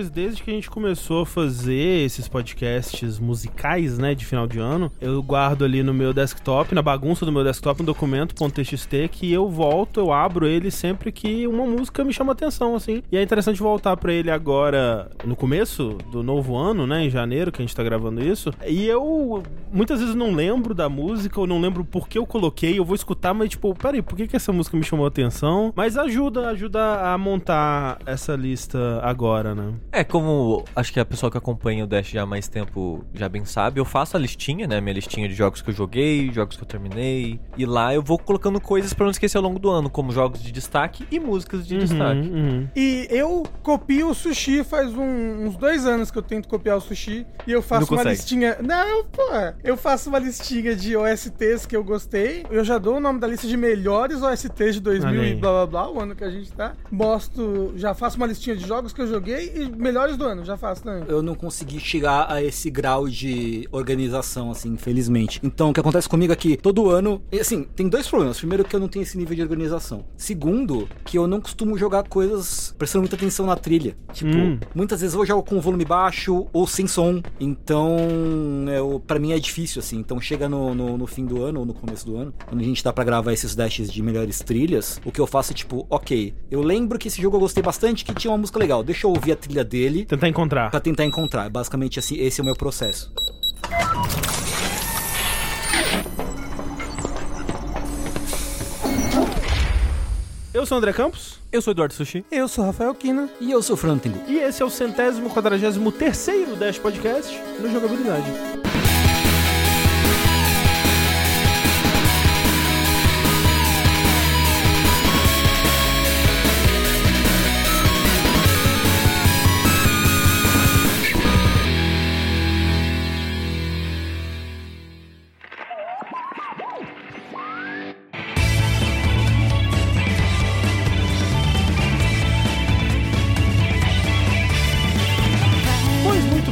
talvez desde que a gente começou a fazer esses podcasts musicais, né, de final de ano, eu guardo ali no meu desktop, na bagunça do meu desktop, um documento .txt que eu volto, eu abro ele sempre que uma música me chama atenção, assim. E é interessante voltar para ele agora, no começo do novo ano, né, em janeiro, que a gente tá gravando isso. E eu muitas vezes não lembro da música, ou não lembro por que eu coloquei, eu vou escutar, mas tipo, peraí, por que, que essa música me chamou atenção? Mas ajuda, ajuda a montar essa lista agora, né? É, como acho que a pessoa que acompanha o Dash já há mais tempo já bem sabe, eu faço a listinha, né? Minha listinha de jogos que eu joguei, jogos que eu terminei. E lá eu vou colocando coisas para não esquecer ao longo do ano, como jogos de destaque e músicas de Uhum, destaque. uhum. E eu copio o sushi faz um- uns dois anos que eu tento copiar o sushi. E eu faço Não uma consegue. listinha. Não, pô. Eu faço uma listinha de OSTs que eu gostei. Eu já dou o nome da lista de melhores OSTs de 2000 Olha e blá blá blá, o ano que a gente tá. Mostro. Já faço uma listinha de jogos que eu joguei e melhores do ano. Já faço também. Eu não consegui chegar a esse grau de organização, assim, infelizmente. Então, o que acontece comigo é que todo ano. Assim, tem dois problemas. Primeiro, que eu não tenho esse nível de organização. Segundo, que eu não costumo jogar coisas prestando muita atenção na trilha. Tipo, Hum. muitas vezes eu jogo com volume baixo ou sem som. Então, eu, pra mim é difícil, assim. Então, chega no, no, no fim do ano ou no começo do ano, quando a gente tá pra gravar esses dashes de melhores trilhas, o que eu faço é tipo, ok, eu lembro que esse jogo eu gostei bastante, que tinha uma música legal. Deixa eu ouvir a trilha dele Tentar encontrar. Pra tentar encontrar. Basicamente, assim, esse é o meu processo. Eu sou o André Campos. Eu sou o Eduardo Sushi. Eu sou Rafael Kina. E eu sou o Frantengo. E esse é o centésimo quadragésimo terceiro Dash Podcast no Jogabilidade.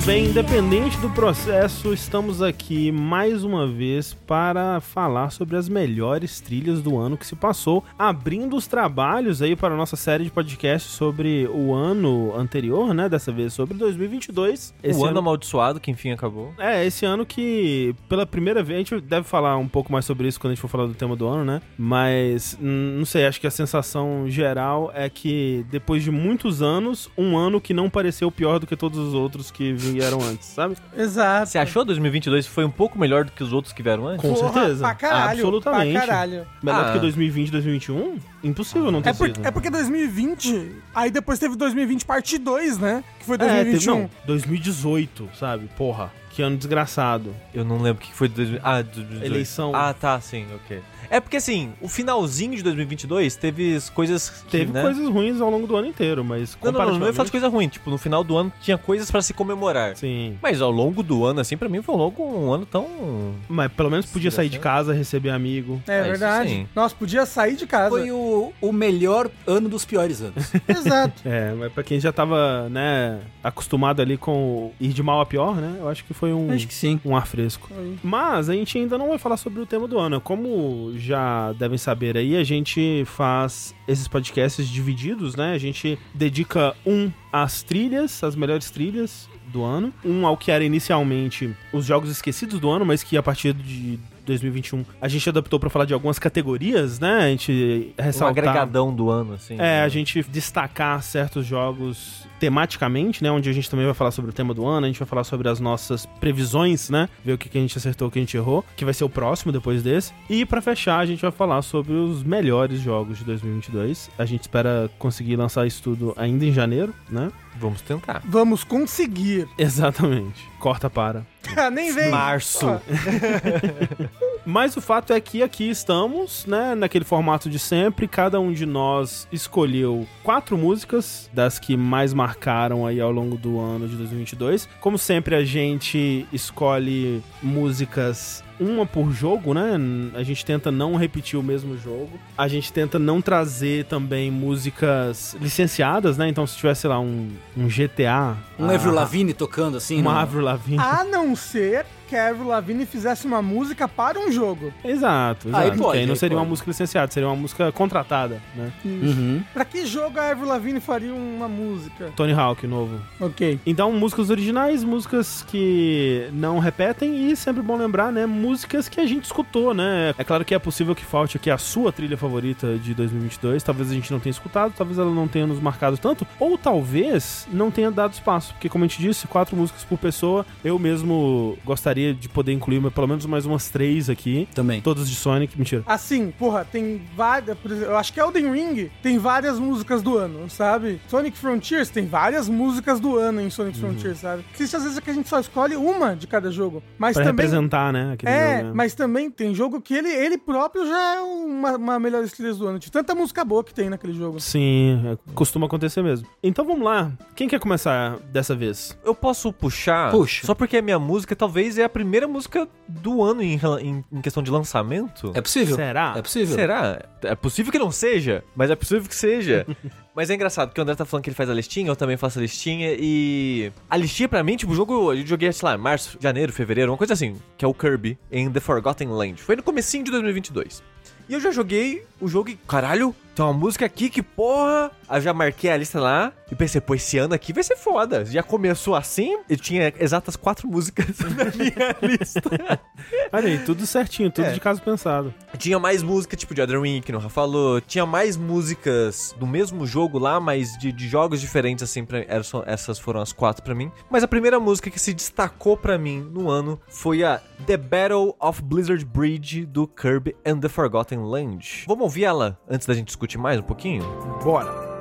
Bem, independente do processo, estamos aqui mais uma vez para falar sobre as melhores trilhas do ano que se passou, abrindo os trabalhos aí para a nossa série de podcasts sobre o ano anterior, né? Dessa vez sobre 2022. Esse o ano, amaldiçoado, que enfim acabou. É, esse ano que, pela primeira vez, a gente deve falar um pouco mais sobre isso quando a gente for falar do tema do ano, né? Mas, não sei, acho que a sensação geral é que depois de muitos anos, um ano que não pareceu pior do que todos os outros que vieram antes, sabe? Exato. Você achou 2022 foi um pouco melhor do que os outros que vieram antes? Com Porra, certeza. Pra caralho. Absolutamente. Pra caralho. Melhor do Ah. que 2020 2021? Impossível não ter É, por- sido. é porque 2020, aí depois teve 2020 parte 2, né? Que foi É, teve, 2021. não, 2018, sabe? Porra, que ano desgraçado. Eu não lembro o que foi de 2000. Ah, de 2018. Eleição. Ah, tá, sim, ok. É porque assim, o finalzinho de 2022 teve as coisas. que, Teve né? coisas ruins ao longo do ano inteiro, mas Não, não, não, não ia falar de comparativamente- coisa ruim. Tipo, no final do ano tinha coisas pra se comemorar. Sim. Mas ao longo do ano, assim, pra mim foi um longo um ano tão. Mas pelo menos podia sair de casa, receber amigo. É isso verdade. sim. Nossa, podia sair de casa. Foi o, o melhor ano dos piores anos. Exato. É, mas pra quem já tava, né, acostumado ali com ir de mal a pior, né? Eu acho que foi um, Acho que sim. um ar fresco. Mas a gente ainda não vai falar sobre o tema do ano. Como já devem saber aí, a gente faz esses podcasts divididos, né? A gente dedica um às trilhas, as melhores trilhas do ano. Um ao que era inicialmente os jogos esquecidos do ano, mas que a partir de 2021 a gente adaptou pra falar de algumas categorias, né? A gente Um ressaltar... agregadão do ano, assim. É, né? a gente destacar certos jogos tematicamente, né? Onde a gente também vai falar sobre o tema do ano, a gente vai falar sobre as nossas previsões, né? Ver o que que a gente acertou, o que a gente errou, que vai ser o próximo depois desse. E pra fechar, a gente vai falar sobre os melhores jogos de 2022. A gente espera conseguir lançar isso tudo ainda em janeiro, né? Vamos tentar. Vamos conseguir. Exatamente. Corta para. Nem vem. Março. Ó, Mas o fato é que aqui estamos, né, naquele formato de sempre. Cada um de nós escolheu quatro músicas das que mais marcaram aí ao longo do ano de 2022. Como sempre, a gente escolhe músicas uma por jogo, né? A gente tenta não repetir o mesmo jogo. A gente tenta não trazer também músicas licenciadas, né? Então, se tivesse, sei lá, um, um GTA. Um Avril Lavigne tocando assim. Uma no- Avril Lavigne. A não ser que a Avril Lavigne fizesse uma música para um jogo. Exato, exato. Aí Porque pode, aí não aí seria uma música licenciada, seria uma música contratada, né? Uhum. Pra que jogo a Avril Lavigne faria uma música? Tony Hawk novo. Ok. Então, músicas originais, músicas que não repetem e sempre bom lembrar, né? Músicas que a gente escutou, né? É claro que é possível que falte aqui a sua trilha favorita de 2022. Talvez a gente não tenha escutado, talvez ela não tenha nos marcado tanto, ou talvez não tenha dado espaço, porque como a gente disse, quatro músicas por pessoa. Eu mesmo gostaria de poder incluir pelo menos mais umas três aqui. Também. Todas de Sonic, mentira. Assim, porra, tem várias. Eu acho que Elden Ring tem várias músicas do ano, sabe? Sonic Frontiers tem várias músicas do ano em Sonic Uhum. Frontiers, sabe? Existe às vezes que a gente só escolhe uma de cada jogo. Mas Pra também. representar, né? Aquele É, jogo, né? mas também tem jogo que ele, ele próprio já é uma, uma melhores trilhas do ano. De tanta música boa que tem naquele jogo. Sim, é, costuma acontecer mesmo. Então vamos lá. Quem quer começar dessa vez? Eu posso puxar? Puxa. Só porque a minha música talvez é a primeira música do ano em, em- em questão de lançamento. É possível. Será? É possível. Será? É possível que não seja, mas é possível que seja. mas é engraçado, porque o André tá falando que ele faz a listinha, eu também faço a listinha, e. A listinha pra mim, tipo, o jogo eu joguei, sei lá, março, janeiro, fevereiro, uma coisa assim, que é o Kirby em The Forgotten Land. Foi no comecinho de 2022. E eu já joguei o jogo e, caralho, tem uma música aqui que porra. Eu já marquei a lista lá e pensei, pô, esse ano aqui vai ser foda. Já começou assim, eu tinha exatas quatro músicas na minha lista. Olha aí, tudo certinho, tudo É. de caso pensado. Tinha mais música, tipo de Elden Ring, que o Rafa falou. Tinha mais músicas do mesmo jogo lá, mas de, de jogos diferentes, assim. Pra, essas foram as quatro pra mim. Mas a primeira música que se destacou pra mim no ano foi a The Battle of Blizzard Bridge do Kirby and the Forgotten Land. Vamos ouvir ela antes da gente discutir mais um pouquinho? Bora.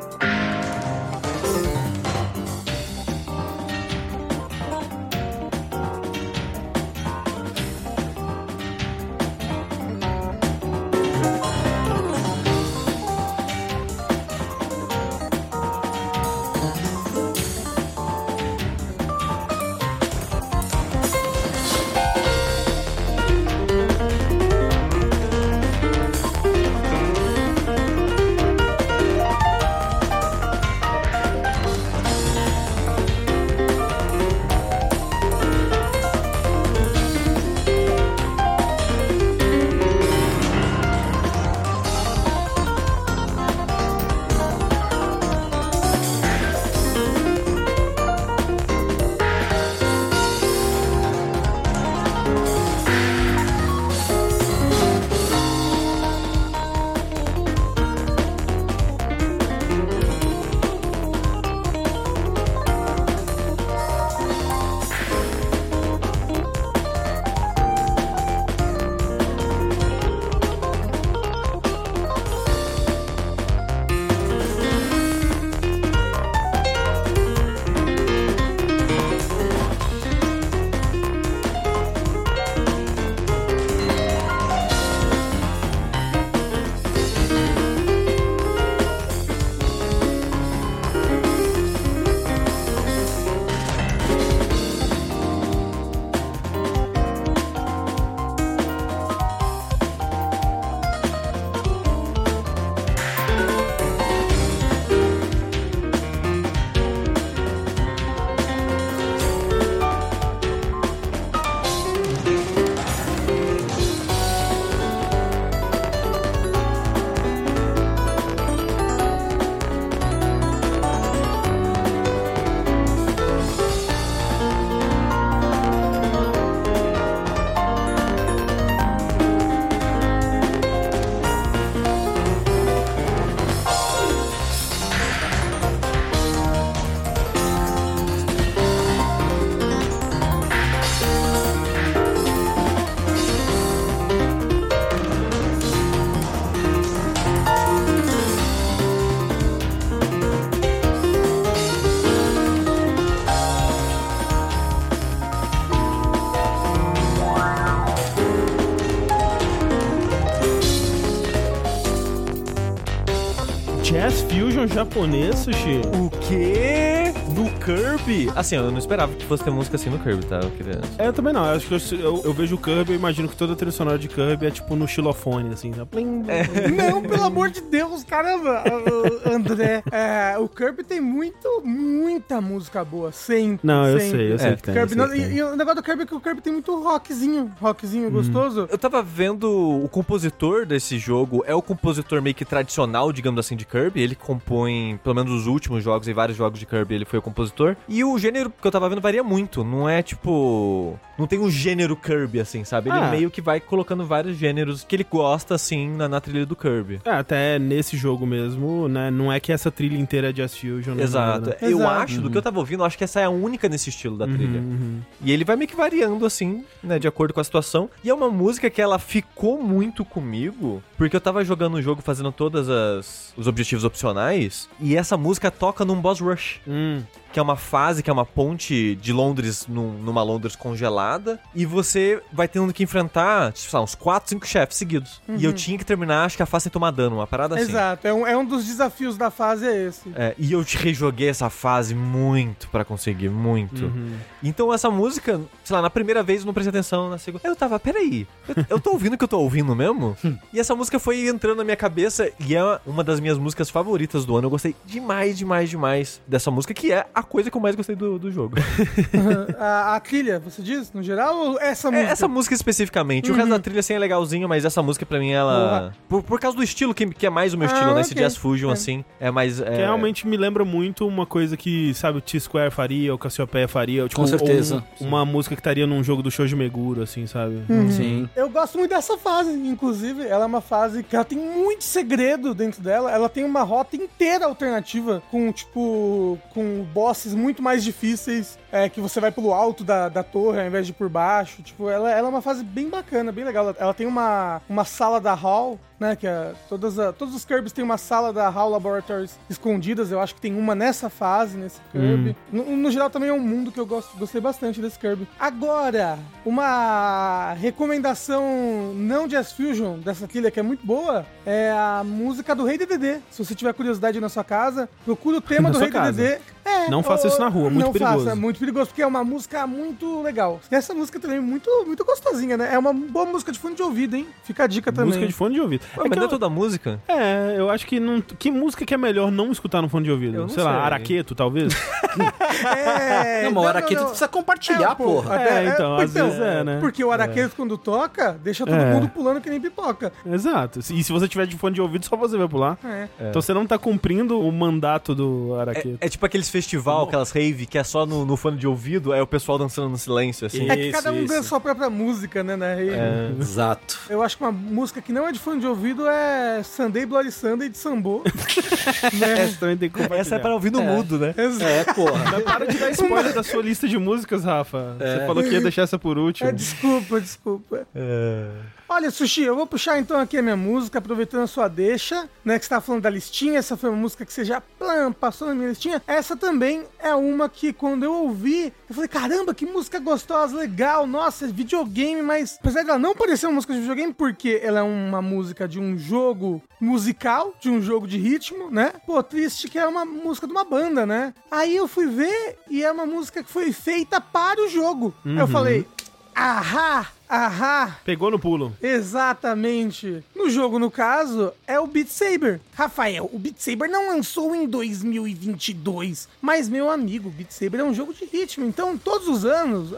Japonês, Sushi? O quê? Kirby? Assim, eu não esperava que fosse ter música assim no Kirby, tá? Eu queria... É, eu também não. Eu acho que eu, eu, eu vejo o Kirby, eu imagino que toda a trilha sonora de Kirby é tipo no xilofone, assim. Né? Plim, Não, pelo amor de Deus, caramba, André. É, o Kirby tem muito, muita música boa, sempre. Não, eu sempre. sei, eu sei É, que tem. Kirby, não- que tem. e, e o negócio do Kirby é que o Kirby tem muito rockzinho, rockzinho gostoso. Eu tava vendo o compositor desse jogo, é o compositor meio que tradicional, digamos assim, de Kirby. Ele compõe, pelo menos os últimos jogos e vários jogos de Kirby, ele foi o compositor. E o gênero que eu tava vendo varia muito. Não é tipo. Não tem um gênero Kirby, assim, sabe? Ele Ah. meio que vai colocando vários gêneros que ele gosta, assim, na, na trilha do Kirby. É, até nesse jogo mesmo, né? Não é que essa trilha inteira é Jazz Fusion. né? Exato. Nada. Eu Exato. acho, do que eu tava ouvindo, eu acho que essa é a única nesse estilo da trilha. Uhum. E ele vai meio que variando, assim, né, de acordo com a situação. E é uma música que ela ficou muito comigo, porque eu tava jogando o jogo, fazendo todas as os objetivos opcionais, e essa música toca num boss rush. Hum. Que é uma fase, que é uma ponte de Londres num- numa Londres congelada. E você vai tendo que enfrentar, tipo, lá, uns 4, 5 chefes seguidos. E eu tinha que terminar, acho que a fase sem tomar dano, uma parada assim. Exato, é um, é um dos desafios da fase é esse. É, e eu te rejoguei essa fase muito pra conseguir, muito. Uhum. Então essa música, sei lá, na primeira vez eu não prestei atenção, na segunda. Eu tava, peraí, eu, eu tô ouvindo o que eu tô ouvindo mesmo? e essa música foi entrando na minha cabeça e é uma das minhas músicas favoritas do ano. Eu gostei demais, demais, demais dessa música, que é a coisa que eu mais gostei do, do jogo. a, a trilha, você diz, no geral, ou essa É, música? essa música especificamente. O resto da trilha assim é legalzinho, mas essa música pra mim ela. Por, por causa do estilo, que, que é mais o meu Ah, estilo, né? Esse ok. Jazz Fusion, É. assim, é mais. Que É... realmente me lembra muito uma coisa que, sabe, o T-Square faria, o Cassiopeia faria. Tipo, Com certeza. ou um- uma música que estaria num jogo do Shoji Meguro, assim, sabe? Sim. Eu gosto muito dessa fase, inclusive. Ela é uma fase que ela tem muito segredo dentro dela. Ela tem uma rota inteira alternativa com, tipo, com bosses muito mais difíceis, é, que você vai pelo alto da, da torre ao invés de por baixo. Tipo, ela, ela é uma fase bem bacana, bem legal. Ela, ela tem uma, uma sala da Hall, né, que é, todas a- todos os Kirbys têm uma sala da HAL Laboratories escondidas. Eu acho que tem uma nessa fase, nesse Kirby. No, no geral, também é um mundo que eu gosto, gostei bastante desse Kirby. Agora, uma recomendação não Jazz Fusion dessa trilha que é muito boa é a música do Rei DDD. Se você tiver curiosidade na sua casa, procura o tema Na do Rei casa. DDD. É, Não faça isso na rua, muito não perigoso. Faça, é muito perigoso, porque é uma música muito legal. E essa música também é muito, muito gostosinha, né? É uma boa música de fone de ouvido, hein? Fica a dica também. Música de fone de ouvido. Ué, É mas não é eu- toda música? É, eu acho que não. Que música que é melhor não escutar no fone de ouvido? Não sei, lá, sei. Araqueto, talvez? É, Não, uma hora aqui tu precisa compartilhar, É, pô, porra. até- É, então, às vezes é, né? Porque o araqueto, quando toca, deixa todo É. mundo pulando que nem pipoca. Exato. E se você tiver de fone de ouvido, só você vai pular. É. Então você não tá cumprindo o mandato do Araqueto. É, é tipo aqueles festival, aquelas rave que é só no, no fone de ouvido, é o pessoal dançando no silêncio, assim. É que Isso, cada um isso. dança sua própria música, né, na rede. É. Exato. Eu acho que uma música que não é de fone de ouvido é Sunday Bloody Sunday de Sambo. né? Essa também tem que. Essa é para ouvir no mudo, né? Exato. É, porra. Mas para de dar spoiler da sua lista de músicas, Rafa. Você É. falou que ia deixar essa por último. É, desculpa, desculpa. É. Olha, Sushi, eu vou puxar então aqui a minha música, aproveitando a sua deixa, né? Que você tava falando da listinha, essa foi uma música que você já plam, passou na minha listinha. Essa também é uma que quando eu ouvi, eu falei, caramba, que música gostosa, legal, nossa, é videogame, mas apesar dela não parecer uma música de videogame, porque ela é uma música de um jogo musical, de um jogo de ritmo, né? Pô, triste que é uma música de uma banda, né? Aí eu fui ver e é uma música que foi feita para o jogo. Aí eu falei, ahá, ahá, Pegou no pulo. Exatamente. No jogo, no caso, é o Beat Saber. Rafael, o Beat Saber não lançou em 2022, mas meu amigo, o Beat Saber é um jogo de ritmo. Então, todos os anos,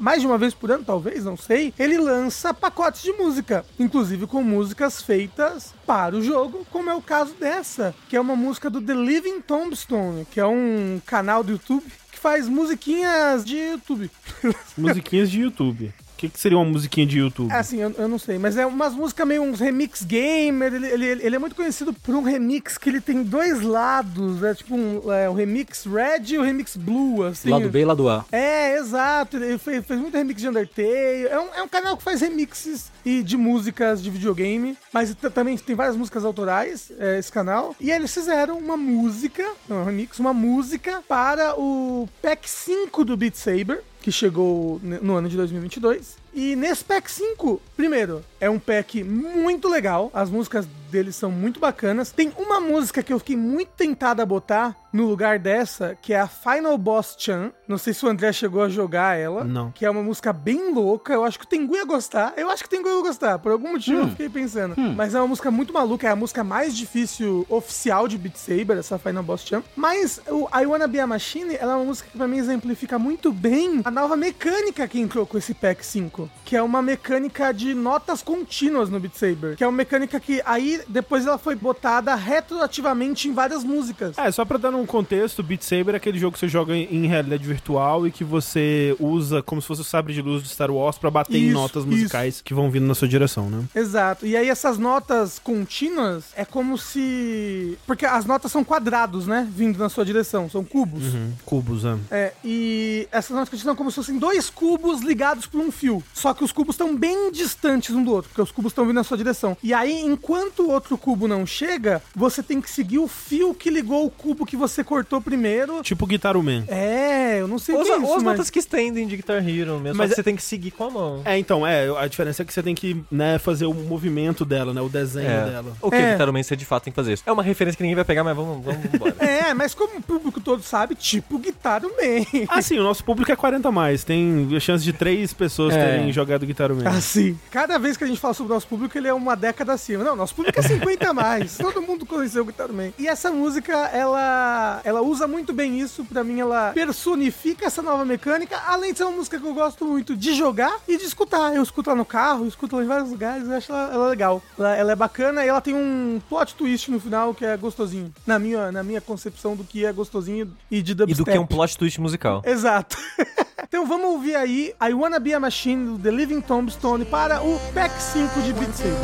mais de uma vez por ano, talvez, não sei, ele lança pacotes de música, inclusive com músicas feitas para o jogo, como é o caso dessa, que é uma música do The Living Tombstone, que é um canal do YouTube que faz musiquinhas de YouTube. Musiquinhas de YouTube. O que, que seria uma musiquinha de YouTube? É assim, eu, eu não sei, mas é umas músicas meio uns remix gamer. Ele, ele, ele é muito conhecido por um remix que ele tem dois lados, é tipo um, é, o remix red e o remix blue, assim. Lado B e lado A. É, exato. Ele fez, fez muito remix de Undertale. É um, é um canal que faz remixes e de músicas de videogame, mas também tem várias músicas autorais, é, esse canal. E eles fizeram uma música, não, um remix, uma música para o Pack 5 do Beat Saber, que chegou no ano de 2022. E nesse pack 5, primeiro, é um pack muito legal. As músicas deles são muito bacanas. Tem uma música que eu fiquei muito tentado a botar no lugar dessa, que é a Final Boss Chan. Não sei se o André chegou a jogar ela. Não. Que é uma música bem louca. Eu acho que o Tengu ia gostar. Eu acho que o Tengu ia gostar. Por algum motivo eu fiquei pensando. Mas é uma música muito maluca. É a música mais difícil oficial de Beat Saber, essa Final Boss Chan. Mas o I Wanna Be a Machine, ela é uma música que pra mim exemplifica muito bem a nova mecânica que entrou com esse pack 5. Que é uma mecânica de notas contínuas no Beat Saber. Que é uma mecânica que aí depois ela foi botada retroativamente em várias músicas. É, só pra dar um contexto, Beat Saber é aquele jogo que você joga em realidade virtual e que você usa como se fosse o sabre de luz de Star Wars pra bater em Isso, notas musicais que vão vindo na sua direção, né? Exato. E aí essas notas contínuas é como se. Porque as notas são quadrados, né? Vindo na sua direção, são cubos. Uhum. Cubos, é. É, e essas notas contínuas são como se fossem dois cubos ligados por um fio. Só que os cubos estão bem distantes um do outro, porque os cubos estão vindo na sua direção. E aí, enquanto o outro cubo não chega, você tem que seguir o fio que ligou o cubo que você cortou primeiro. Tipo Guitar Man. É, eu não sei o Ou que é as isso, ou as mas... notas que estendem de Guitar Hero mesmo, Mas mas você tem que seguir com a mão. É, então, é, a diferença é que você tem que, né, fazer o movimento dela, né, o desenho É. dela. O que É. Guitar Man você de fato tem que fazer isso. É uma referência que ninguém vai pegar, mas vamos, vamos embora. É, mas como o público todo sabe, tipo Guitar Man. Ah, sim, o nosso público é 40 a mais. Tem a chance de três pessoas É. terem jogado Guitar Man. Assim, cada vez que a gente fala sobre o nosso público, ele é uma década acima. Não, nosso público é 50 a mais. Todo mundo conheceu o Guitar Man. E essa música, ela, ela usa muito bem isso. Pra mim, ela personifica essa nova mecânica. Além de ser uma música que eu gosto muito de jogar e de escutar. Eu escuto ela no carro, eu escuto ela em vários lugares. Eu acho ela, ela legal. Ela, ela é bacana e ela tem um plot twist no final que é gostosinho. Na minha, na minha concepção do que é gostosinho e de E dubstep. do que é um plot twist musical. Exato. então vamos ouvir aí I Wanna Be a Machine The Living Tombstone para o Pack 5 de Beat Saber.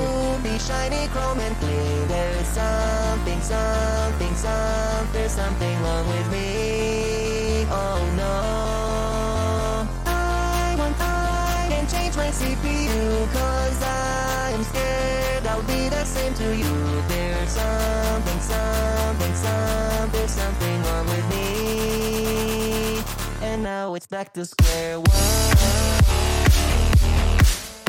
something, something, something. Oh can change my CPU. Cause I'm scared I'll be the same to you. There's something, something, some. There's something wrong with me. And now it's back to square one.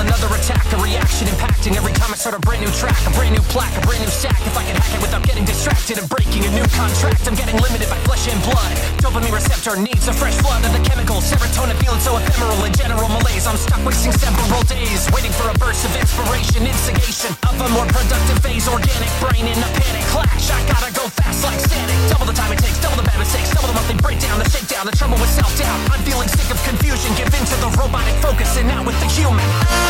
another attack, a reaction impacting every time I start a brand new track, a brand new plaque, a brand new stack. If I can hack it without getting distracted and breaking a new contract, I'm getting limited by flesh and blood. Dopamine receptor needs a fresh flood of the chemicals. Serotonin feeling so ephemeral in general malaise. I'm stuck wasting several days waiting for a burst of inspiration, instigation of a more productive phase. Organic brain in a panic clash. I gotta go fast like static. Double the time it takes, double the bad mistakes, double the monthly breakdown, the shakedown, the trouble with self doubt. I'm feeling sick of confusion. Give in to the robotic focus and now with the human.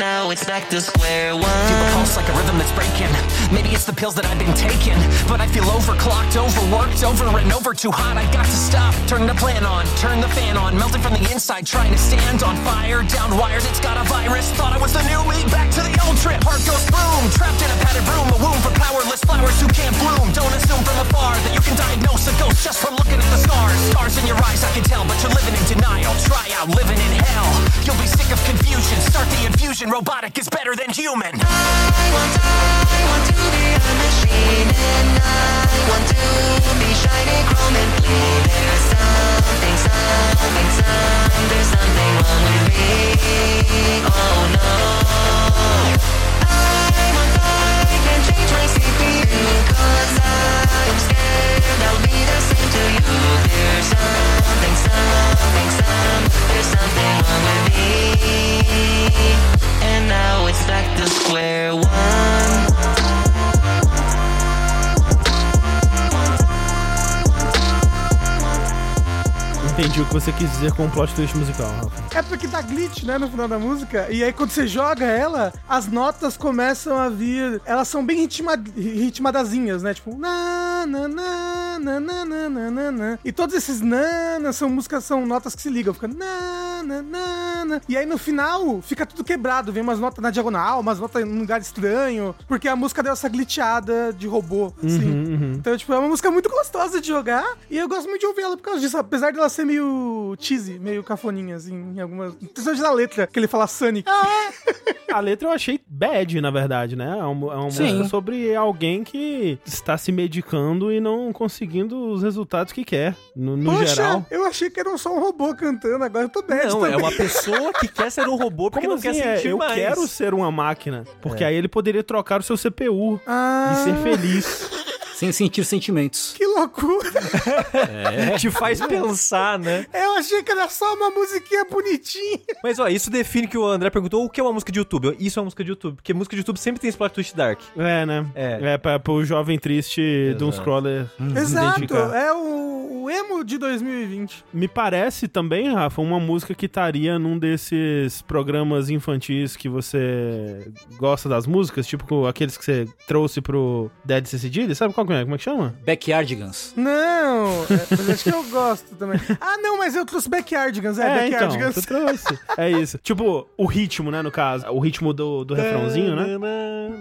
The now it's back to square one. Feel a pulse like a rhythm that's breaking. Maybe it's the pills that I've been taking. But I feel overclocked, overworked, over and over too hot. I got to stop. Turn the plan on, turn the fan on. Melting from the inside, trying to stand on fire. Down wires, it's got a virus. Thought I was the new me, back to the old trip. Heart goes boom, trapped in a padded room. A womb for powerless flowers who can't bloom. Don't assume from afar that you can diagnose a ghost just from looking at the scars. Scars in your eyes, I can tell, but you're living in denial. Try out living in hell. You'll be sick of confusion. Start the infusion. Robotic is better than human. I want, I want to be a machine and I want to be chrome and clean. There's something, something, some. There's something wrong with me. Oh no. I want, I can change my CPU 'cause I'm and now it's back to square one. entendi o que você quis dizer com o plot twist musical, Rafa. É porque dá glitch, né, no final da música. E aí quando você joga ela, as notas começam a vir. Elas são bem ritma, ritmadazinhas, né? Tipo. Na, na, na, na, na, na, na, na. E todos esses nanas são músicas, são notas que se ligam. Fica na, na, na, na. E aí no final fica tudo quebrado. Vem umas notas na diagonal, umas notas num lugar estranho. Porque a música deu essa glitchada de robô, assim. Uhum, uhum. Então, tipo, é uma música muito gostosa de jogar. E eu gosto muito de ouvir ela por causa disso. Apesar dela ser meio cheesy, meio cafoninha, assim, em algumas. Principalmente da letra, que ele fala Sonic. A letra eu achei bad, na verdade, né? É uma, é uma música sobre alguém que está se medicando e não conseguindo os resultados que quer, no, no Poxa, geral. eu achei que era só um robô cantando, agora eu tô bad Não, também. é uma pessoa que quer ser um robô porque Como não quer assim? É, sentir eu mais. quero ser uma máquina. Porque aí ele poderia trocar o seu CPU Ah, e ser feliz. Sem sentir sentimentos. que loucura. Te faz pensar, né? Eu achei que era só uma musiquinha bonitinha. Mas ó, isso define que o André perguntou o que é uma música de YouTube. Isso é uma música de YouTube, porque música de YouTube sempre tem esse plot twist dark. É, né? É. É, pra, pro jovem triste de um scroller se Exato, é o, o emo de 2020. Me parece também, Rafa, uma música que estaria num desses programas infantis que você gosta das músicas, tipo aqueles que você trouxe pro Dead Cedilha, sabe qual que é? Como é que chama? Backyardigans. Não, é, mas acho que eu gosto também. Ah, não, mas eu trouxe Backyardigans, é, então, Backyardigans. tu trouxe. É isso. Tipo, o ritmo, né, no caso. O ritmo do, do refrãozinho, né?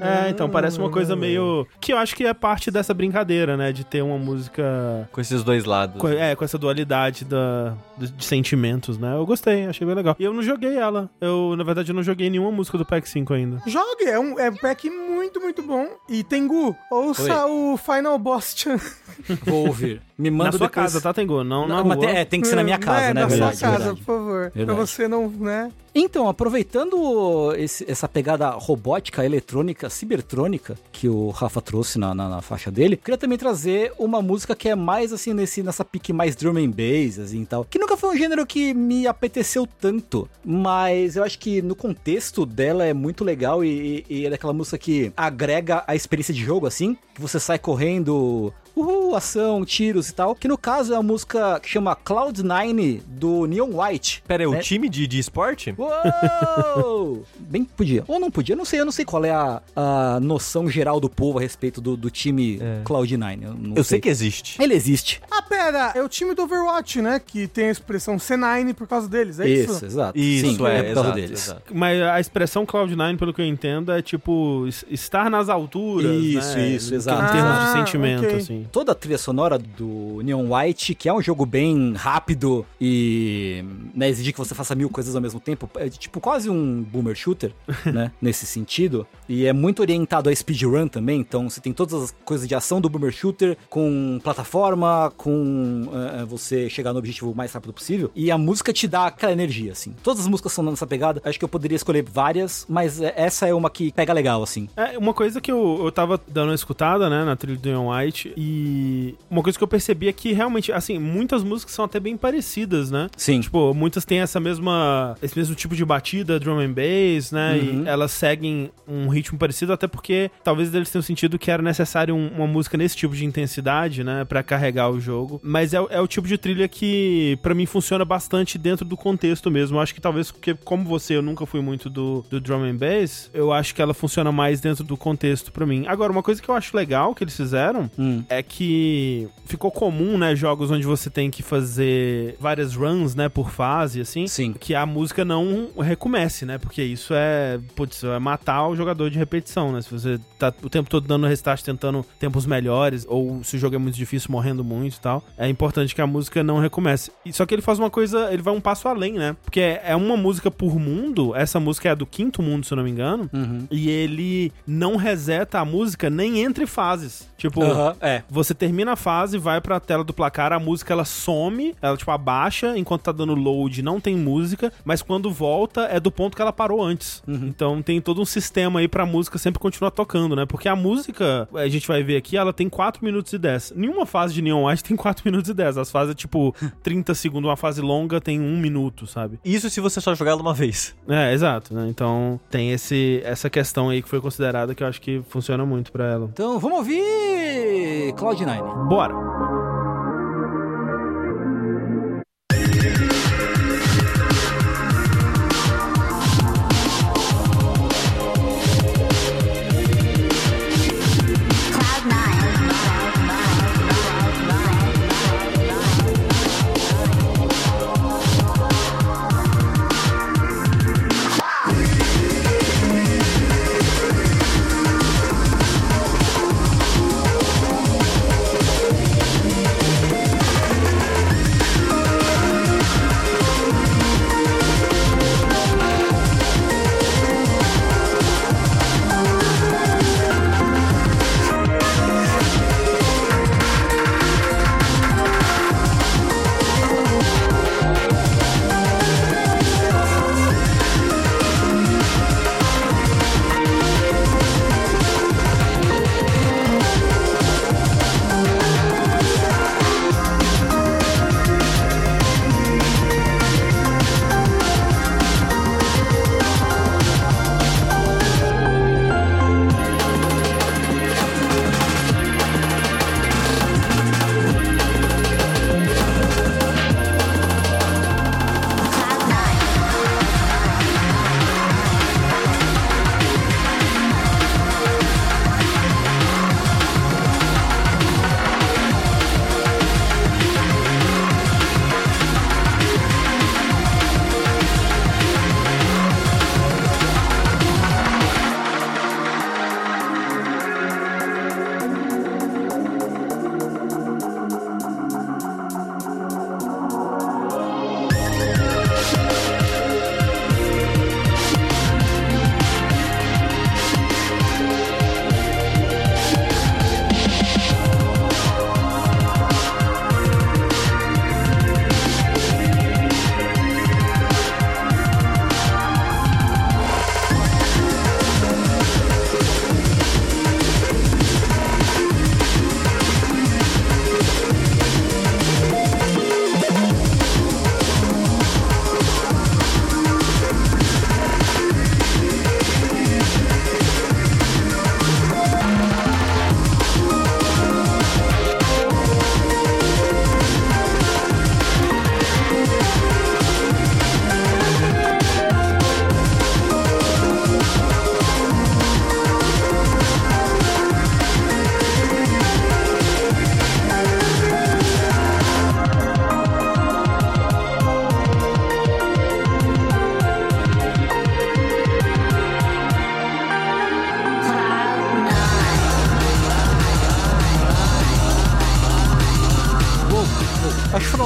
É, então, parece uma coisa meio... Que eu acho que é parte dessa brincadeira, né, de ter uma música... Com esses dois lados. com- É, com essa dualidade da, de, sentimentos, né? Eu gostei, achei bem legal. E eu não joguei ela. Eu, na verdade, eu não joguei nenhuma música do Pack 5 ainda. Jogue, é um, é um pack muito, muito bom. E Tengu, ouça o Final Boss Chan. Vou ouvir. Me manda na sua depois... casa, tá, Tengu? Não na Não, rua. mas tem- é, tem que ser na minha casa, é, né? Na Verdade, sua casa, verdade. por favor. Verdade. Pra você não, né? Então, aproveitando esse- essa pegada robótica, eletrônica, cibertrônica que o Rafa trouxe na, na- na faixa dele, queria também trazer uma música que é mais assim, nesse, nessa pique mais drum and bass, assim e tal. Que nunca foi um gênero que me apeteceu tanto, mas eu acho que no contexto dela é muito legal e, e, e é daquela música que agrega a experiência de jogo, assim, que você sai correndo além do Uhul, ação, tiros e tal. Que no caso é a música que chama Cloud9 do Neon White. Pera aí, o É. time de, de esporte? Uou! Bem que podia. Ou não podia, não sei. Eu não sei qual é a, a noção geral do povo a respeito do, do time Cloud9. Eu, não Eu sei que existe. Ele existe. Ah, pera, é o time do Overwatch, né? Que tem a expressão C9 por causa deles, é isso? Isso, exato. Isso, Sim, é, é por causa exato, deles. exato. Mas a expressão Cloud9, pelo que eu entendo, é tipo es- estar nas alturas. Isso, né? isso, exato. Em termos Ah, de sentimento, ok. assim. Toda a trilha sonora do Neon White, que é um jogo bem rápido e né, exigir que você faça mil coisas ao mesmo tempo, é tipo quase um boomer shooter, né, nesse sentido. E é muito orientado a speedrun também, então você tem todas as coisas de ação do boomer shooter, com plataforma, com eh, você chegar no objetivo o mais rápido possível. E a música te dá aquela energia, assim. Todas as músicas são nessa pegada, acho que eu poderia escolher várias, mas eh, essa é uma que pega legal, assim. É, uma coisa que eu, eu tava dando uma escutada, né, na trilha do Neon White, e uma coisa que eu percebi é que realmente, assim, muitas músicas são até bem parecidas, né? Sim. Tipo, muitas têm essa mesma, esse mesmo tipo de batida, drum and bass, né? Uhum. E elas seguem um ritmo parecido, até porque talvez eles tenham sentido que era necessário um- uma música nesse tipo de intensidade, né? Pra carregar o jogo. Mas é, o- é o tipo de trilha que, pra mim, funciona bastante dentro do contexto mesmo. Eu acho que talvez, porque como você, eu nunca fui muito do, do drum and bass, eu acho que ela funciona mais dentro do contexto pra mim. Agora, uma coisa que eu acho legal que eles fizeram Hum. é que ficou comum, né, jogos onde você tem que fazer várias runs, né, por fase, assim, Sim. que a música não recomece, né, porque isso é, putz, é matar o jogador de repetição, né, se você tá o tempo todo dando restart, tentando tempos melhores, ou se o jogo é muito difícil, morrendo muito e tal, é importante que a música não recomece. E- Só que ele faz uma coisa, ele vai um passo além, né, porque é uma música por mundo, essa música é a do quinto mundo, se eu não me engano, Uhum. e ele não reseta a música nem entre fases. Tipo, Aham, é. Você termina a fase, vai pra tela do placar, a música ela some, ela tipo abaixa, enquanto tá dando load não tem música, mas quando volta é do ponto que ela parou antes. Então tem todo um sistema aí pra música sempre continuar tocando, né? Porque a música, a gente vai ver aqui, ela tem 4 minutos e 10. Nenhuma fase de Neon White tem 4 minutos e 10. As fases é tipo 30 segundos, uma fase longa tem 1 minuto, sabe? Isso se você só jogar ela uma vez. É, exato, né? Então tem esse, essa questão aí que foi considerada que eu acho que funciona muito pra ela. Então vamos ouvir Cloud9. Bora!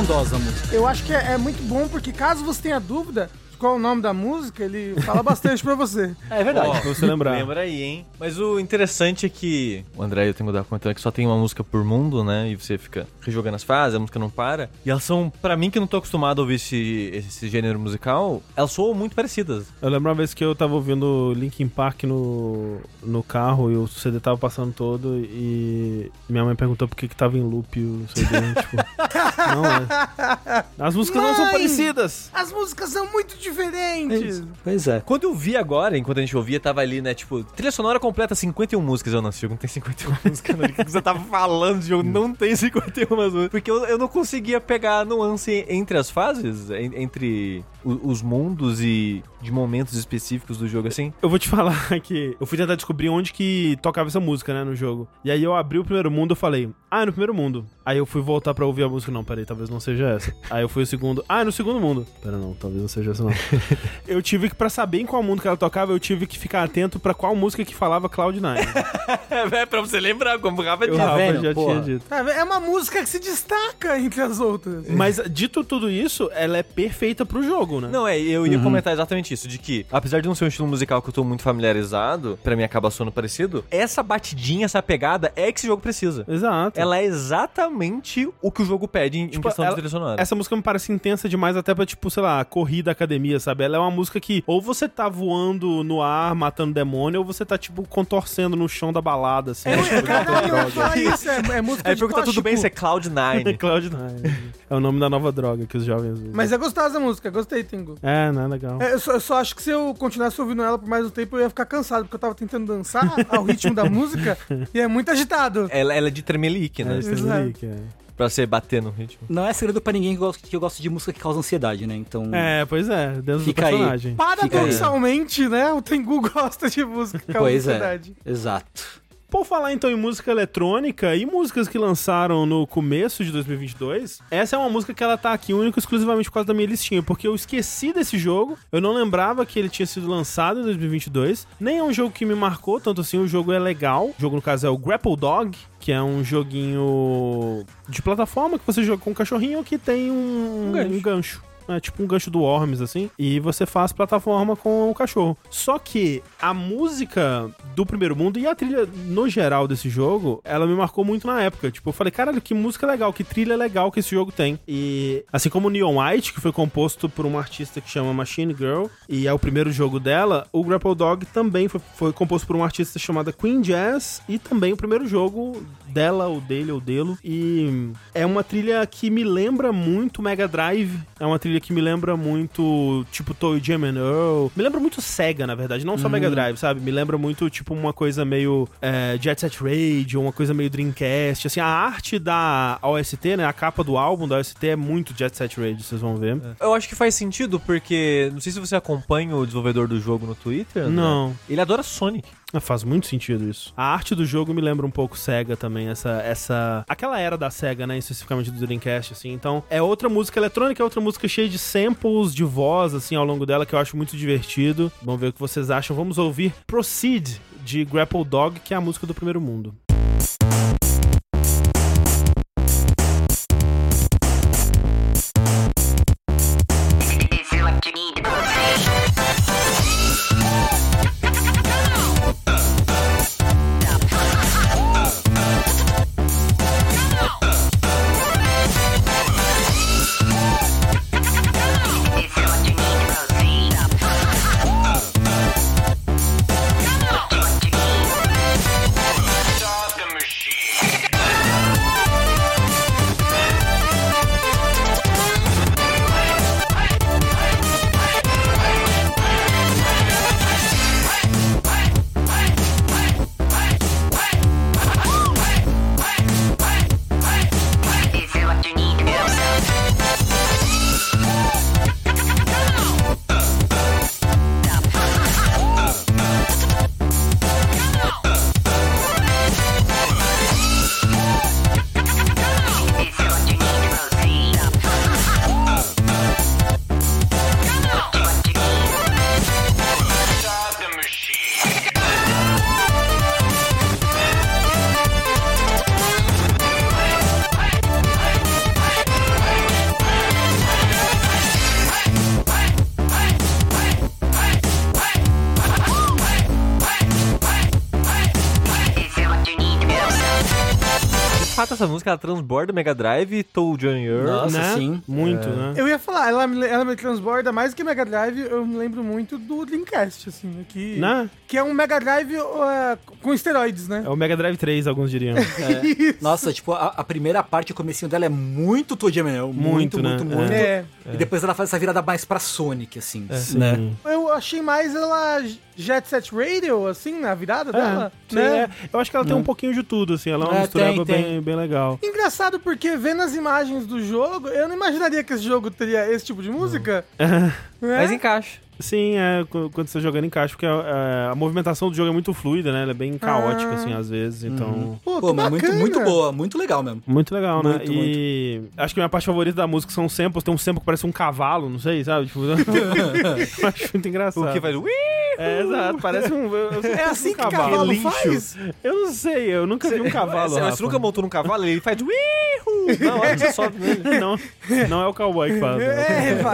Estrondosa a música. Eu acho que é, é muito bom porque caso você tenha dúvida qual é o nome da música, ele fala bastante pra você. É verdade. Ó, Pra você lembrar. Lembra aí, hein? Mas o interessante é que o André, eu tenho que dar comentando que só tem uma música por mundo, né? E você fica rejogando as fases, a música não para. E elas são, pra mim que não tô acostumado a ouvir esse, esse gênero musical, elas soam muito parecidas. Eu lembro uma vez que eu tava ouvindo Linkin Park no, no carro e o CD tava passando todo e minha mãe perguntou por que que tava em loop o CD. tipo, não, é. As músicas não são Mãe! parecidas. As músicas são muito diferentes. Pois é. Quando eu vi agora, enquanto a gente ouvia, tava ali, né, tipo, trilha sonora completa 51 músicas. Eu não, jogo não tem 51 músicas, não. O que você tava falando? Jogo não tem 51 músicas. Porque eu, eu não conseguia pegar a nuance entre as fases, en- entre os mundos e de momentos específicos do jogo, assim. Eu vou te falar que eu fui tentar descobrir onde que tocava essa música, né, no jogo. E aí eu abri o primeiro mundo, eu falei, ah, é no primeiro mundo. Aí eu fui voltar pra ouvir a música, não, peraí, talvez não seja essa. Aí eu fui o segundo, ah, é no segundo mundo. Pera, não, talvez não seja essa não. eu tive que, pra saber em qual mundo que ela tocava, eu tive que ficar atento pra qual música que falava Cloud9. É, pra você lembrar, como o Rafa Tá Rafa vendo? já Porra. tinha dito. Tá? É uma música que se destaca entre as outras. Mas dito tudo isso, ela é perfeita pro jogo, né? Não, é, eu ia comentar exatamente isso, de que, apesar de não ser um estilo musical que eu tô muito familiarizado, pra mim acaba soando parecido, essa batidinha, essa pegada é que esse jogo precisa. Exato. Ela é exatamente o que o jogo pede em, em Tipo, questão ela- de trilha sonora. Essa música me parece intensa demais até pra, tipo, sei lá, corrida academia, sabe? Ela é uma música que ou você tá voando no ar, matando demônio, ou você tá, tipo, contorcendo no chão da balada, assim. É, tipo, caralho, isso. É, é música Aí de pergunta tudo bem se é tóxico. Cloud9. Cloud9. É o nome da nova droga que os jovens usam. Mas é gostosa a música, gostei, Tengu. É, não é legal. É, eu, só, eu só acho que se eu continuasse ouvindo ela por mais um tempo, eu ia ficar cansado, porque eu tava tentando dançar ao ritmo da música e é muito agitado. ela, ela é de tremelique, né? É, isso Exato. aí que é. Pra você bater no ritmo. Não é segredo pra ninguém que eu gosto, que eu gosto de música que causa ansiedade, né? Então. É, pois é, dentro Fica do aí. personagem. Paradoxalmente, né, o Tengu gosta de música que causa Pois é. ansiedade. Exato. Por falar então em música eletrônica e músicas que lançaram no começo de 2022, essa é uma música que ela tá aqui única e exclusivamente por causa da minha listinha, porque eu esqueci desse jogo, eu não lembrava que ele tinha sido lançado em 2022, nem é um jogo que me marcou, tanto assim, o jogo é legal, o jogo no caso é o Grapple Dog, que é um joguinho de plataforma que você joga com um cachorrinho que tem um, Um gancho. um gancho. É tipo um gancho do Worms, assim. E você faz plataforma com o cachorro. Só que a música do primeiro mundo e a trilha no geral desse jogo, ela me marcou muito na época. Tipo, eu falei, caralho, que música legal, que trilha legal que esse jogo tem. E assim como o Neon White, que foi composto por uma artista que chama Machine Girl, e é o primeiro jogo dela, o Grapple Dog também foi, foi composto por uma artista chamada Queen Jazz, e também o primeiro jogo dela, ou dele, ou dele. E é uma trilha que me lembra muito Mega Drive. É uma trilha que me lembra muito, tipo, Toy Jam and Earl. Me lembra muito Sega, na verdade. Não só Mega Drive, sabe? Me lembra muito, tipo, uma coisa meio é, Jet Set Radio, uma coisa meio Dreamcast. Assim, a arte da OST, né? A capa do álbum da OST é muito Jet Set Radio, vocês vão ver. Eu acho que faz sentido, porque não sei se você acompanha o desenvolvedor do jogo no Twitter. Não. Ele adora Sonic. Ah, Faz muito sentido isso. A arte do jogo me lembra um pouco Sega também, essa essa aquela era da Sega, né, especificamente do Dreamcast assim. Então, é outra música eletrônica, é outra música cheia de samples de voz assim ao longo dela que eu acho muito divertido. Vamos ver o que vocês acham. Vamos ouvir Proceed de Grapple Dog, que é a música do primeiro mundo. essa música ela transborda o Mega Drive e Toad Earl. Nossa, né? sim. Muito, né? Eu ia falar, ela, me- ela me transborda mais que Mega Drive, eu me lembro muito do Dreamcast, assim, né, que, Né? que é um Mega Drive uh, com esteroides, né? É o Mega Drive 3, alguns diriam. Isso. Nossa, tipo, a, a primeira parte, o comecinho dela é muito Toad Manel. Muito, Muito, né? muito, muito. É. E depois ela faz essa virada mais pra Sonic, assim. Sim. Né? Eu achei mais ela Jet Set Radio, assim, na virada dela, sim, né? é. Eu acho que ela tem um pouquinho de tudo, assim. Ela é uma É, mistureba tem, bem, tem. bem legal. Engraçado porque vendo as imagens do jogo, eu não imaginaria que esse jogo teria esse tipo de música. É. Né? Mas encaixa. Sim, é, qu- quando você tá jogando em caixa, porque é, a movimentação do jogo é muito fluida, né? Ela é bem caótica, Ah. assim, às vezes, então... Pô, Pô, que mas muito, muito boa, muito legal mesmo. Muito legal, né? Muito, e acho que a minha parte favorita da música são samples. Tem um sample que parece um cavalo, não sei, sabe? Tipo, eu acho muito engraçado. O que faz. Ui! É, exato, parece um... eu- eu- É assim um que cavalo Relincho. faz? Eu não sei, eu nunca vi um cavalo, Você, Rafa. você nunca montou num cavalo, ele faz. Que você sobe nele. Não, não é o cowboy que faz. né?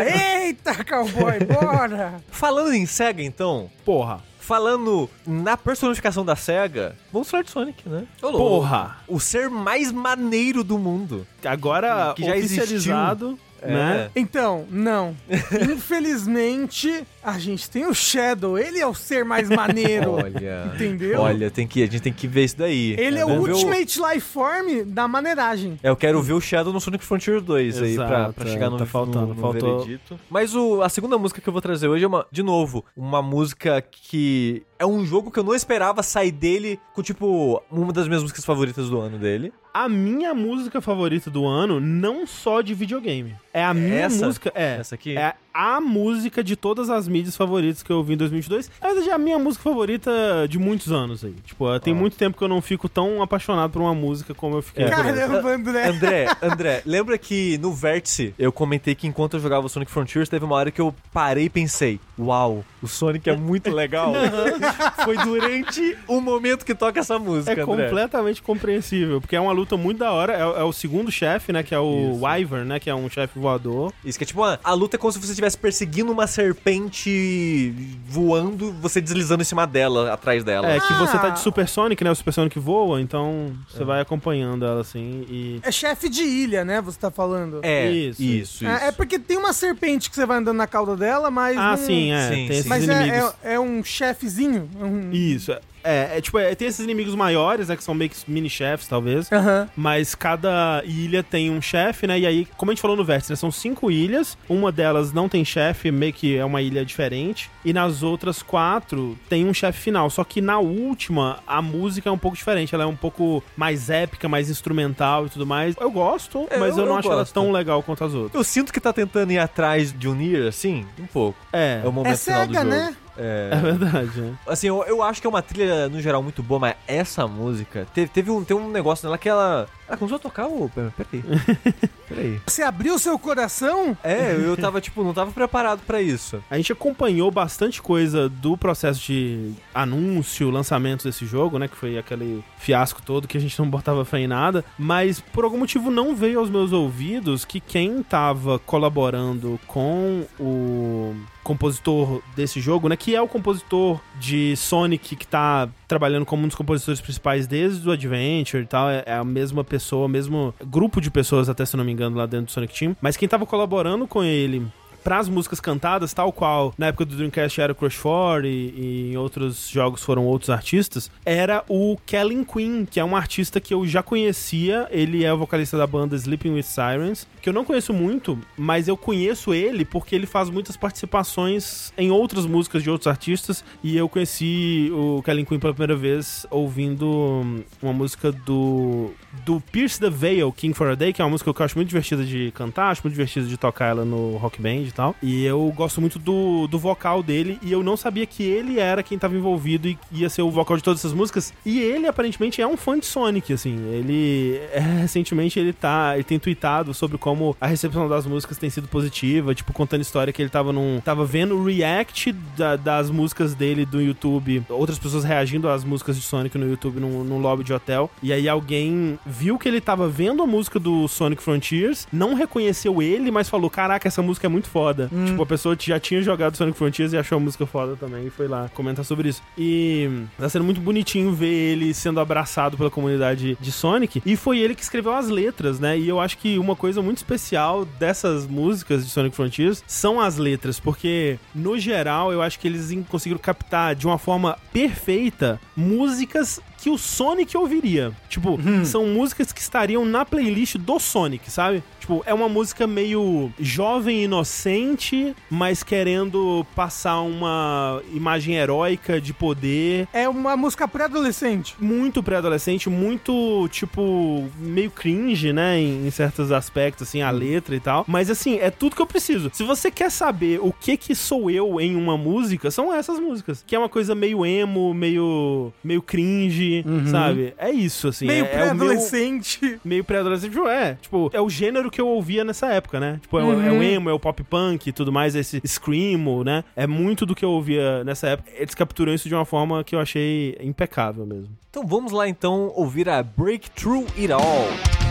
É. Eita, cowboy, bora! Falando em SEGA, então. Porra. Falando na personificação da SEGA, vamos falar de Sonic, né? Porra. O ser mais maneiro do mundo. Agora, Que já oficializado, né? Então, não. Infelizmente, a gente tem o Shadow. Ele é o ser mais maneiro. Olha. Entendeu? Olha, tem que, a gente tem que ver isso daí. Ele é o Vamos ver Ultimate Life Form da maneiragem. É, eu quero ver o Shadow no Sonic Frontier 2 aí, pra, Exato, pra é, chegar no, tá faltando, no, no faltou- veredito. Mas o, a segunda música que eu vou trazer hoje é, uma, de novo, uma música que é um jogo que eu não esperava sair dele com, tipo, uma das minhas músicas favoritas do ano dele. A minha música favorita do ano, não só de videogame. É a minha Essa? música. É. Essa aqui? É a música de todas as mídias favoritas que eu ouvi em 2022. Na verdade, é a minha música favorita de muitos anos aí. Tipo, tem muito tempo que eu não fico tão apaixonado por uma música como eu fiquei. É. Caramba, André. André, André, lembra que no Vértice eu comentei que enquanto eu jogava Sonic Frontiers, teve uma hora que eu parei e pensei: Uau, o Sonic é muito legal. Foi durante o momento que toca essa música, É André. completamente compreensível, porque é uma luta muito da hora. É, é o segundo chefe, né? Que é o Isso. Wyvern, né? Que é um chefe voador. Isso que é tipo, uma- a luta é como se você estivesse perseguindo uma serpente voando, você deslizando em cima dela, atrás dela. É, que você tá Ah. de Super Sonic, né? O Super Sonic voa, então você vai acompanhando ela assim e. É chefe de ilha, né? Você tá falando. É, Isso, isso, isso. É, é porque tem uma serpente que você vai andando na cauda dela, mas. Ah, não- sim, é. Sim, tem sim. esses Mas inimigos. é, é, é um chefezinho. é Um... Isso. É, é tipo, é, tem esses inimigos maiores, né? Que são meio que mini chefes, talvez. Aham. Mas cada ilha tem um chefe, né? E aí, como a gente falou no Vértice, né, são cinco ilhas. Uma delas não tem chefe, meio que é uma ilha diferente. E nas outras quatro tem um chefe final. Só que na última, a música é um pouco diferente. Ela é um pouco mais épica, mais instrumental e tudo mais. Eu gosto, É, mas eu, eu- não eu acho ela gosto. tão legal quanto as outras. Eu sinto que tá tentando ir atrás de unir, assim, um pouco. É, É o momento É final do cega, jogo. né? É. é verdade, né? Assim, eu, eu acho que é uma trilha, no geral, muito boa, mas essa música... Teve, teve um, tem um negócio nela que ela... Ela começou a tocar o... Peraí. Peraí. Você abriu seu coração? É, eu tava, tipo, não tava preparado pra isso. A gente acompanhou bastante coisa do processo de anúncio, lançamento desse jogo, né? Que foi aquele fiasco todo que a gente não botava fé em nada. Mas por algum motivo não veio aos meus ouvidos que quem tava colaborando com o compositor desse jogo, né? Que é o compositor de Sonic que tá trabalhando como um dos compositores principais desde o Adventure e tal. É é a mesma pessoa, mesmo grupo de pessoas, até se não me engano, lá dentro do Sonic Team. Mas quem tava colaborando com ele pras músicas cantadas, tal qual na época do Dreamcast era o Crush 4 e, e em outros jogos foram outros artistas, era o Kellen Quinn, que é um artista que eu já conhecia. Ele é o vocalista da banda Sleeping with Sirens, que eu não conheço muito, mas eu conheço ele porque ele faz muitas participações em outras músicas de outros artistas. E eu conheci o Kellen Quinn pela primeira vez ouvindo hum, uma música do, do Pierce the Veil, King for a Day, que é uma música que eu acho muito divertida de cantar, acho muito divertida de tocar ela no Rock Band e tal. E eu gosto muito do, do vocal dele e eu não sabia que ele era quem tava envolvido e ia ser o vocal de todas essas músicas. E ele aparentemente é um fã de Sonic, assim. Ele é, recentemente ele tá, ele tem tweetado sobre como a recepção das músicas tem sido positiva, tipo contando história que ele tava num tava vendo o react da- das músicas dele do YouTube, outras pessoas reagindo às músicas de Sonic no YouTube num, num lobby de hotel. E aí alguém viu que ele tava vendo a música do Sonic Frontiers, não reconheceu ele, mas falou: "Caraca, essa música é muito foda foda. Tipo, a pessoa já tinha jogado Sonic Frontiers e achou a música foda também e foi lá comentar sobre isso. E hum, tá sendo muito bonitinho ver ele sendo abraçado pela comunidade de Sonic. E foi ele que escreveu as letras, né? E eu acho que uma coisa muito especial dessas músicas de Sonic Frontiers são as letras, porque no geral eu acho que eles conseguiram captar de uma forma perfeita músicas que o Sonic ouviria. Tipo, são músicas que estariam na playlist do Sonic, sabe? Tipo, é uma música meio jovem, inocente, mas querendo passar uma imagem heróica de poder. É uma música pré-adolescente. Muito pré-adolescente, muito, tipo, meio cringe, né? Em, em certos aspectos, assim, a letra e tal. Mas, assim, é tudo que eu preciso. Se você quer saber o que que sou eu em uma música, são essas músicas. Que é uma coisa meio emo, meio, meio cringe, sabe? É isso, assim. Meio é, é pré-adolescente. meio pré-adolescente, tipo, é, tipo, é o gênero que eu ouvia nessa época, né? Tipo, é, o- é o emo, é o pop punk e tudo mais, esse screamo, né? É muito do que eu ouvia nessa época. Eles capturam isso de uma forma que eu achei impecável mesmo. Então vamos lá então ouvir a Breakthrough It All.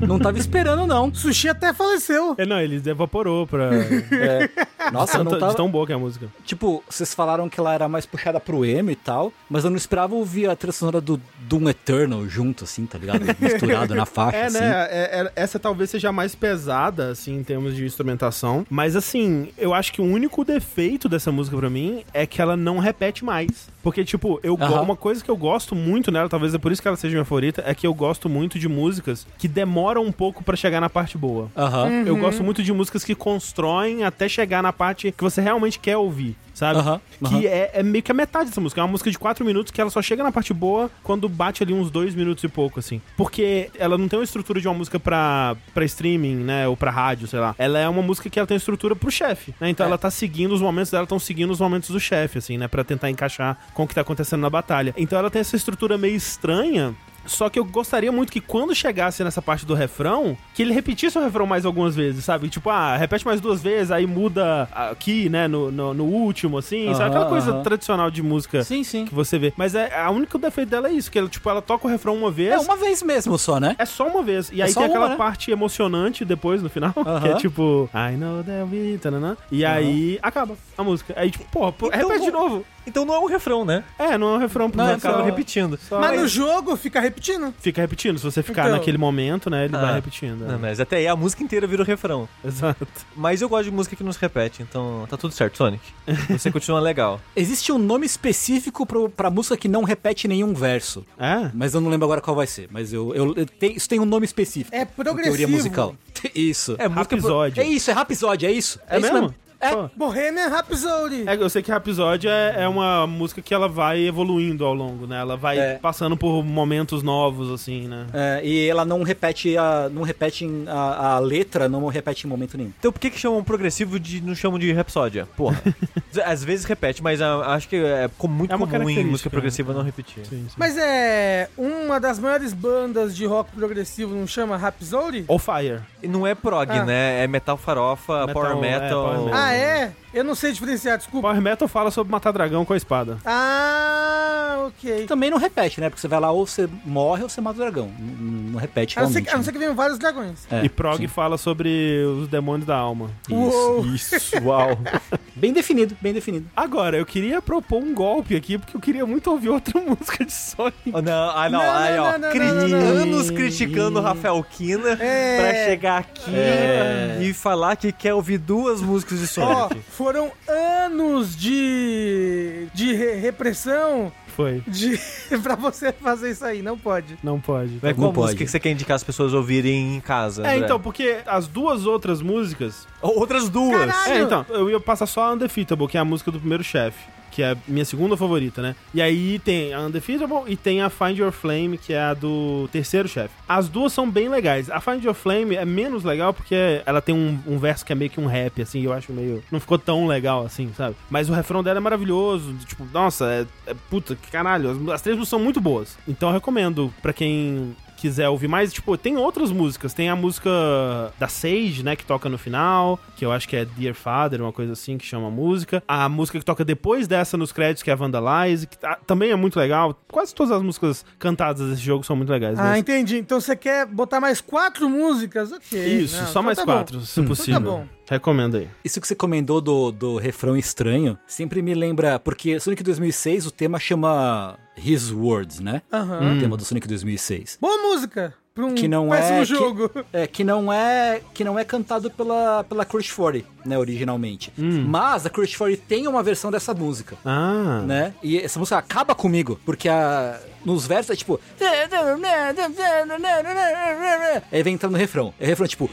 Não tava esperando, não. Sushi até faleceu. É, não, ele evaporou pra. É. Nossa, eu Tanto- não tava... De tão boa que é a música. Tipo, vocês falaram que ela era mais puxada pro emo e tal, mas eu não esperava ouvir a trilha sonora do Doom Eternal junto, assim, tá ligado? Misturado na faixa, É, assim. né? é- é- essa talvez seja a mais pesada, assim, em termos de instrumentação. Mas, assim, eu acho que o único defeito dessa música pra mim é que ela não repete mais. Porque, tipo, eu uma coisa que eu gosto muito nela, talvez é por isso que ela seja minha favorita, é que eu gosto muito de músicas que demoram um pouco pra chegar na parte boa. Aham. Eu gosto muito de músicas que constroem até chegar na parte que você realmente quer ouvir, sabe? Que é, é meio que a metade dessa música. É uma música de quatro minutos que ela só chega na parte boa quando bate ali uns dois minutos e pouco, assim. Porque ela não tem uma estrutura de uma música pra, pra streaming, né? Ou pra rádio, sei lá. Ela é uma música que ela tem estrutura pro chefe, né? Então ela tá seguindo os momentos dela, estão seguindo os momentos do chefe, assim, né? Pra tentar encaixar com o que tá acontecendo na batalha. Então ela tem essa estrutura meio estranha. Só que eu gostaria muito que quando chegasse nessa parte do refrão, que ele repetisse o refrão mais algumas vezes, sabe? Tipo, ah, repete mais duas vezes, aí muda aqui, né, no, no, no último, assim, sabe? Aquela coisa tradicional de música Sim, sim. que você vê. Mas é, a única defeito dela é isso, que ela, tipo, ela toca o refrão uma vez. É uma vez mesmo só, né? É só uma vez. E É aí tem aquela uma, né? parte emocionante depois, no final, que é tipo, I know that we... tananã. E aí acaba a música. Aí, tipo, porra, pô, Então repete de vou- novo. Então não é um refrão, né? É, não é um refrão, Não, não, é Acaba só- repetindo. só- Mas no jogo fica repetindo. Fica repetindo. Se você ficar Então. naquele momento, né, ele Ah. vai repetindo. Não, é. mas até aí a música inteira vira o refrão. Exato. Mas eu gosto de música que não se repete, então tá tudo certo, Sonic. Você continua legal. Existe um nome específico pro, pra música que não repete nenhum verso. É? Mas eu não lembro agora qual vai ser. Mas eu, eu, eu tenho- isso tem um nome específico. É em Teoria progressivo. musical. Isso. É música Episódio. É isso, é Rhapsody, é isso. É isso mesmo? É. Pô. Bohemian Rhapsody. É, eu sei que Rhapsody é, é uma música que ela vai evoluindo ao longo, né? Ela vai É. passando por momentos novos, assim, né? É, e ela não repete a, não repete a, a letra, não repete em momento nenhum. Então por que que chamam progressivo de não chamam de Rapsódia? Porra. Às vezes repete, mas ah, acho que é co- muito É uma comum em música progressiva né? não repetir. Sim, sim. Mas é. Uma das maiores bandas de rock progressivo não chama Rhapsody? Ou Fire. Não é prog, Ah. né? É metal farofa, Metal, power é, metal. power metal. Ah, é? Eu não sei diferenciar, desculpa. Power Metal fala sobre matar dragão com a espada. Ah, ok. Também não repete, né? Porque você vai lá ou você morre ou você mata o dragão. Não, não repete A não, ser, realmente. que- a não ser que venham vários dragões. né? É, e Prog sim. fala sobre os demônios da alma. Uou. Isso, uau. Bem definido, bem definido. Agora, eu queria propor um golpe aqui, porque eu queria muito ouvir outra música de Sonic. Oh, não, ah, não, Não, aí, não, ó. não, não, cri- não, não, não. Anos criticando o Rafael Kina É. pra chegar aqui É. e falar que quer ouvir duas músicas de Sonic. foram anos de. de re- repressão Foi. de pra você fazer isso aí. Não pode. Não pode. Mas qual Não pode. música que você quer indicar as pessoas ouvirem em casa? É, André? então, porque as duas outras músicas. Outras duas. Caralho. É, então, eu ia passar só a Undefeatable, que é a música do primeiro chefe. Que é a minha segunda favorita, né? E aí tem a Undefeatable e tem a Find Your Flame, que é a do terceiro chefe. As duas são bem legais. A Find Your Flame é menos legal porque ela tem um, um verso que é meio que um rap, assim, eu acho meio. Não ficou tão legal assim, sabe? Mas o refrão dela é maravilhoso. Tipo, nossa, é, é puta, que caralho. As, as três músicas são muito boas. Então eu recomendo pra quem quiser ouvir mais, tipo, tem outras músicas. Tem a música da Sage, né, que toca no final, que eu acho que é Dear Father, uma coisa assim, que chama a música. A música que toca depois dessa nos créditos, que é a Vandalize, que tá- também é muito legal. Quase todas as músicas cantadas desse jogo são muito legais. Ah, mas- entendi. Então você quer botar mais quatro músicas? Ok. Isso, Não, só então mais tá bom. quatro, se Então possível. tá bom. Recomendo aí. Isso que você comentou do, do refrão estranho, sempre me lembra, porque Sonic 2006 o tema chama His Words, né? Aham. O tema do Sonic 2006. Boa música. Pra um Que não é. jogo. Que, é, que não é. Que não é cantado pela, pela Crush 40, né, originalmente. Mas a Crush 40 tem uma versão dessa música. Ah, Né? E essa música acaba comigo, porque a, nos versos é tipo. Aí vem entrando no refrão. É refrão tipo.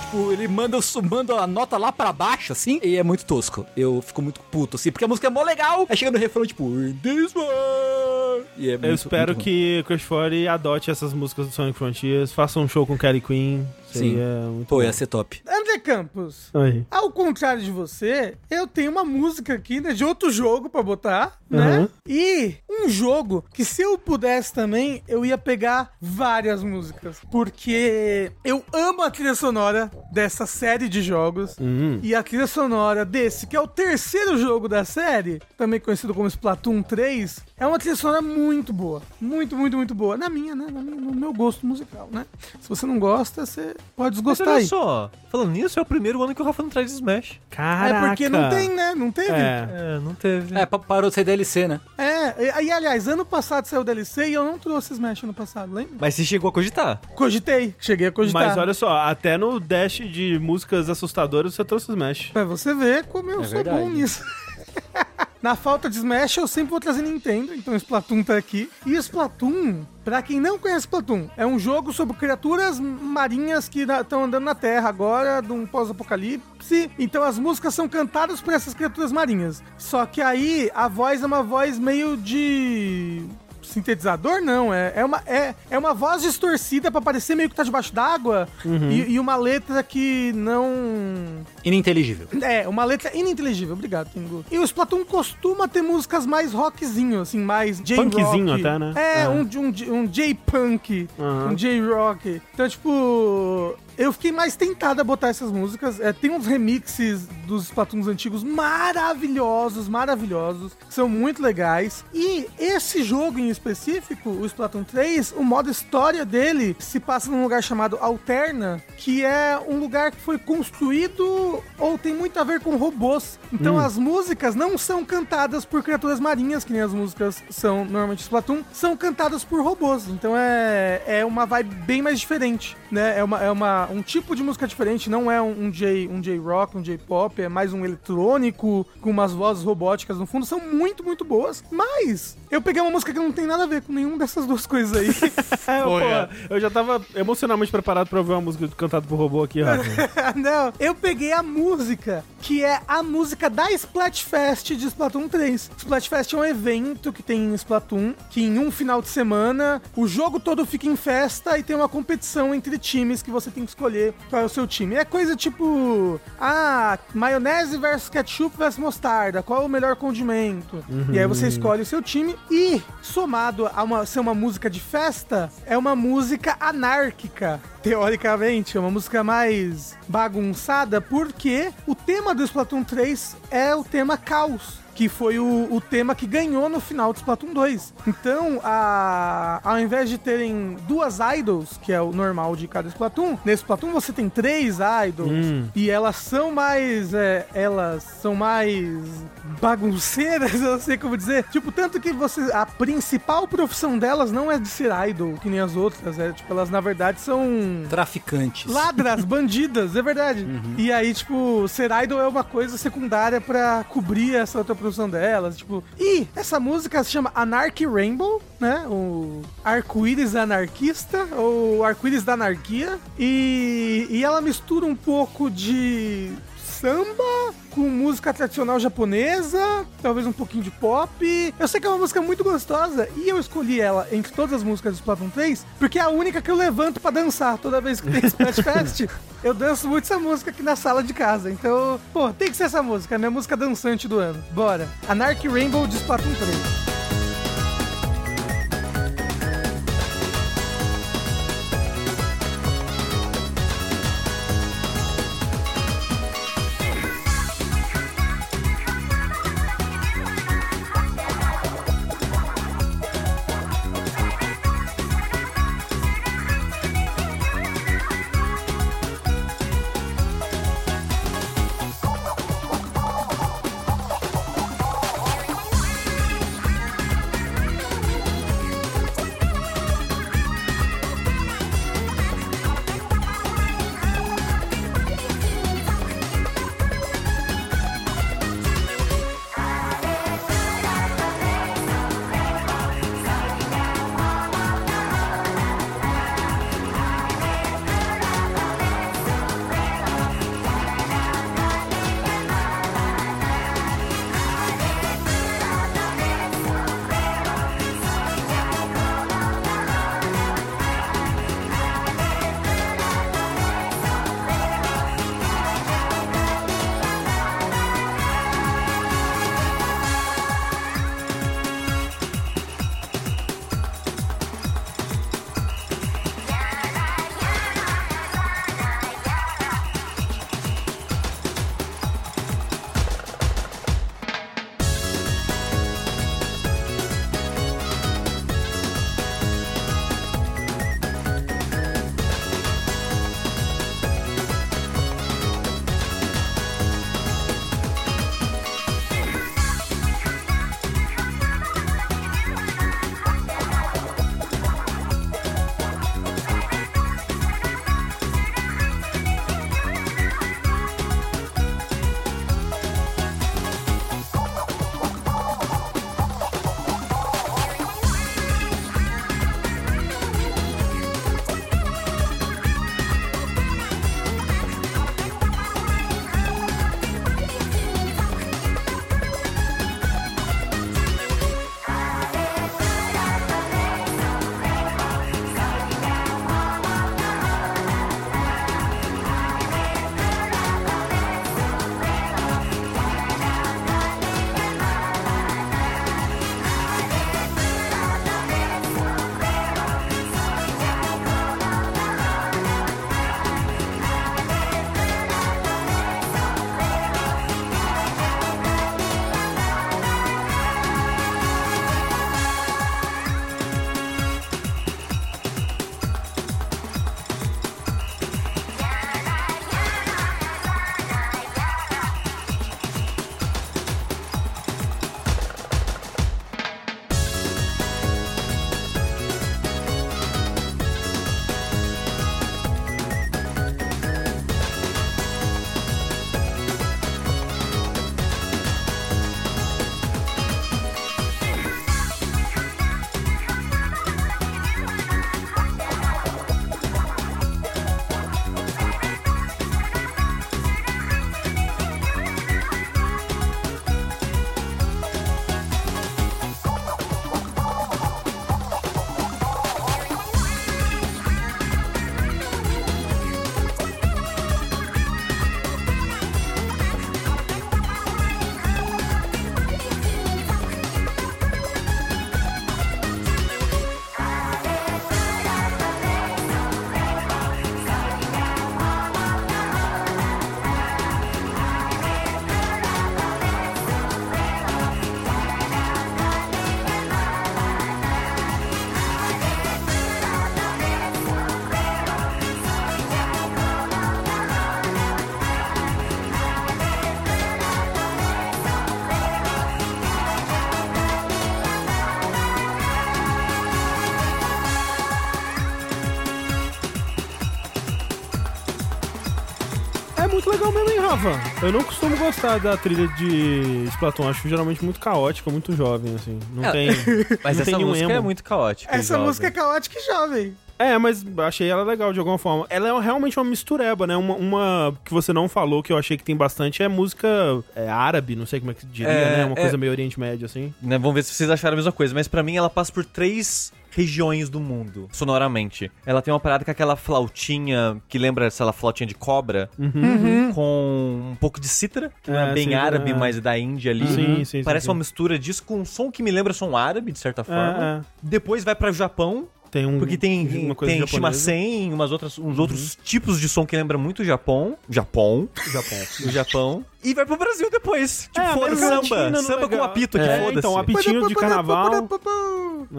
Tipo, ele manda, manda a nota lá pra baixo, assim, e é muito tosco. Eu fico muito puto, assim, porque a música é mó legal. Aí chega no refrão, tipo, this one. E é eu muito- espero muito que Crush 40 adote essas músicas do Sonic Frontiers, faça um show com Kelly Queen. Seria muito Pô, bom. ia ser top. André Campos, Oi. ao contrário de você, eu tenho uma música aqui, né, de outro jogo pra botar, né? Uhum. E um jogo que se eu pudesse também, eu ia pegar várias músicas, porque eu amo a trilha sonora dessa série de jogos. Hum. E a trilha sonora desse, que é o terceiro jogo da série, também conhecido como Splatoon 3, é uma trilha sonora muito boa. Muito, muito, muito boa. Na minha, né? Na minha- no meu gosto musical, né? Se você não gosta, você pode Mas desgostar olha aí. só, falando nisso, é o primeiro ano que o Rafa não traz Smash. Caraca. É porque não tem, né? Não teve. É. É, não teve. É, pa- parou de ser DLC, né? É, e, e, aliás, ano passado saiu DLC e eu não trouxe Smash ano passado, lembra? Mas você chegou a cogitar. Cogitei, cheguei a cogitar. Mas olha só, até no dash de músicas assustadoras você trouxe Smash. Pra você ver como eu É sou verdade. bom nisso. Na falta de Smash, eu sempre vou trazer Nintendo, então Splatoon tá aqui. E Splatoon, pra quem não conhece Splatoon, é um jogo sobre criaturas marinhas que estão andando na Terra agora, de um pós-apocalipse. Então as músicas são cantadas por essas criaturas marinhas. Só que aí a voz é uma voz meio de. Sintetizador não, é, é, uma, é, é uma voz distorcida pra parecer meio que tá debaixo d'água e, e uma letra que não Ininteligível. é, uma letra ininteligível, obrigado, Tengu. E o Splatoon costuma ter músicas mais rockzinho, assim, mais J-rock. Punkzinho até, né? É, É. um, um, um J-punk, Aham. um J-rock. Então, tipo... Eu fiquei mais tentado a botar essas músicas. É, tem uns remixes dos Splatoons antigos maravilhosos, maravilhosos. que São muito legais. E esse jogo em específico, o Splatoon 3, o modo história dele se passa num lugar chamado Alterna, que é um lugar que foi construído ou tem muito a ver com robôs. Então as músicas não são cantadas por criaturas marinhas, que nem as músicas são normalmente Splatoon, são cantadas por robôs. Então é, é uma vibe bem mais diferente, né? É, uma, é uma, um tipo de música diferente, não é um, um J, um J-rock, um J-pop, é mais um eletrônico com umas vozes robóticas no fundo. São muito, muito boas. Mas eu peguei uma música que não tem nada a ver com nenhuma dessas duas coisas aí. É, pô, Olha. eu já tava emocionalmente preparado pra ouvir uma música cantada por robô aqui, Rafa. Não, eu peguei a música, que é a música da Splatfest de Splatoon 3. Splatfest é um evento que tem em Splatoon, que em um final de semana o jogo todo fica em festa e tem uma competição entre times que você tem que escolher qual é o seu time. É coisa tipo, ah, maionese versus ketchup versus mostarda, qual é o melhor condimento? E aí você escolhe o seu time e somado a uma, ser uma música de festa, é uma música anárquica teoricamente, é uma música mais bagunçada, porque o tema do Splatoon 3 é o tema caos. Que foi o, o tema que ganhou no final do Splatoon 2. Então, a, ao invés de terem duas idols, que é o normal de cada Splatoon, nesse Splatoon você tem três idols. Hum. E elas são mais. é, elas são mais bagunceiras, eu não sei como dizer. Tipo, tanto que você. A principal profissão delas não é de ser idol, que nem as outras. É, tipo, elas na verdade são. Traficantes. Ladras, bandidas, é verdade. E aí, tipo, ser idol é uma coisa secundária pra cobrir essa outra produção delas, tipo... E essa música se chama Anarchy Rainbow, né? O arco-íris anarquista, ou arco-íris da anarquia. E, e ela mistura um pouco de samba com música tradicional japonesa, talvez um pouquinho de pop. Eu sei que é uma música muito gostosa e eu escolhi ela entre todas as músicas do Splatoon 3 porque é a única que eu levanto pra dançar toda vez que tem Splatfest. eu danço muito essa música aqui na sala de casa. Então, pô, tem que ser essa música, é a minha música dançante do ano. Bora. Anarchy Rainbow de Splatoon 3. Eu não costumo gostar da trilha de Splatoon. Acho geralmente muito caótica, muito jovem, assim. Não É, tem. Mas não essa tem música é emo. muito caótica. Essa jovem. música é caótica e jovem. É, mas achei ela legal de alguma forma. Ela é realmente uma mistureba, né? Uma, uma que você não falou que eu achei que tem bastante é música é, árabe, não sei como é que se diria, É, né? Uma é. coisa meio Oriente Médio, assim. Né, vamos ver se vocês acharam a mesma coisa, mas pra mim ela passa por três regiões do mundo, sonoramente. Ela tem uma parada com aquela flautinha que lembra, sei lá, flautinha de cobra, com um pouco de cítara, que não é É, bem sim, árabe, é. mas é da Índia ali. Sim, sim, Parece sim, uma sim. mistura disso com um som que me lembra som árabe, de certa forma. é. Depois vai pra Japão, Tem um. porque tem, uma coisa tem. Uhum. shimasen, umas outras, uns outros tipos de som que lembra muito o Japão. Japão. Japão. O Japão. E vai pro Brasil depois. Tipo, É, foda-se, América samba. Latina, Samba com apito aqui, É, foda-se. então, apitinho de carnaval.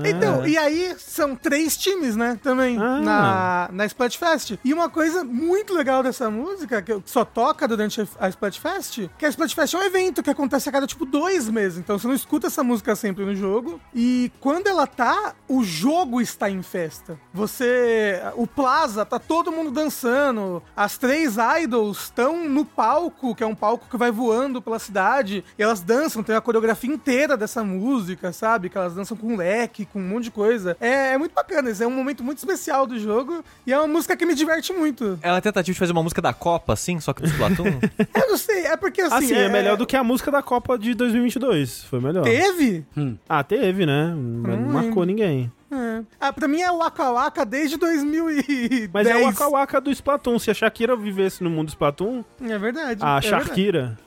É. Então, e aí são três times, né? Também Ah. na, na Splatfest. E uma coisa muito legal dessa música, que só toca durante a Splatfest, que a Splatfest é um evento que acontece a cada tipo dois meses. Então você não escuta essa música sempre no jogo. E quando ela tá, o jogo está em festa. Você. O Plaza, tá todo mundo dançando. As três idols estão no palco, que é um palco que vai voando pela cidade. E elas dançam, tem a coreografia inteira dessa música, sabe? Que elas dançam com leque, com um monte de coisa. É, é muito bacana, é um momento muito especial do jogo. E é uma música que me diverte muito. É uma tentativa de fazer uma música da Copa, assim, só que do Splatoon. Eu não sei, é porque assim. Assim, é, melhor do que a música da Copa de 2022. Foi melhor. Teve? Ah, teve, né? Não Hum. marcou ninguém. É. Ah, pra mim é o Waka Waka desde 2010. Mas é o Waka Waka do Splatoon. Se a Shakira vivesse no mundo do Splatoon, É verdade. a é verdade. Shakira.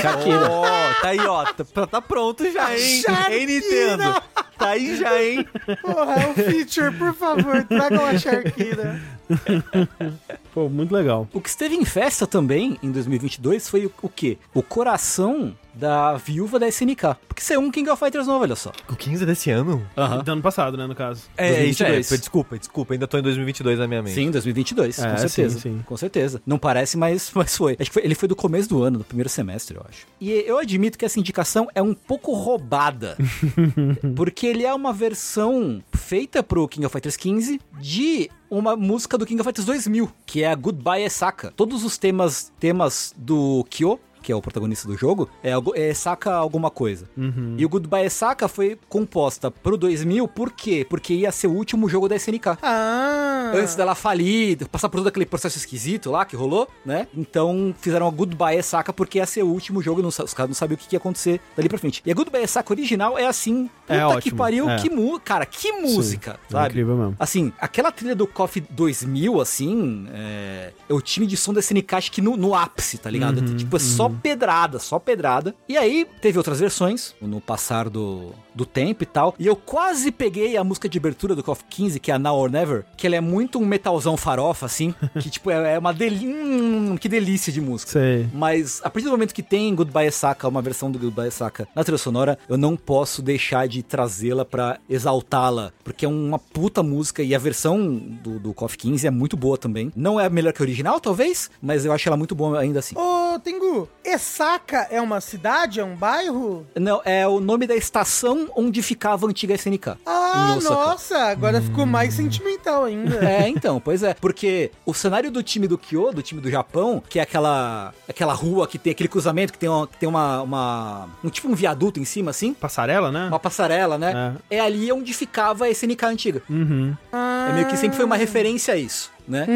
Shakira. Ó, tá aí, ó. Tá, tá pronto já, hein? Shakira! Hein, Nintendo? Tá aí já, hein? Porra, é um feature, por favor, tragam a Shakira. Pô, muito legal. O que esteve em festa também em 2022 foi o, o quê? O coração da viúva da SNK. Porque saiu um King of Fighters novo, olha só. O 15 desse ano? Aham. Do ano passado, né, no caso. É, isso é. 2022. Desculpa, desculpa. Ainda tô em 2022 na minha mente. Sim, 2022, É, com certeza. sim, sim. Com certeza. Não parece, mas, mas foi. Acho que foi- ele foi do começo do ano, do primeiro semestre, eu acho. E eu admito que essa indicação é um pouco roubada. porque ele é uma versão feita pro King of Fighters 15 de uma música do King of Fighters 2000, que é a Goodbye Esaka. Todos os temas, temas do Kyo que é o protagonista do jogo, é, é Saka alguma coisa. E o Goodbye Saka foi composta pro 2000, por quê? Porque ia ser o último jogo da SNK Ah. antes dela falir, passar por todo aquele processo esquisito lá que rolou, né? Então fizeram a Goodbye Saka porque ia ser o último jogo, não os caras não sabiam o que ia acontecer dali pra frente. E a Goodbye Saka original é assim, puta É que ótimo, pariu, é. que mu cara, que música, é sabe? incrível mesmo. Assim, aquela trilha do KOF 2000, assim, é, é o time de som da SNK acho que no, no ápice, tá ligado? Uhum, tipo, é só pedrada, só pedrada. E aí, teve outras versões, no passar do, do tempo e tal. E eu quase peguei a música de abertura do KOF 15, que é a Now or Never, que ela é muito um metalzão farofa, assim, que, tipo, é, é uma delícia, que delícia de música. Sei. Mas a partir do momento que tem Goodbye Saka, uma versão do Goodbye Saka na trilha sonora, eu não posso deixar de trazê-la pra exaltá-la, porque é uma puta música e a versão do, do KOF 15 é muito boa também. Não é a melhor que a original, talvez, mas eu acho ela muito boa ainda assim. Ô, Tengu, Esaka é uma cidade? É um bairro? Não, é o nome da estação onde ficava a antiga SNK. Ah, nossa, agora ficou mais sentimental ainda. É, então, pois é. Porque o cenário do time do Kyo, do time do Japão, que é aquela aquela rua que tem aquele cruzamento, que tem, uma, que tem uma, uma- um tipo um viaduto em cima, assim, Passarela, né? uma passarela, né? É, ali onde ficava a SNK antiga. Uhum. Ah, É meio que sempre foi uma referência a isso, né?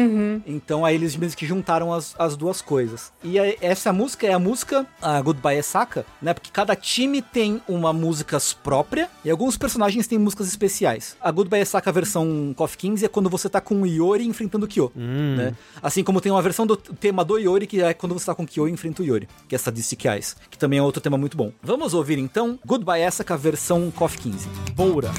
Então aí eles mesmo que juntaram as, as duas coisas. E aí, essa música é a música a Goodbye Saka, né? Porque cada time tem uma música própria e alguns personagens têm músicas especiais. A Goodbye Saka versão KOF 15 é quando você tá com o Yori enfrentando o Kyo, né? Assim como tem uma versão do tema do Yori que é quando você tá com o Kyo e enfrenta o Yori, que é Sadistic Eyes, que também é outro tema muito bom. Vamos ouvir então Goodbye Saka versão KOF 15. Boura.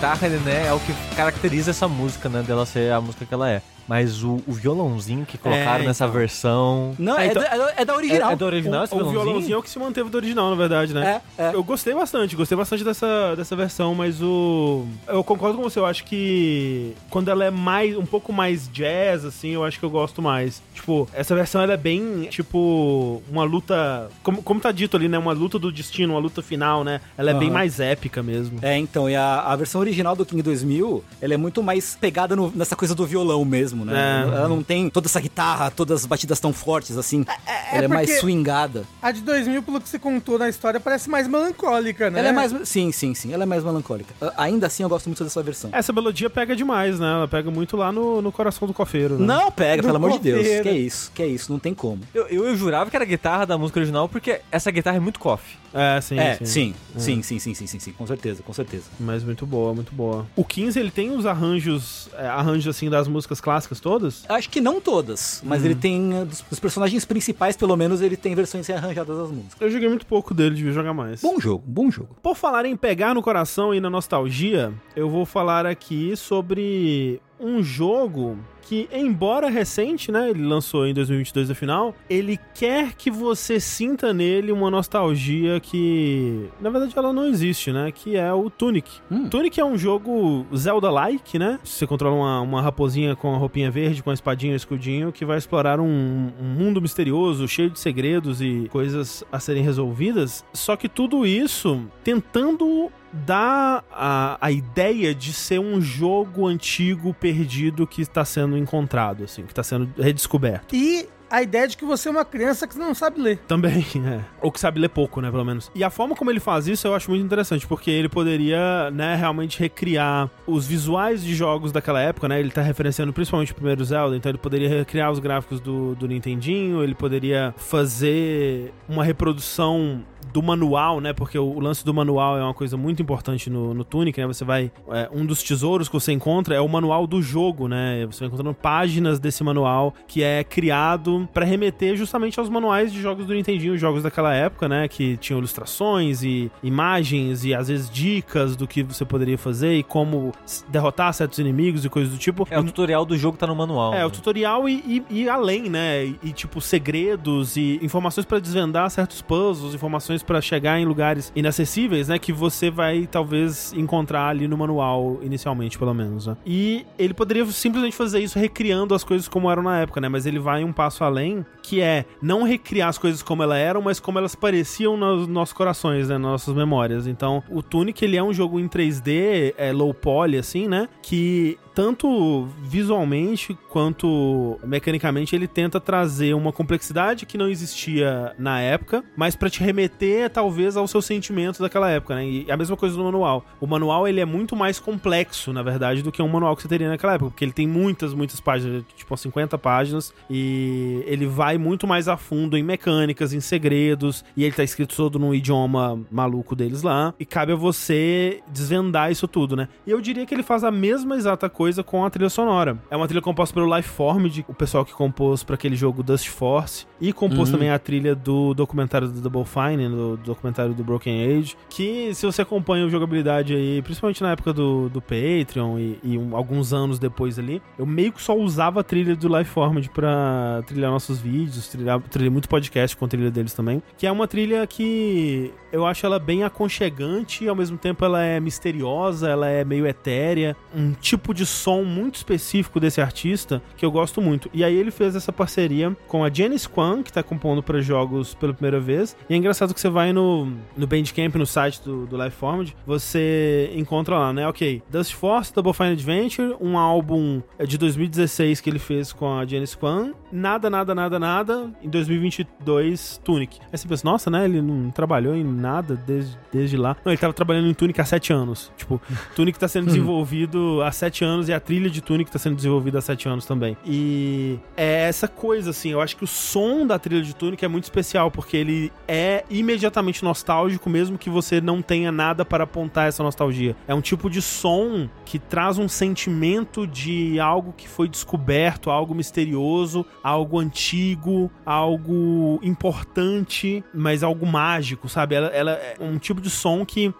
Guitarra, né, é o que caracteriza essa música, né, dela ser a música que ela é. Mas o, o violãozinho que colocaram É, nessa então. versão... Não, é, então- da, é da- é da original. É, é do original esse o, o violãozinho? violãozinho é o que se manteve do original, na verdade, né? É, é. Eu gostei bastante, gostei bastante dessa, dessa versão, mas o. Eu concordo com você, eu acho que quando ela é mais um pouco mais jazz, assim, eu acho que eu gosto mais. Tipo, essa versão ela é bem, tipo, uma luta. Como, como tá dito ali, né? Uma luta do destino, uma luta final, né? Ela é bem Aham. mais épica mesmo. É, então, e a, a versão original do King 2000, ela é muito mais pegada no- nessa coisa do violão mesmo, né? É. Ela não tem toda essa guitarra, todas as batidas tão fortes assim. ela é mais swingada. A de 2000, pelo que você contou na história, parece mais melancólica, né? Ela é mais. Sim, sim, sim. Ela é mais melancólica. Ainda assim, eu gosto muito dessa versão. Essa melodia pega demais, né? Ela pega muito lá no, no coração do cofeiro. Né? Não pega, Do pelo amor de Deus. Que isso, que isso, não tem como. Eu, eu, eu jurava que era a guitarra da música original, porque essa guitarra é muito coffee. É, sim, é, sim. sim, sim, sim, sim, sim, sim, sim, com certeza, com certeza. Mas muito boa, muito boa. O 15, ele tem os arranjos, é, arranjos assim das músicas clássicas todas? Acho que não todas, mas ele tem. uh, Dos, dos personagens principais, pelo menos, ele tem versões rearranjadas das músicas. Eu joguei muito pouco dele, devia jogar mais. Bom jogo, bom jogo. Por falar em pegar no coração e na nostalgia, eu vou falar aqui sobre um jogo que, embora recente, né, ele lançou em 2022 no final, ele quer que você sinta nele uma nostalgia que, na verdade, ela não existe, né, que é o Tunic. Hum. Tunic é um jogo Zelda-like, né, você controla uma, uma raposinha com a roupinha verde, com a espadinha e o escudinho, que vai explorar um, um mundo misterioso, cheio de segredos e coisas a serem resolvidas, só que tudo isso tentando dá a, a ideia de ser um jogo antigo perdido que está sendo encontrado, assim, que está sendo redescoberto. E a ideia de que você é uma criança que não sabe ler. Também, é. Ou que sabe ler pouco, né, pelo menos. E a forma como ele faz isso eu acho muito interessante, porque ele poderia, né, realmente recriar os visuais de jogos daquela época, né? Ele tá referenciando principalmente o primeiro Zelda, então ele poderia recriar os gráficos do, do Nintendinho, ele poderia fazer uma reprodução do manual, né? Porque o, lance do manual é uma coisa muito importante no, no Tunic, né? Você vai. é, um dos tesouros que você encontra é o manual do jogo, né? Você vai encontrando páginas desse manual que é criado para remeter justamente aos manuais de jogos do Nintendinho, jogos daquela época, né? Que tinham ilustrações e imagens e às vezes dicas do que você poderia fazer e como derrotar certos inimigos e coisas do tipo. É, o tutorial do jogo tá no manual. É, né? o tutorial e, e- e além, né? E, e, tipo, segredos e informações pra desvendar certos puzzles, informações pra chegar em lugares inacessíveis, né? Que você vai, talvez, encontrar ali no manual, inicialmente, pelo menos, né? E ele poderia simplesmente fazer isso recriando as coisas como eram na época, né? Mas ele vai um passo além, que é não recriar as coisas como elas eram, mas como elas pareciam nos nossos corações, né? Nas nossas memórias. Então, o Tunic, ele é um jogo em 3D, é low poly, assim, né? Que tanto visualmente quanto mecanicamente ele tenta trazer uma complexidade que não existia na época, mas pra te remeter talvez aos seus sentimentos daquela época, né? E a mesma coisa no manual. O manual ele é muito mais complexo, na verdade, do que um manual que você teria naquela época, porque ele tem muitas, muitas páginas, tipo 50 páginas, e ele vai muito mais a fundo em mecânicas, em segredos, e ele tá escrito todo num idioma maluco deles lá, e cabe a você desvendar isso tudo, né? E eu diria que ele faz a mesma exata coisa com a trilha sonora. É uma trilha composta pelo Lifeformed, o pessoal que compôs para aquele jogo Dust Force, e compôs também a trilha do documentário do Double Fine, do documentário do Broken Age, que se você acompanha o jogabilidade aí, principalmente na época do, do Patreon e, e um- alguns anos depois ali, eu meio que só usava a trilha do Lifeformed pra trilhar nossos vídeos, trilhar, trilhei muito podcast com a trilha deles também, que é uma trilha que eu acho ela bem aconchegante e ao mesmo tempo ela é misteriosa, ela é meio etérea, um tipo de som muito específico desse artista que eu gosto muito. E aí ele fez essa parceria com a Janice Kwan, que tá compondo para jogos pela primeira vez. E é engraçado que você vai no, no Bandcamp, no site do, do Lifeformed, você encontra lá, né? Ok, Dust Force, Double Fine Adventure, um álbum é, de 2016 que ele fez com a Janice Kwan, nada, nada, nada, nada, em 2022, Tunic. Aí você pensa, nossa, né? Ele não trabalhou em nada desde, desde lá. Não, ele tava trabalhando em Tunic há sete anos. Tipo, Tunic tá sendo desenvolvido há sete anos anos e a trilha de Tunic tá sendo desenvolvida há sete anos também. E é essa coisa, assim, eu acho que o som da trilha de Tunic é muito especial, porque ele é imediatamente nostálgico, mesmo que você não tenha nada para apontar essa nostalgia. É um tipo de som que traz um sentimento de algo que foi descoberto, algo misterioso, algo antigo, algo importante, mas algo mágico, sabe? Ela, ela é um tipo de som que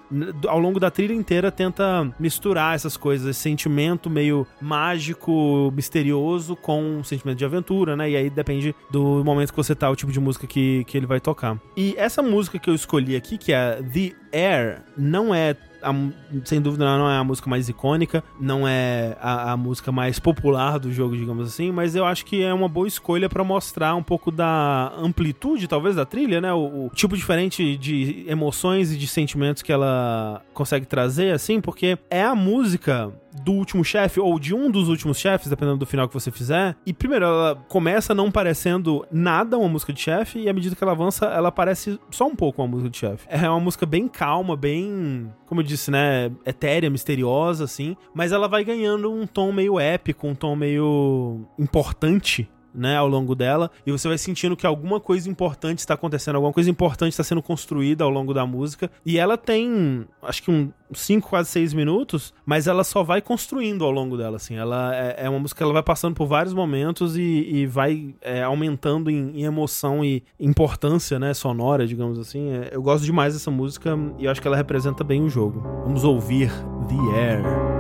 ao longo da trilha inteira tenta misturar essas coisas, esse sentimento meio mágico, misterioso com um sentimento de aventura, né? E aí depende do momento que você tá, o tipo de música que, que ele vai tocar. E essa música que eu escolhi aqui, que é The Air, não é a sem dúvida não é a música mais icônica, não é a, a música mais popular do jogo, digamos assim, mas eu acho que é uma boa escolha pra mostrar um pouco da amplitude, talvez, da trilha, né? O, o tipo diferente de emoções e de sentimentos que ela consegue trazer, assim, porque é a música do último chefe, ou de um dos últimos chefes, dependendo do final que você fizer. E primeiro, ela começa não parecendo nada uma música de chefe, e à medida que ela avança, ela parece só um pouco uma música de chefe. É uma música bem calma, bem, como eu disse, né, etérea, misteriosa, assim, mas ela vai ganhando um tom meio épico, um tom meio importante né, ao longo dela, e você vai sentindo que alguma coisa importante está acontecendo, alguma coisa importante está sendo construída ao longo da música, e ela tem, acho que um 5, quase 6 minutos, mas ela só vai construindo ao longo dela, assim, ela é, é uma música que ela vai passando por vários momentos e, e vai é, aumentando em, em emoção e importância, né, sonora, digamos assim, É, eu gosto demais dessa música e acho que ela representa bem o jogo. Vamos ouvir The Air.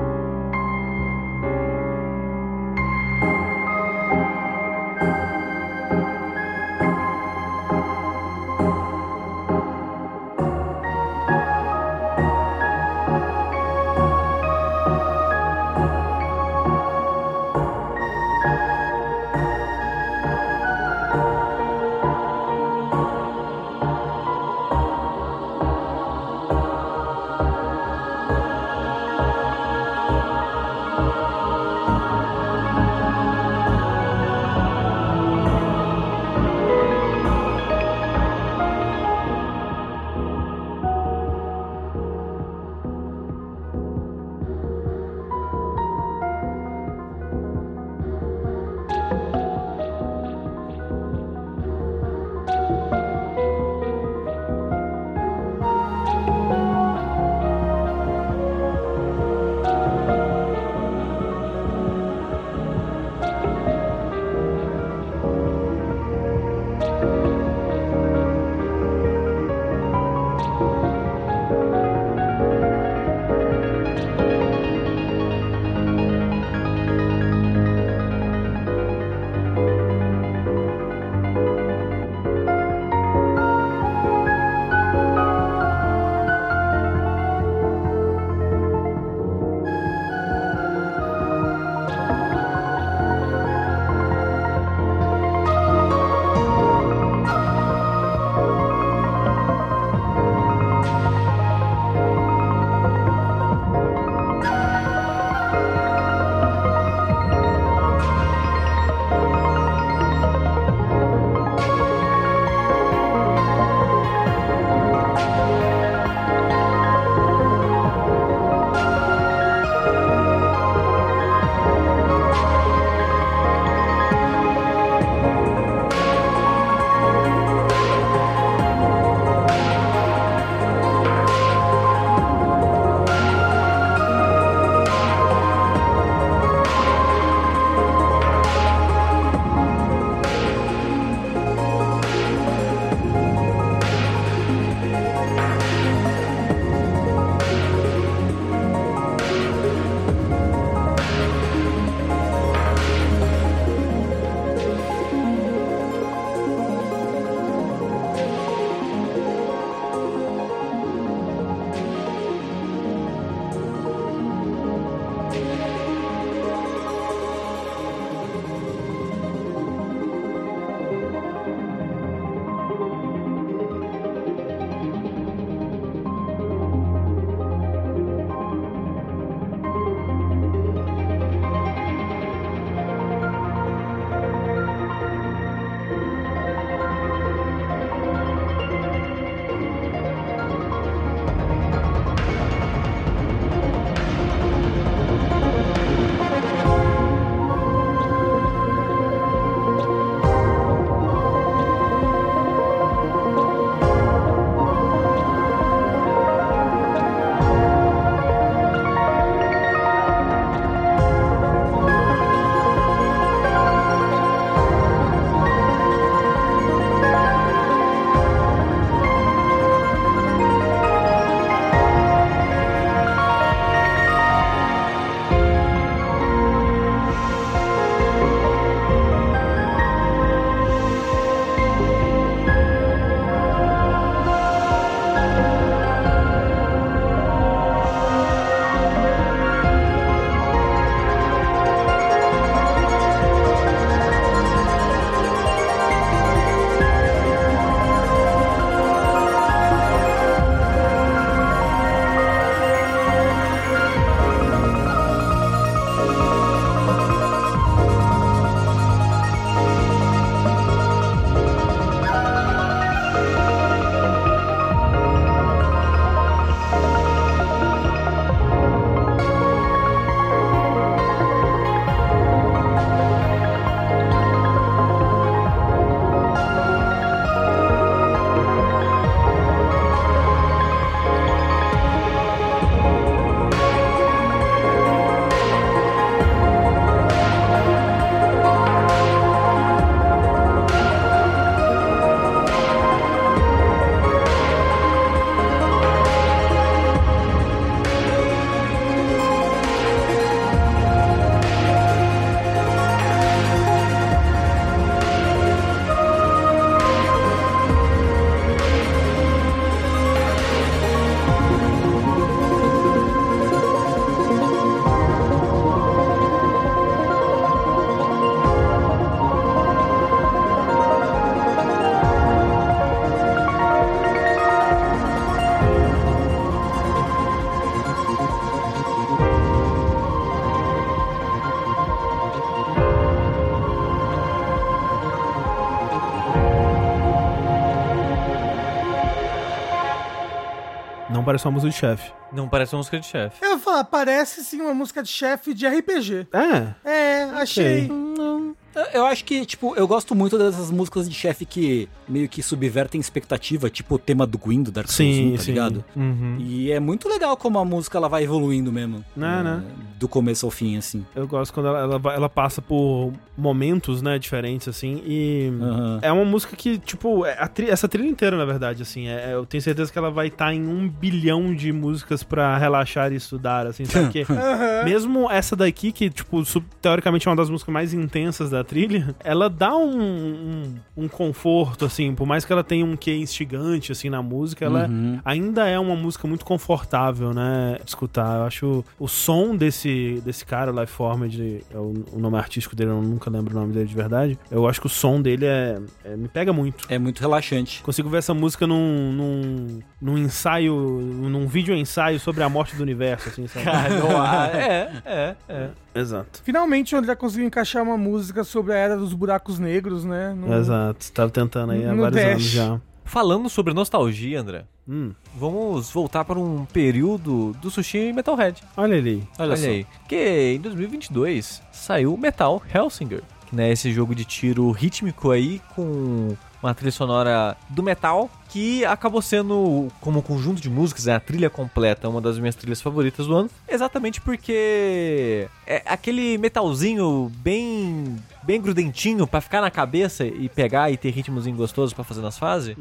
Parece uma música de chefe. Não parece uma música de chefe. Eu vou falar, parece sim uma música de chefe de RPG. É, É, achei. Eu- Eu acho que, tipo, eu gosto muito dessas músicas de chefe que meio que subvertem expectativa, tipo o tema do Gwyn do Dark Souls Sim, 1, tá sim. ligado? Uhum. E é muito legal como a música ela vai evoluindo mesmo. Né, É, né? Do começo ao fim, assim. eu gosto quando ela, ela, ela passa por momentos, né, diferentes, assim, e... Aham. É uma música que, tipo, é tri- essa trilha inteira, na verdade, assim, é- eu tenho certeza que ela vai estar em um bilhão de músicas pra relaxar e estudar, assim, sabe? Porque Aham. mesmo essa daqui, que, tipo, teoricamente é uma das músicas mais intensas da trilha, ela dá um, um, um conforto, assim, por mais que ela tenha um quê instigante, assim, na música, ela Uhum. ainda é uma música muito confortável, né, escutar. Eu acho o som desse, desse cara, Life Formed, é o, o nome artístico dele, eu nunca lembro o nome dele de verdade, eu acho que o som dele é, é- me pega muito. É muito relaxante. Consigo ver essa música num, num, num ensaio, num vídeo ensaio sobre a morte do universo, assim, sabe? Ah, não há- é, é, é. Exato. Finalmente o André conseguiu encaixar uma música sobre a era dos buracos negros, né? No- Exato. Tava tentando aí há No vários Dash. anos já. Falando sobre nostalgia, André, Hum, vamos voltar para um período do sushi e Metalhead. olha ali. Olha, só. aí. Que em 2022 saiu Metal Hellsinger, que né, esse jogo de tiro rítmico aí com uma trilha sonora do metal que acabou sendo como conjunto de músicas, né, a trilha completa, uma das minhas trilhas favoritas do ano, exatamente porque é aquele metalzinho bem bem grudentinho pra ficar na cabeça e pegar e ter ritmozinho gostoso pra fazer nas fases.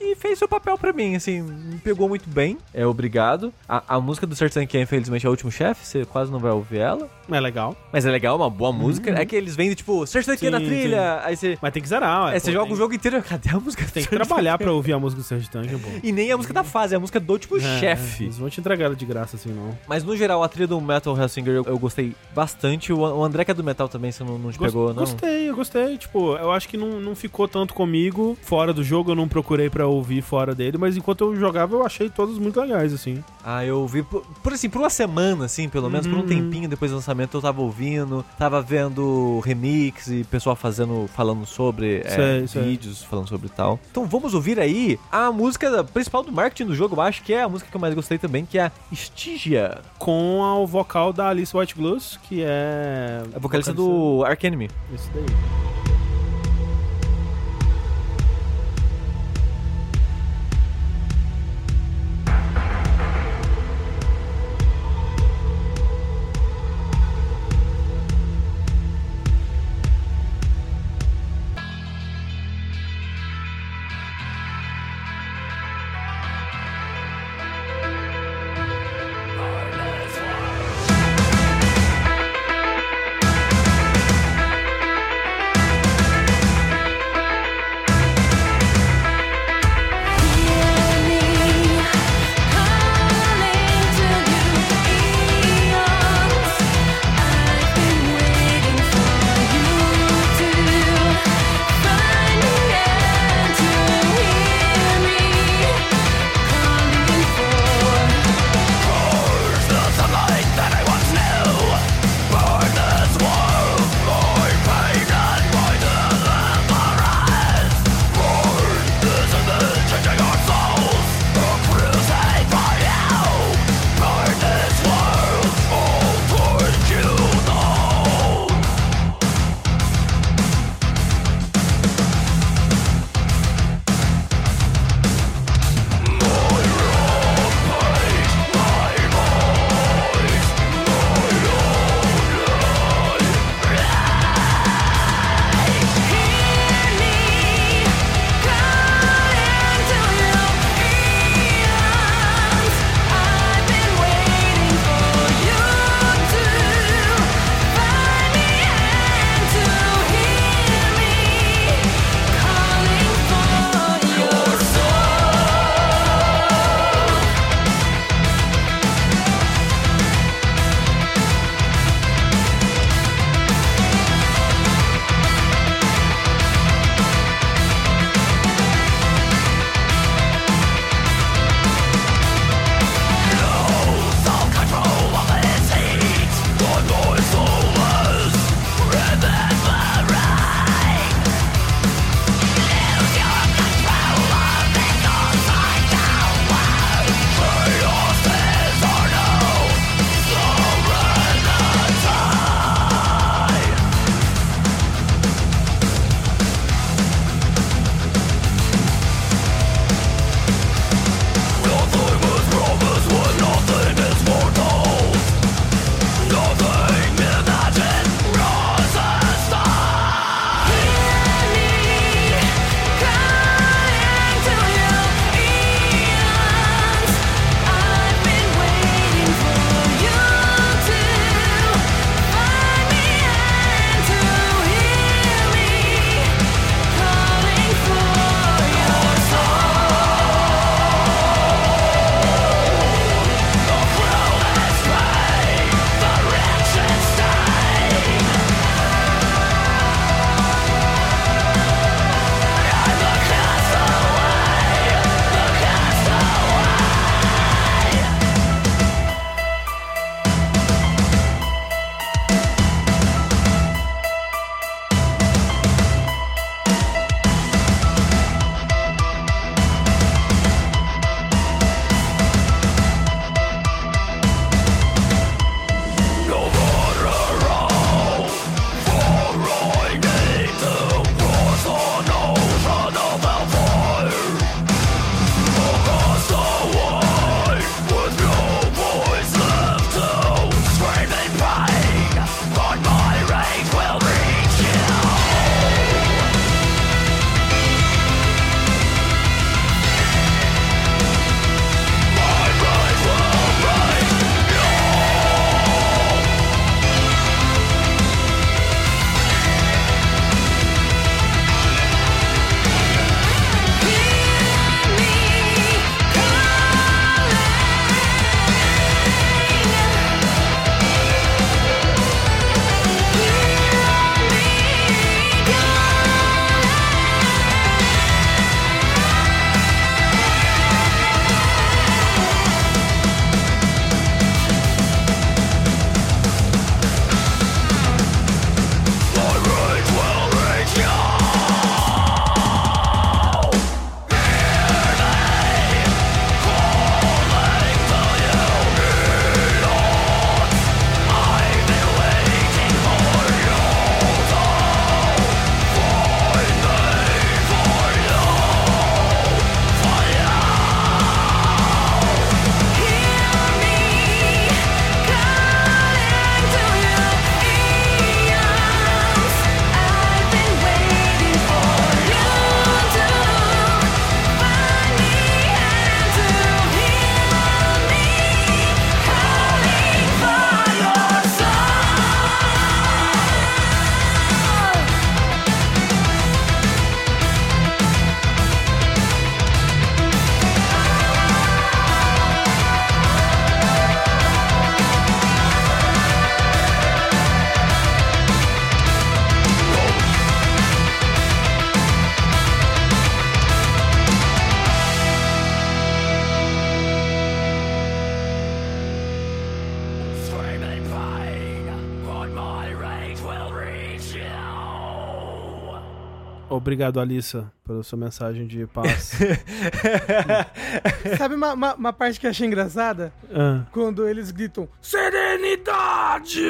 E fez seu papel pra mim, assim, me pegou muito bem. É obrigado. A, a música do Sertan que é infelizmente é o último chefe, você quase não vai ouvir ela. É legal. Mas é legal, é uma boa música. É que eles vendem, tipo, Sertan que na Sim, trilha. Aí você. Mas tem que zerar, ué. Aí você joga o jogo inteiro. Cadê a música? Tem que trabalhar pra ouvir a música do Sérgio Tanque, pô. E nem a música da fase, é a música do tipo É, chefe. Eles vão te entregar ela de graça assim, não. Mas no geral, a trilha do Metal Hellsinger eu, eu gostei bastante. O, o André que é do Metal também, você não, não te Gos- pegou, não? Gostei, eu gostei. Tipo, eu acho que não, não ficou tanto comigo fora do jogo, eu não procurei pra ouvir fora dele, mas enquanto eu jogava, eu achei todos muito legais, assim. Ah, eu vi por, por, assim, por uma semana, assim, pelo menos, por um Uhum. tempinho depois do lançamento, eu tava ouvindo, tava vendo remix e pessoal fazendo, falando sobre é, Sei, sei. vídeos, falando sobre tal. Então vamos ouvir aí a música principal do marketing do jogo, eu acho que é a música que eu mais gostei também, que é a Stygia, Com o vocal da Alice White Blues, que é. a vocalista do Ark stay. Obrigado, Alissa, pela sua mensagem de paz. Sabe uma, uma, uma parte que eu achei engraçada? Ah. Quando eles gritam Serenidade!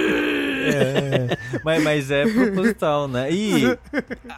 mas, mas é proposital, né? E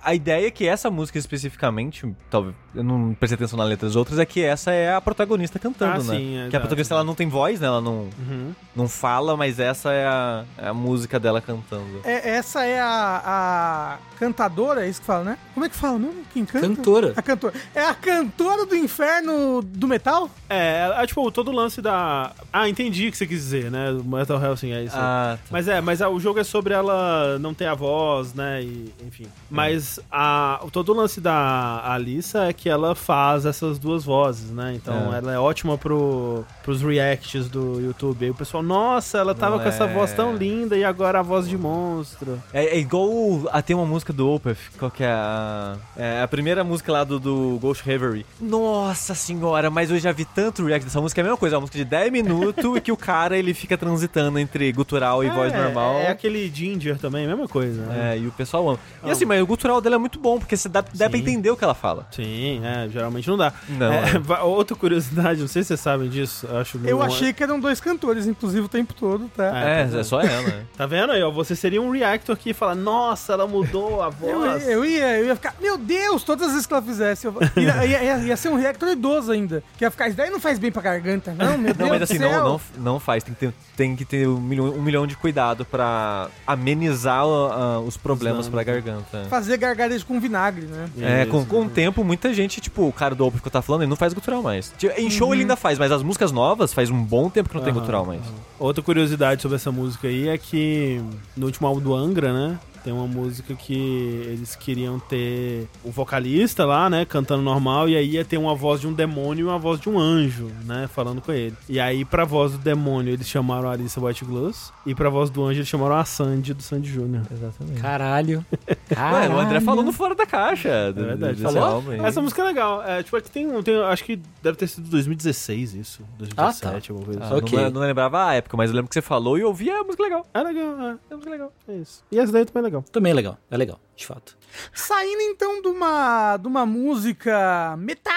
a ideia é que essa música especificamente, talvez eu não prestei atenção na letra das outras, é que essa é a protagonista cantando, Ah, né? sim, é que a protagonista ela não tem voz, né? Ela não, Uhum. não fala, mas essa é a, é a música dela cantando. É, essa é a, a cantadora, é isso que fala, né? Como é que fala mesmo? Quem canta? Cantora. A cantora. É a cantora do inferno do metal? É, é, tipo, todo o lance da. Ah, entendi o que você quis dizer, né? O Metal Hellsing é isso. Ah, tá. Mas é, mas ah, o jogo é sobre ela não ter a voz, né? E, enfim. Mas a, todo o lance da Alissa é que ela faz essas duas vozes, né? Então É. ela é ótima pro, pros reacts do YouTube. Aí o pessoal, nossa, ela tava Não com essa é. voz tão linda e agora a voz de monstro. É, é igual. A, tem uma música do Opeth, qual que é a. É a primeira música lá do, do Ghost Reverie. Nossa senhora, mas eu já vi tanto react dessa música, é a mesma coisa, é uma música de 10 minutos e que o cara ele fica transitando entre gutural e voz É, normal. É aquele Ginger também, mesma coisa. Né? É, e o pessoal ama. E assim, mas o gutural dela é muito bom, porque você dá, dá pra entender o que ela fala. Sim, é, geralmente não dá. Não, É, é. Outra curiosidade, não sei se vocês sabem disso, eu acho Eu meio- achei que eram dois cantores, inclusive, o tempo todo, tá? É, É, tá é só ela, né? Tá vendo aí, ó? Você seria um reactor que fala, nossa, ela mudou a Eu, voz. eu ia, eu ia ficar, meu Deus, todas as vezes que ela fizesse. Eu, ia, ia, ia- ia ser um reactor idoso ainda. Que ia ficar, isso daí não faz bem pra garganta, não, meu Não, Deus mas do assim, céu. não, não, não faz. Tem que ter, tem que ter um, milhão, um milhão de cuidado pra amenizar ah, os problemas Os pra garganta. Fazer gargarejo com vinagre, né? É, com, Isso. com o tempo, muita gente, tipo, o cara do Opeth que eu tava falando, ele não faz gutural mais. Tipo, Em show ele ainda faz, mas as músicas novas faz um bom tempo que não tem Aham, gutural mais. Outra curiosidade sobre essa música aí é que no último álbum do Angra, né? Tem uma música que eles queriam ter o vocalista lá, né? Cantando normal, e aí ia ter uma voz de um demônio e uma voz de um anjo, né? Falando com ele. E aí, pra voz do demônio, eles chamaram a Alissa White Gloss, e pra voz do anjo, eles chamaram a Sandy do Sandy Júnior. Exatamente. Caralho. Ué, Caralho. o André falou no fora da caixa. do- É verdade. Falou? Essa música é legal. É, tipo, é que tem um. Tem, acho que deve ter sido 2016 isso. 2017, Ah, tá. alguma coisa Ah, assim. Ok. não, não lembrava a época, mas eu lembro que você falou e eu ouvi a música legal. É legal, é. É música legal. É isso. E essa daí também é legal. Também é legal. É legal, de fato. Saindo então de uma, de uma música metal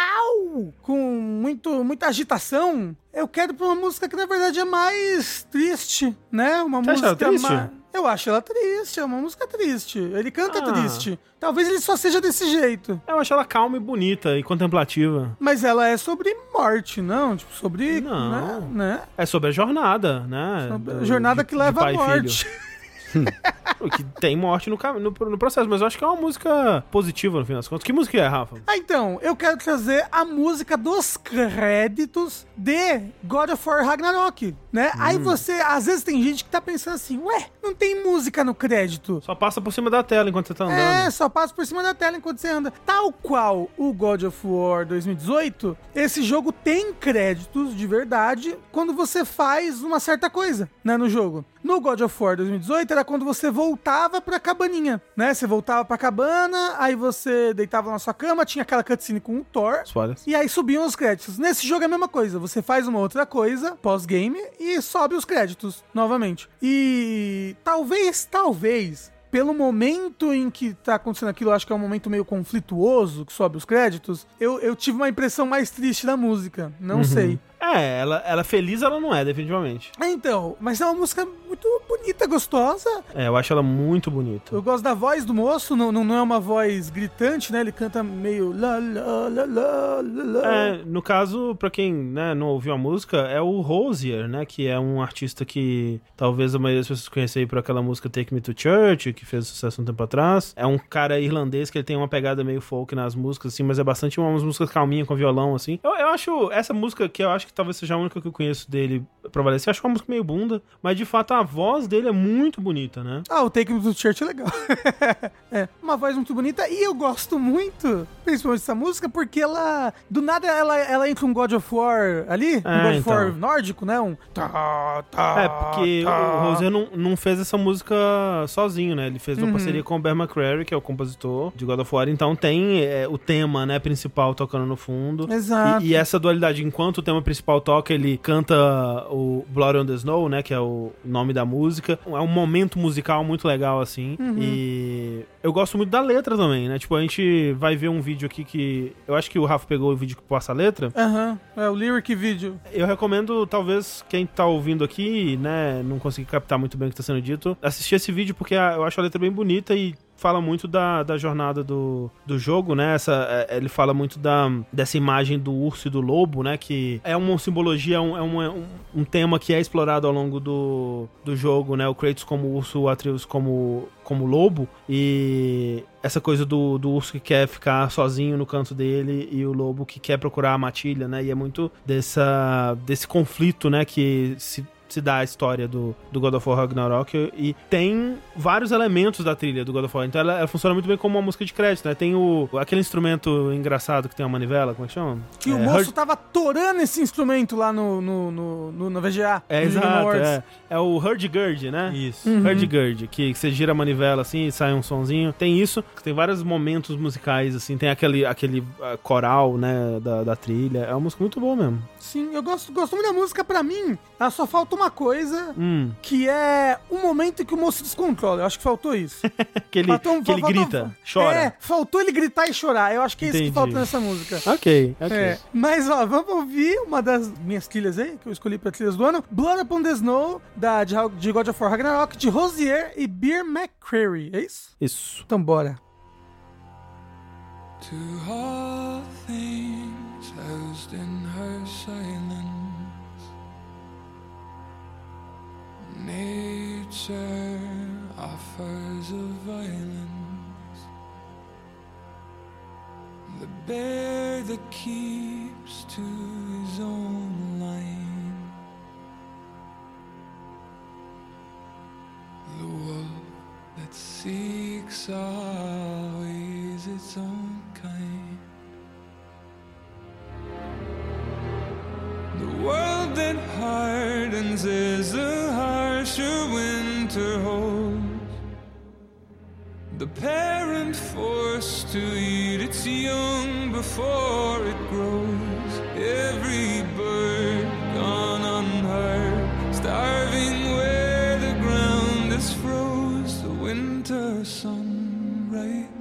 com muito, muita agitação, eu quero pra uma música que na verdade é mais triste, né? Uma Você acha música ela triste? ma- Eu acho ela triste, é uma música triste. Ele canta Ah. triste. Talvez ele só seja desse jeito. Eu acho ela calma e bonita e contemplativa. Mas ela é sobre morte, não? Tipo, sobre. Não. Né? né? É sobre a jornada, né? Sobre a jornada de- que leva à morte. que tem morte no, no, no processo, mas eu acho que é uma música positiva no fim das contas. Que música é, Rafa? Ah, então, eu quero trazer a música dos créditos de God of War Ragnarok, né? Hum. Aí você, às vezes tem gente que tá pensando assim, ué, não tem música no crédito. Só passa por cima da tela enquanto você tá andando. É, só passa por cima da tela enquanto você anda. Tal qual o God of War 2018, esse jogo tem créditos de verdade quando você faz uma certa coisa, né, no jogo. No God of War 2018 era quando você voltava pra cabaninha, né? Você voltava pra cabana, aí você deitava na sua cama, tinha aquela cutscene com o Thor, Spoilers. e aí subiam os créditos. Nesse jogo é a mesma coisa. Você faz uma outra coisa pós-game e sobe os créditos novamente. E talvez, talvez, pelo momento em que tá acontecendo aquilo, acho que é um momento meio conflituoso que sobe os créditos, eu, eu tive uma impressão mais triste da música. Não sei. É, ela, ela feliz ela não é, definitivamente. Então, mas é uma música muito bonita, gostosa. É, eu acho ela muito bonita. Eu gosto da voz do moço, não, não, não é uma voz gritante, né? Ele canta meio lá, lá, lá, lá, lá. É, no caso, pra quem né, não ouviu a música, é o Rosier, né? Que é um artista que talvez a maioria das pessoas conheça aí por aquela música Take Me to Church, que fez sucesso um tempo atrás. É um cara irlandês que ele tem uma pegada meio folk nas músicas, assim, mas é bastante umas músicas calminhas com violão, assim. Eu, eu acho essa música que eu acho que talvez seja a única que eu conheço dele. Eu acho que é uma música meio bunda, mas de fato a voz dele é muito bonita, né? Ah, o Take Me to Church é legal. é, uma voz muito bonita e eu gosto muito, principalmente dessa música, porque ela, do nada, ela, ela entra um God of War ali, um É, God of então. War nórdico, né? Um tá, tá, É, porque tá. o Rosier não, não fez essa música sozinho, né? Ele fez uma parceria com o Bear McCreary, que é o compositor de God of War. Então tem é, o tema, né, principal tocando no fundo. Exato. E, e essa dualidade, enquanto o tema principal principal toca, ele canta o Blood on the Snow, né? Que é o nome da música. É um momento musical muito legal, assim. E eu gosto muito da letra também, né? Tipo, a gente vai ver um vídeo aqui que. Eu acho que o Rafa pegou o vídeo que passa a letra. Aham, é o lyric vídeo. Eu recomendo, talvez, quem tá ouvindo aqui, né, não conseguir captar muito bem o que tá sendo dito, assistir esse vídeo porque a- eu acho a letra bem bonita e fala muito da, da jornada do, do jogo, né? Essa, é, ele fala muito da, dessa imagem do urso e do lobo, né? Que é uma simbologia, um, é um, um tema que é explorado ao longo do, do jogo, né? O Kratos como urso, o Atreus como, como lobo. E essa coisa do, do urso que quer ficar sozinho no canto dele e o lobo que quer procurar a matilha, né? E é muito dessa, desse conflito, né? Que se se dá a história do, do God of War Ragnarok e tem vários elementos da trilha do God of War. Então ela, ela funciona muito bem como uma música de crédito, né? Tem o aquele instrumento engraçado que tem uma manivela, como é que chama? Que o É, moço Hurt- tava torando esse instrumento lá no, no, no, no, no VGA. É, exato, é. É o Hurdy-Gurdy, né? Isso. Uhum. Hurdy-Gurdy, que você gira a manivela assim e sai um sonzinho. Tem isso, tem vários momentos musicais, assim, tem aquele, aquele ah, coral, né, da, da trilha. É uma música muito boa mesmo. Sim, eu gosto, gosto muito da música. Pra mim, ela só falta uma coisa, Hum, que é o momento em que o moço descontrola. Eu acho que faltou isso. que ele, Faltou- que ele faltou- grita, chora. É, faltou ele gritar e chorar. Eu acho que é isso que Entendi. falta nessa música. Ok, ok. É, mas ó, vamos ouvir uma das minhas trilhas aí, que eu escolhi pra trilhas do ano. Blood Upon the Snow, da, de, de God of War Ragnarok, de Rosier e Beer McCreary. É isso? Isso. Então bora. To all things housed in her silence, nature offers a violence. The bear that keeps to his own line. The wolf that seeks always its own kind. The world that hardens is a holds. The parent forced to eat its young before it grows. Every bird gone unheard, starving where the ground is froze. The winter sunrise,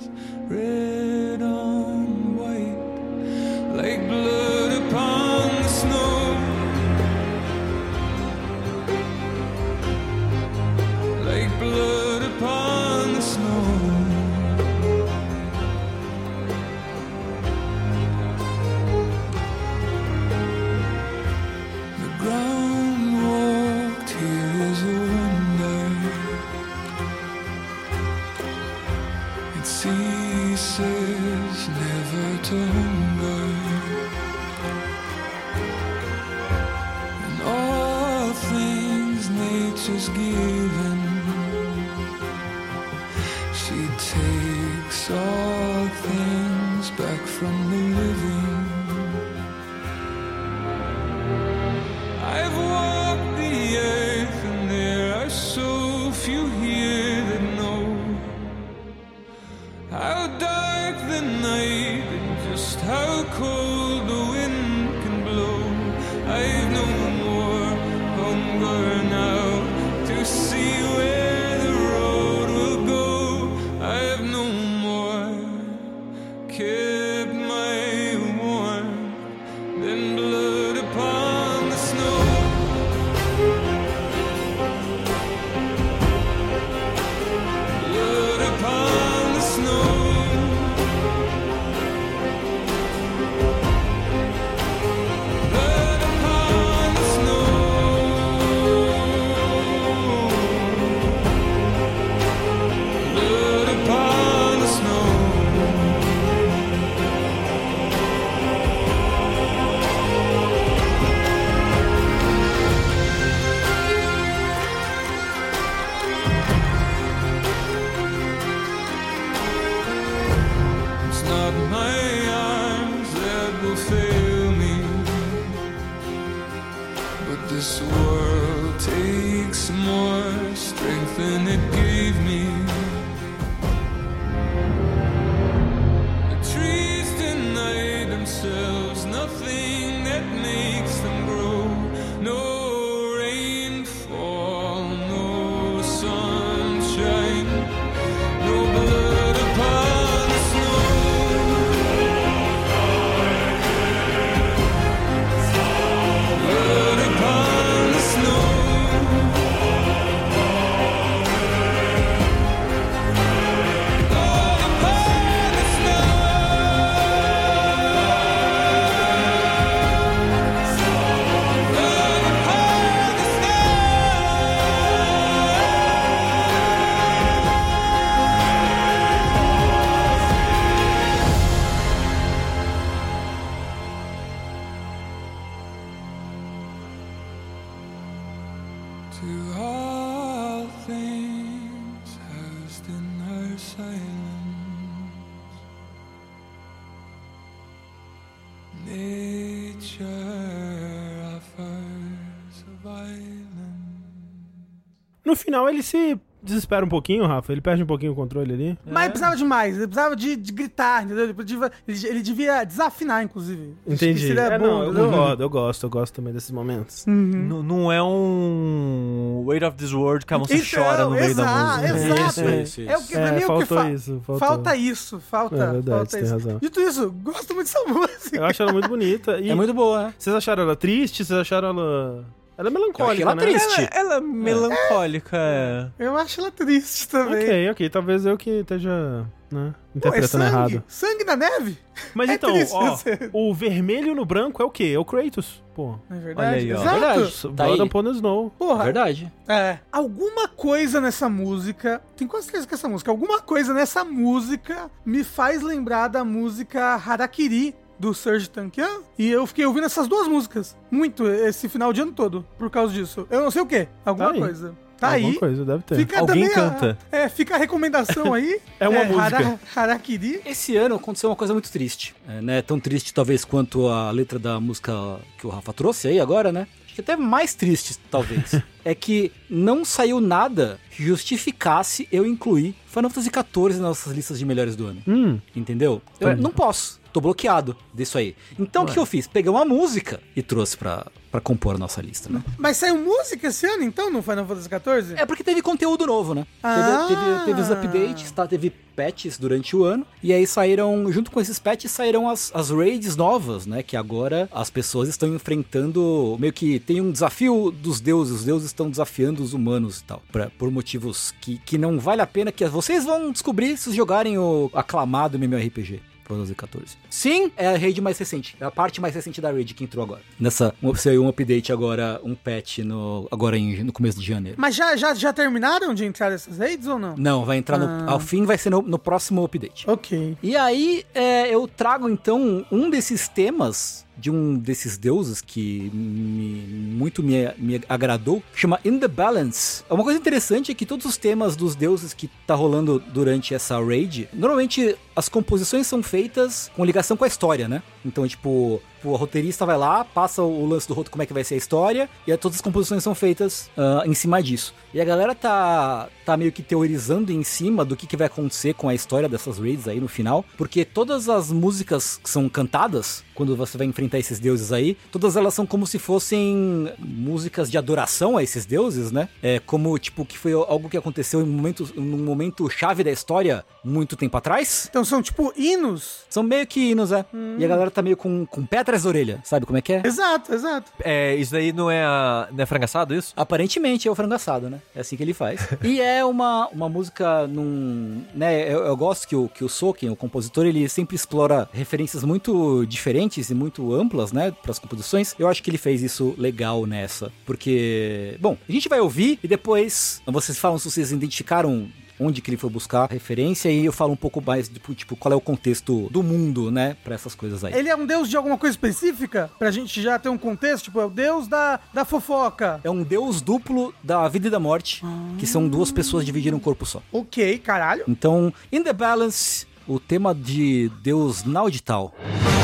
final ele se desespera um pouquinho, Rafa. Ele perde um pouquinho o controle ali. Mas ele precisava de mais, ele precisava de, de gritar, entendeu? Ele, podia- ele- ele devia desafinar, inclusive. Que Entendi. seria É, bom, não, eu concordo, eu gosto, eu gosto também desses momentos. N- Não é um Weight of This World que a moça Então, chora no meio da música. Exato. Isso, isso, É o que, É, pra mim, é o que faltou fa- isso, faltou. Falta isso, falta, É verdade, falta tem isso. razão. Dito isso, gosto muito dessa música. Eu acho ela muito bonita. E É muito boa, né? Vocês acharam ela triste? Vocês acharam ela. Ela é melancólica, ela né? triste. Ela, ela é melancólica, é. Eu acho ela triste também. Ok, ok. Talvez eu que esteja, né, Pô, é interpretando sangue, errado. sangue na neve? Mas É então, triste ó, você- o vermelho no branco é o quê? É o Kratos. Pô. É verdade. Olha aí, ó. Exato. Verdade. Tá Blood. Upon Snow. Porra, Verdade. É. Alguma coisa nessa música. Tem quase certeza que é essa música. Alguma coisa nessa música me faz lembrar da música Harakiri do Serge Tankian. E eu fiquei ouvindo essas duas músicas muito esse final de ano todo por causa disso. Eu não sei o que. Alguma Tá aí. coisa. Tá Alguma aí. coisa, deve ter. Fica Alguém também a- canta. é, fica a recomendação aí. É uma música. Hara- Harakiri. Esse ano aconteceu uma coisa muito triste. É, né? Tão triste talvez quanto a letra da música que o Rafa trouxe aí agora, né? Acho que até mais triste, talvez. é que não saiu nada que justificasse eu incluir Final Fantasy XIV nas nossas listas de melhores do ano. Hum, Entendeu? Eu É. não posso. Tô bloqueado disso aí. Então o que eu fiz? Peguei uma música e trouxe pra, pra compor a nossa lista, né? Mas saiu música esse ano, então, no Final Fantasy XIV? É porque teve conteúdo novo, né? Ah. Teve, teve, teve os updates, tá? Teve patches durante o ano. E aí saíram, junto com esses patches, saíram as, as raids novas, né? Que agora as pessoas estão enfrentando. Meio que tem um desafio dos deuses. Os deuses estão desafiando os humanos e tal. Pra, por motivos que, que não vale a pena que vocês vão descobrir se jogarem o aclamado MMORPG. Final Fantasy 14. Sim, é a raid mais recente. É a parte mais recente da raid que entrou agora. Nessa, saiu um update agora, um patch no, agora em, no começo de janeiro. Mas já, já, já terminaram de entrar essas raids ou não? Não, vai entrar no. Ah. Ao fim vai ser no, no próximo update. Ok. E aí, é, eu trago então um desses temas de um desses deuses que me, muito me, me agradou, chama In the Balance. Uma coisa interessante é que todos os temas dos deuses que tá rolando durante essa raid, normalmente as composições são feitas com ligação com a história, né? Então, tipo, o roteirista vai lá, passa o lance do roteiro, como é que vai ser a história, e aí todas as composições são feitas ah, em cima disso. E a galera tá, tá meio que teorizando em cima do que, que vai acontecer com a história dessas raids aí no final, porque todas as músicas que são cantadas, quando você vai enfrentar esses deuses aí, todas elas são como se fossem músicas de adoração a esses deuses, né? É como, tipo, que foi algo que aconteceu em um momento, num momento chave da história, muito tempo atrás. Então são tipo hinos? São meio que hinos, é. E a galera tá meio com, com pé atrás da orelha, sabe como é que é? Exato, exato. É, isso daí não é, a, não é frangaçado isso? Aparentemente é o frango assado, né? É assim que ele faz. e é uma, uma música num. Né, eu, eu gosto que o, que o Soken, o compositor, ele sempre explora referências muito diferentes e muito amplas, né? Para as composições. Eu acho que ele fez isso legal nessa. Porque. Bom, a gente vai ouvir e depois vocês falam se vocês identificaram onde que ele foi buscar referência e eu falo um pouco mais, tipo, tipo qual é o contexto do mundo, né, pra essas coisas aí. Ele é um deus de alguma coisa específica? Pra gente já ter um contexto? Tipo, é o deus da, da fofoca. É um deus duplo da vida e da morte, que são duas pessoas dividindo um corpo só. Ok, caralho. Então, In the Balance, o tema de Deus Naudital. Twin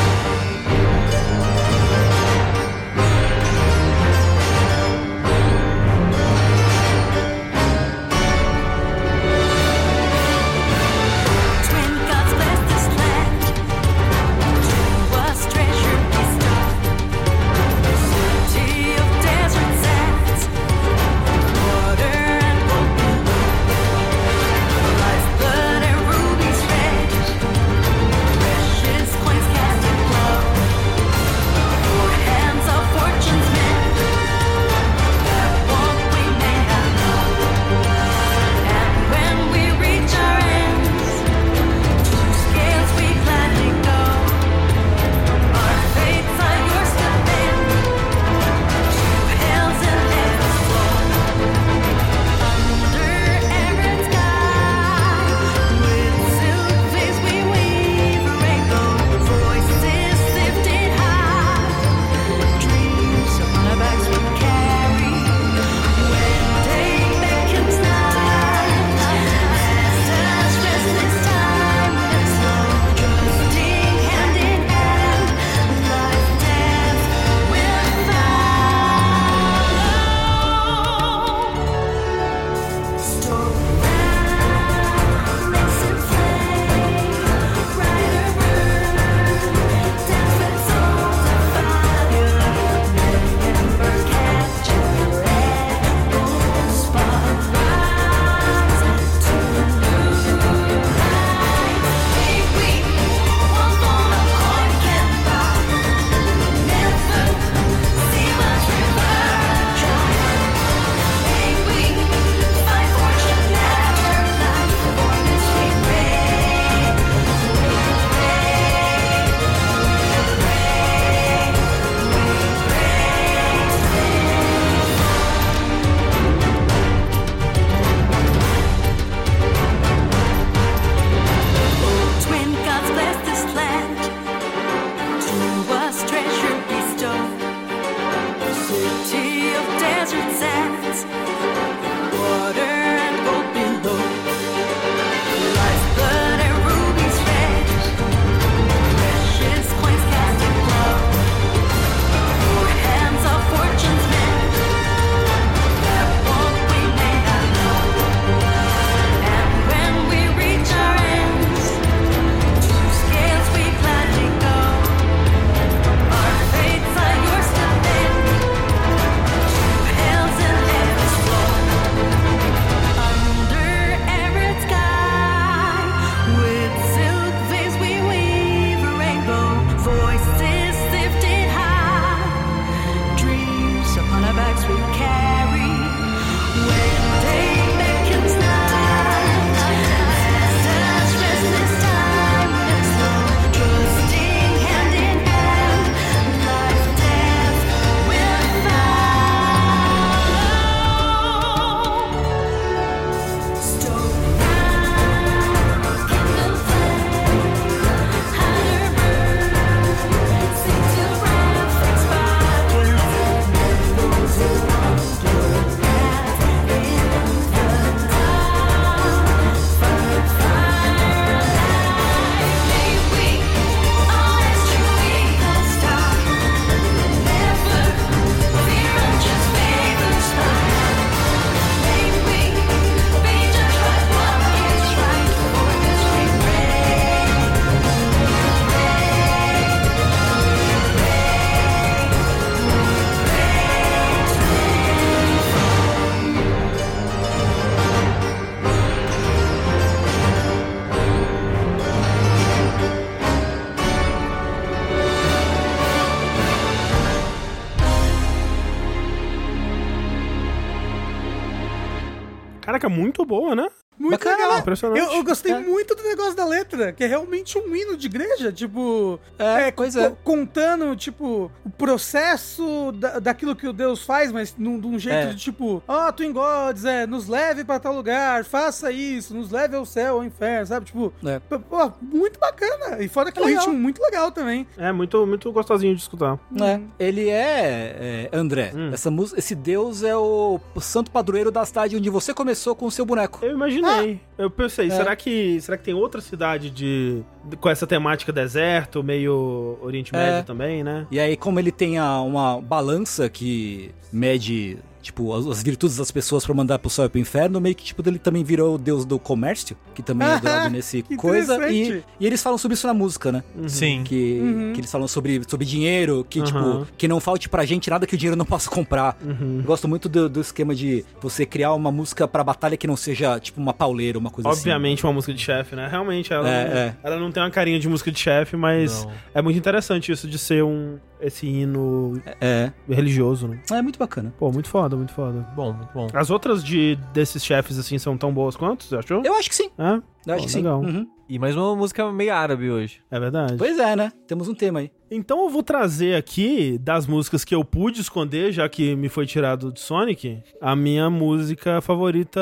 muito boa, né? Muito Bacana, legal. impressionante. Eu, eu gostei É. muito do negócio da letra, que é realmente um hino de igreja, tipo. É, pois é. co- Contando, tipo, o processo da, daquilo que o Deus faz, mas num, de um jeito É. de tipo, ó, Twin Gods, é, nos leve pra tal lugar, faça isso, nos leve ao céu, ao inferno, sabe? Tipo, É. pô, muito bacana. E fora que é um ritmo muito legal também. É muito, muito gostosinho de escutar. É, ele é, é, André, Hum. essa música, esse deus é o, santo padroeiro da cidade onde você começou com o seu boneco. Eu imaginei. Eu pensei, É. será que será que tem outra cidade de, de- com essa temática deserto, meio Oriente É. Médio também, né? E aí, como ele tem a- uma balança que mede, tipo, as, as virtudes das pessoas pra mandar pro céu e pro inferno, meio que, tipo, ele também virou o deus do comércio, que também é adorado nesse Que coisa. E, e eles falam sobre isso na música, né? Sim. Que, Uhum. que eles falam sobre, sobre dinheiro, que, Aham. tipo, que não falte pra gente nada que o dinheiro não possa comprar. Uhum. Gosto muito do, do esquema de você criar uma música pra batalha que não seja, tipo, uma pauleira, uma coisa assim. Obviamente uma música de chefe, né? Realmente, ela, É, não, é. ela não tem uma carinha de música de chefe, mas Não. é muito interessante isso de ser um esse hino É, religioso, né? é muito bacana. Pô, muito foda, muito foda. Bom, muito bom. As outras de desses chefes assim são tão boas quanto, você achou? Eu acho que sim. É? Eu acho que sim. legal. Uhum. E mais uma música meio árabe hoje. É verdade. Pois é, né? Temos um tema aí. Então eu vou trazer aqui, das músicas que eu pude esconder, já que me foi tirado de Sonic, a minha música favorita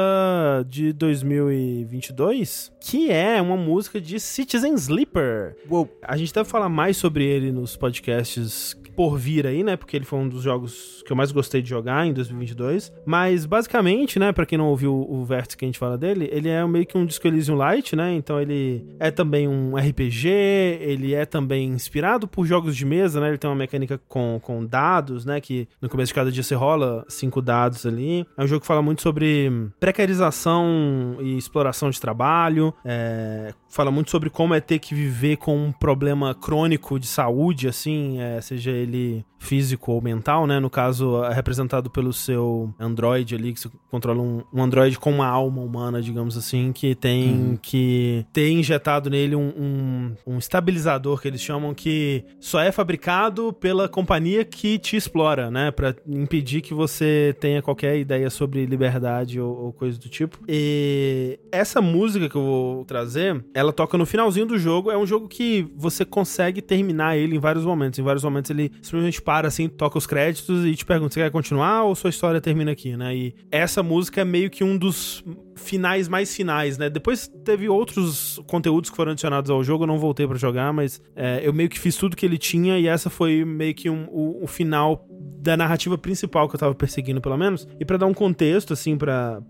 de 2022, que é uma música de Citizen Sleeper. Uou. A gente deve falar mais sobre ele nos podcasts por vir aí, né? Porque ele foi um dos jogos que eu mais gostei de jogar em 2022. Mas basicamente, né, Pra quem não ouviu o vértice que a gente fala dele, ele é meio que um Disco Elysium Light, né? Então ele é também um RPG, ele é também inspirado por jogos de mesa, né? Ele tem uma mecânica com, com dados, né? Que no começo de cada dia você rola cinco dados ali. É um jogo que fala muito sobre precarização e exploração de trabalho. É, fala muito sobre como é ter que viver com um problema crônico de saúde, assim, é, seja ele físico ou mental, né? No caso, é representado pelo seu Android ali, que você controla um, um Android com uma alma humana, digamos assim, que tem que ter injetado nele um, um, um estabilizador que eles chamam que só é fabricado pela companhia que te explora, né? Pra impedir que você tenha qualquer ideia sobre liberdade ou, ou coisa do tipo. E essa música que eu vou trazer, ela toca no finalzinho do jogo. É um jogo que você consegue terminar ele em vários momentos. Em vários momentos ele simplesmente para assim, toca os créditos e te pergunta: você quer continuar ou sua história termina aqui, né? E essa música é meio que um dos finais mais finais, né? Depois teve outros conteúdos que foram adicionados ao jogo, eu não voltei pra jogar, mas é, eu meio que fiz tudo que ele tinha e essa foi meio que um, o, o final da narrativa principal que eu tava perseguindo, pelo menos. E pra dar um contexto, assim, pra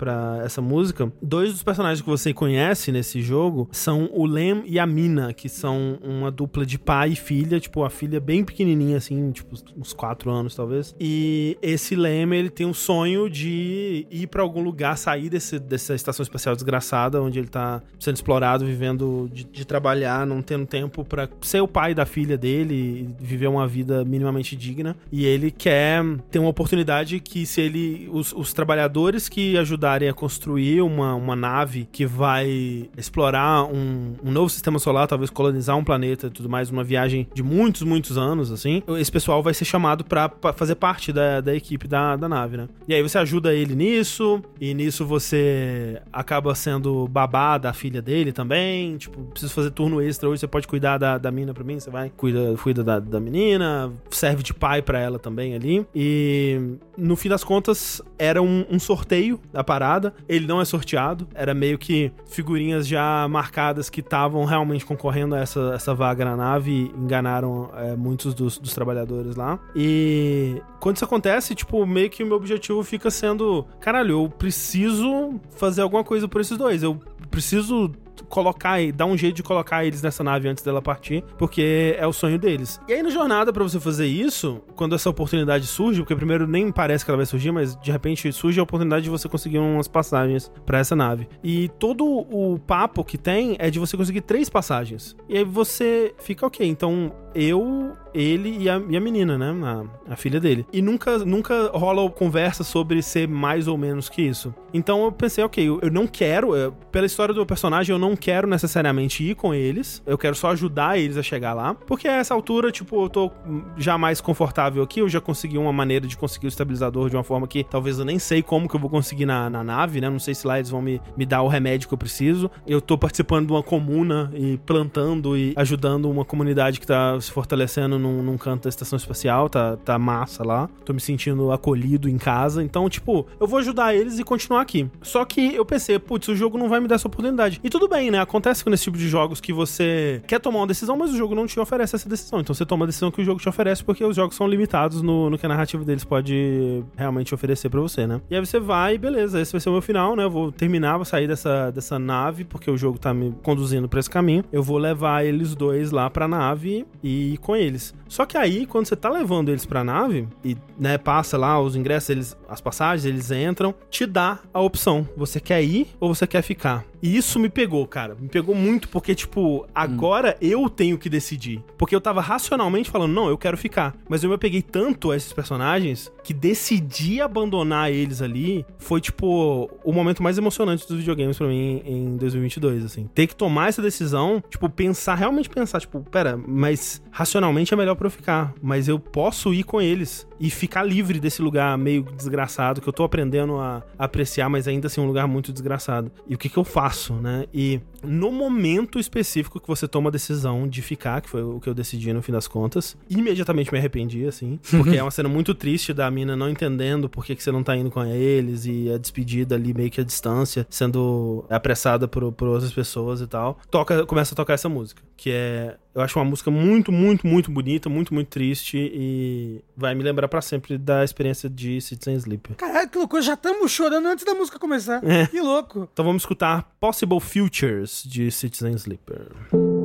essa música, dois dos personagens que você conhece nesse jogo são o Lem e a Mina, que são uma dupla de pai e filha, tipo, a filha bem pequenininha, assim, tipo, uns quatro anos, talvez. E esse Lem, ele tem um sonho de ir pra algum lugar, sair desse, dessa estação espacial desgraçada, onde ele tá sendo explorado, vivendo de, de trabalhar, não tendo tempo pra ser o pai da filha dele e viver uma vida minimamente digna. E ele quer ter uma oportunidade que se ele... Os, os trabalhadores que ajudarem a construir uma, uma nave que vai explorar um, um novo sistema solar, talvez colonizar um planeta e tudo mais, uma viagem de muitos, muitos anos, assim, esse pessoal vai ser chamado pra fazer parte da, da equipe da, da nave, né? E aí você ajuda ele nisso, e nisso você acaba sendo babá da filha dele também, tipo, preciso fazer turno extra hoje, você pode cuidar da, da mina pra mim, você vai, cuida, cuida da, da menina, serve de pai pra ela também ali. E no fim das contas, era um, um sorteio da parada. Ele não é sorteado, era meio que figurinhas já marcadas que estavam realmente concorrendo a essa, essa vaga na nave enganaram é, muitos dos, dos trabalhadores lá. E quando isso acontece, tipo, meio que o meu objetivo fica sendo: caralho, eu preciso fazer alguma coisa por esses dois. Eu preciso colocar, dar um jeito de colocar eles nessa nave antes dela partir, porque é o sonho deles. E aí na jornada pra você fazer isso, quando essa oportunidade surge, porque primeiro nem parece que ela vai surgir, mas de repente surge a oportunidade de você conseguir umas passagens pra essa nave. E todo o papo que tem é de você conseguir três passagens. E aí você fica ok, então eu, ele e a, e a menina, né? A, a filha dele. E nunca, nunca rola conversa sobre ser mais ou menos que isso. Então eu pensei, ok, eu, eu não quero, é, pela história do meu personagem, eu não não quero necessariamente ir com eles, eu quero só ajudar eles a chegar lá, porque a essa altura, tipo, eu tô já mais confortável aqui, eu já consegui uma maneira de conseguir o estabilizador de uma forma que talvez eu nem sei como que eu vou conseguir na, na nave, né? Não sei se lá eles vão me, me dar o remédio que eu preciso. Eu tô participando de uma comuna e plantando e ajudando uma comunidade que tá se fortalecendo num, num canto da estação espacial, tá, tá massa lá. Tô me sentindo acolhido em casa. Então, tipo, eu vou ajudar eles e continuar aqui. Só que eu pensei, putz, o jogo não vai me dar essa oportunidade. E tudo bem, né? Acontece com esse tipo de jogos que você quer tomar uma decisão, mas o jogo não te oferece essa decisão. Então você toma a decisão que o jogo te oferece porque os jogos são limitados no, no que a narrativa deles pode realmente oferecer pra você, né? E aí você vai, beleza, esse vai ser o meu final, né? Eu vou terminar, vou sair dessa, dessa nave, porque o jogo tá me conduzindo pra esse caminho. Eu vou levar eles dois lá pra nave e ir com eles. Só que aí, quando você tá levando eles pra nave e, né, passa lá os ingressos, eles, as passagens, eles entram, te dá a opção. Você quer ir ou você quer ficar? E isso me pegou, cara. Me pegou muito porque, tipo, agora eu tenho que decidir. Porque eu tava racionalmente falando, não, eu quero ficar. Mas eu me peguei tanto a esses personagens que decidir abandonar eles ali foi, tipo, o momento mais emocionante dos videogames pra mim em 2022, assim. Ter que tomar essa decisão, tipo, pensar, realmente pensar, tipo, pera, mas racionalmente é melhor pra eu ficar. Mas eu posso ir com eles e ficar livre desse lugar meio desgraçado que eu tô aprendendo a apreciar, mas ainda assim um lugar muito desgraçado. E o que que eu faço, né? E no momento específico que você toma a decisão de ficar, que foi o que eu decidi no fim das contas, imediatamente me arrependi, assim, porque é uma cena muito triste da mina não entendendo por que, que você não tá indo com eles e a despedida ali meio que a distância, sendo apressada por, por outras pessoas e tal. Toca, começa a tocar essa música, que é eu acho uma música muito, muito, muito bonita, muito, muito triste e vai me lembrar pra sempre da experiência de Citizen Sleeper. Caralho, que loucura, já estamos chorando antes da música começar. É. Que louco. Então vamos escutar Possible Futures de Citizen Sleeper.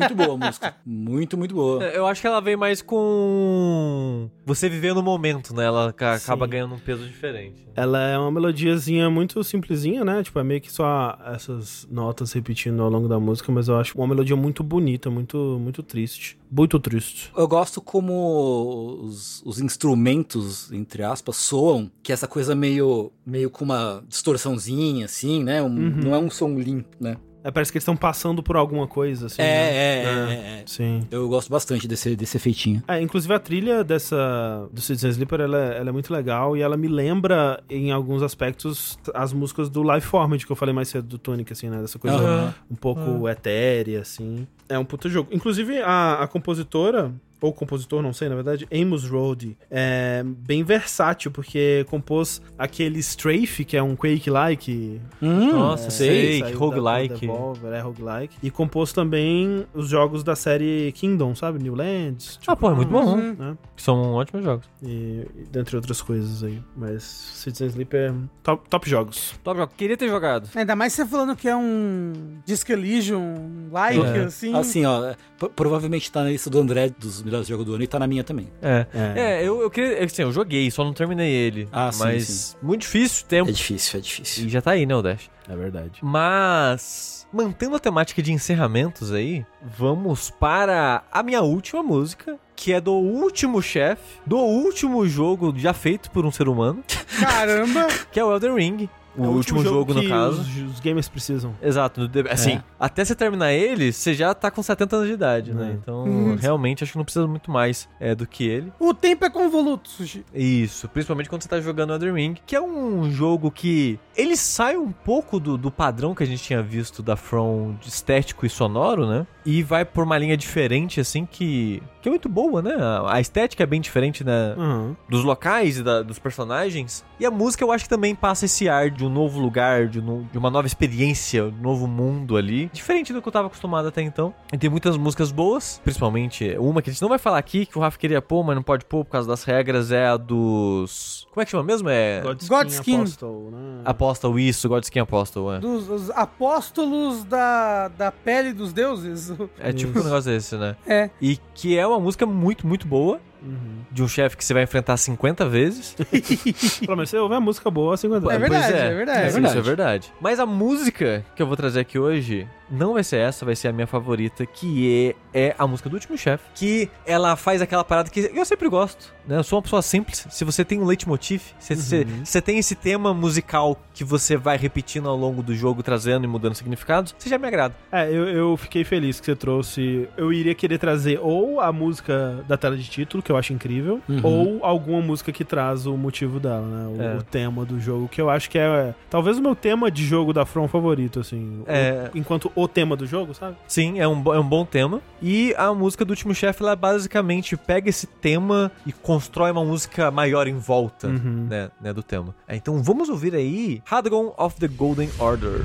Muito boa a música. Muito, muito boa. Eu acho que ela vem mais com você viver no momento, né? Ela ca- acaba Sim. ganhando um peso diferente. Ela é uma melodiazinha muito simplesinha, né? Tipo, é meio que só essas notas repetindo ao longo da música, mas eu acho uma melodia muito bonita, muito, muito triste. Muito triste. Eu gosto como os, os instrumentos, entre aspas, soam, que é essa coisa meio, meio com uma distorçãozinha, assim, né? Um- Não é um som limpo, né? É, parece que eles estão passando por alguma coisa, assim. é, né? é, é, é. Sim. Eu gosto bastante desse, desse efeitinho. É, inclusive a trilha dessa do Citizen Sleeper, ela, é- ela é muito legal e ela me lembra, em alguns aspectos, as músicas do Live Formed, que eu falei mais cedo do Tonic, assim, né? Dessa coisa um pouco etérea, assim. É um puto jogo. Inclusive, a, a compositora, ou compositor, não sei, na verdade, Amos Road, é bem versátil, porque compôs aquele Strafe, que é um Quake-like. Hum, Nossa, sei, saiu da- roguelike. Devolver, é roguelike. E compôs também os jogos da série Kingdom, sabe? New Lands. Ah, pô, é muito bom. Né? Que são ótimos jogos. E, dentre outras coisas aí. Mas Citizen Sleeper, top, top jogos. Top jogo. Queria ter jogado. Ainda mais você falando que é um Disco Elysium like, É. assim. Assim, ó, pro- provavelmente tá na lista do André dos melhores jogos do ano e tá na minha também. É. É. É, eu, eu queria. Assim, eu joguei, só não terminei ele. Ah, sim, Mas sim. muito difícil tempo. É difícil, é difícil. E já tá aí, né, o Dash? É verdade. Mas, mantendo a temática de encerramentos aí, vamos para a minha última música, que é do último chefe, do último jogo já feito por um ser humano, Caramba! que é o Elden Ring. O, É último, jogo, no que caso. Os, os gamers precisam. Exato. no de- Assim, É. até você terminar ele, você já tá com 70 anos de idade, né? É. Então, Uhum. realmente, acho que não precisa muito mais é, do que ele. O tempo é convoluto, Sushi. Isso, principalmente quando você tá jogando Elden Ring, que é um jogo que ele sai um pouco do, do padrão que a gente tinha visto da From de estético e sonoro, né? E vai por uma linha diferente, assim, que, que é muito boa, né? A, estética é bem diferente, né? Aham. dos locais e da- dos personagens. E a música eu acho que também passa esse ar de um novo lugar, de, um de uma nova experiência, um novo mundo ali. Diferente do que eu tava acostumado até então. E tem muitas músicas boas, principalmente uma que a gente não vai falar aqui, que o Rafa queria pôr, mas não pode pôr por causa das regras, é a dos... Como é que chama mesmo? É... Godskin, Godskin. Apostle, né? Apostle, isso, Godskin Apostle, é. Dos os apóstolos da, da pele dos deuses. É tipo um negócio desse, né? É. E que é uma música muito, muito boa, Uhum. de um chefe que você vai enfrentar 50 vezes. Pelo menos você ouve a música boa, 50 É Pois verdade, é verdade. Isso, Isso é verdade. Mas a música que eu vou trazer aqui hoje não vai ser essa, vai ser a minha favorita, que é, é a música do último chefe. Que ela faz aquela parada que eu sempre gosto, né? Eu sou uma pessoa simples. Se você tem um leitmotiv, se você, você tem esse tema musical que você vai repetindo ao longo do jogo, trazendo e mudando significados, você já me agrada. É, eu, eu fiquei feliz que você trouxe. Eu iria querer trazer ou a música da tela de título, que eu acho incrível, Uhum. ou alguma música que traz o motivo dela, né? O, É. o tema do jogo, que eu acho que é talvez o meu tema de jogo da From favorito, assim. É. O- enquanto o tema do jogo, sabe? Sim, é um, é um bom tema. E a música do último chefe, ela basicamente pega esse tema e constrói uma música maior em volta. Uhum. né, né, do tema. É, então vamos ouvir aí Hadron of the Golden Order.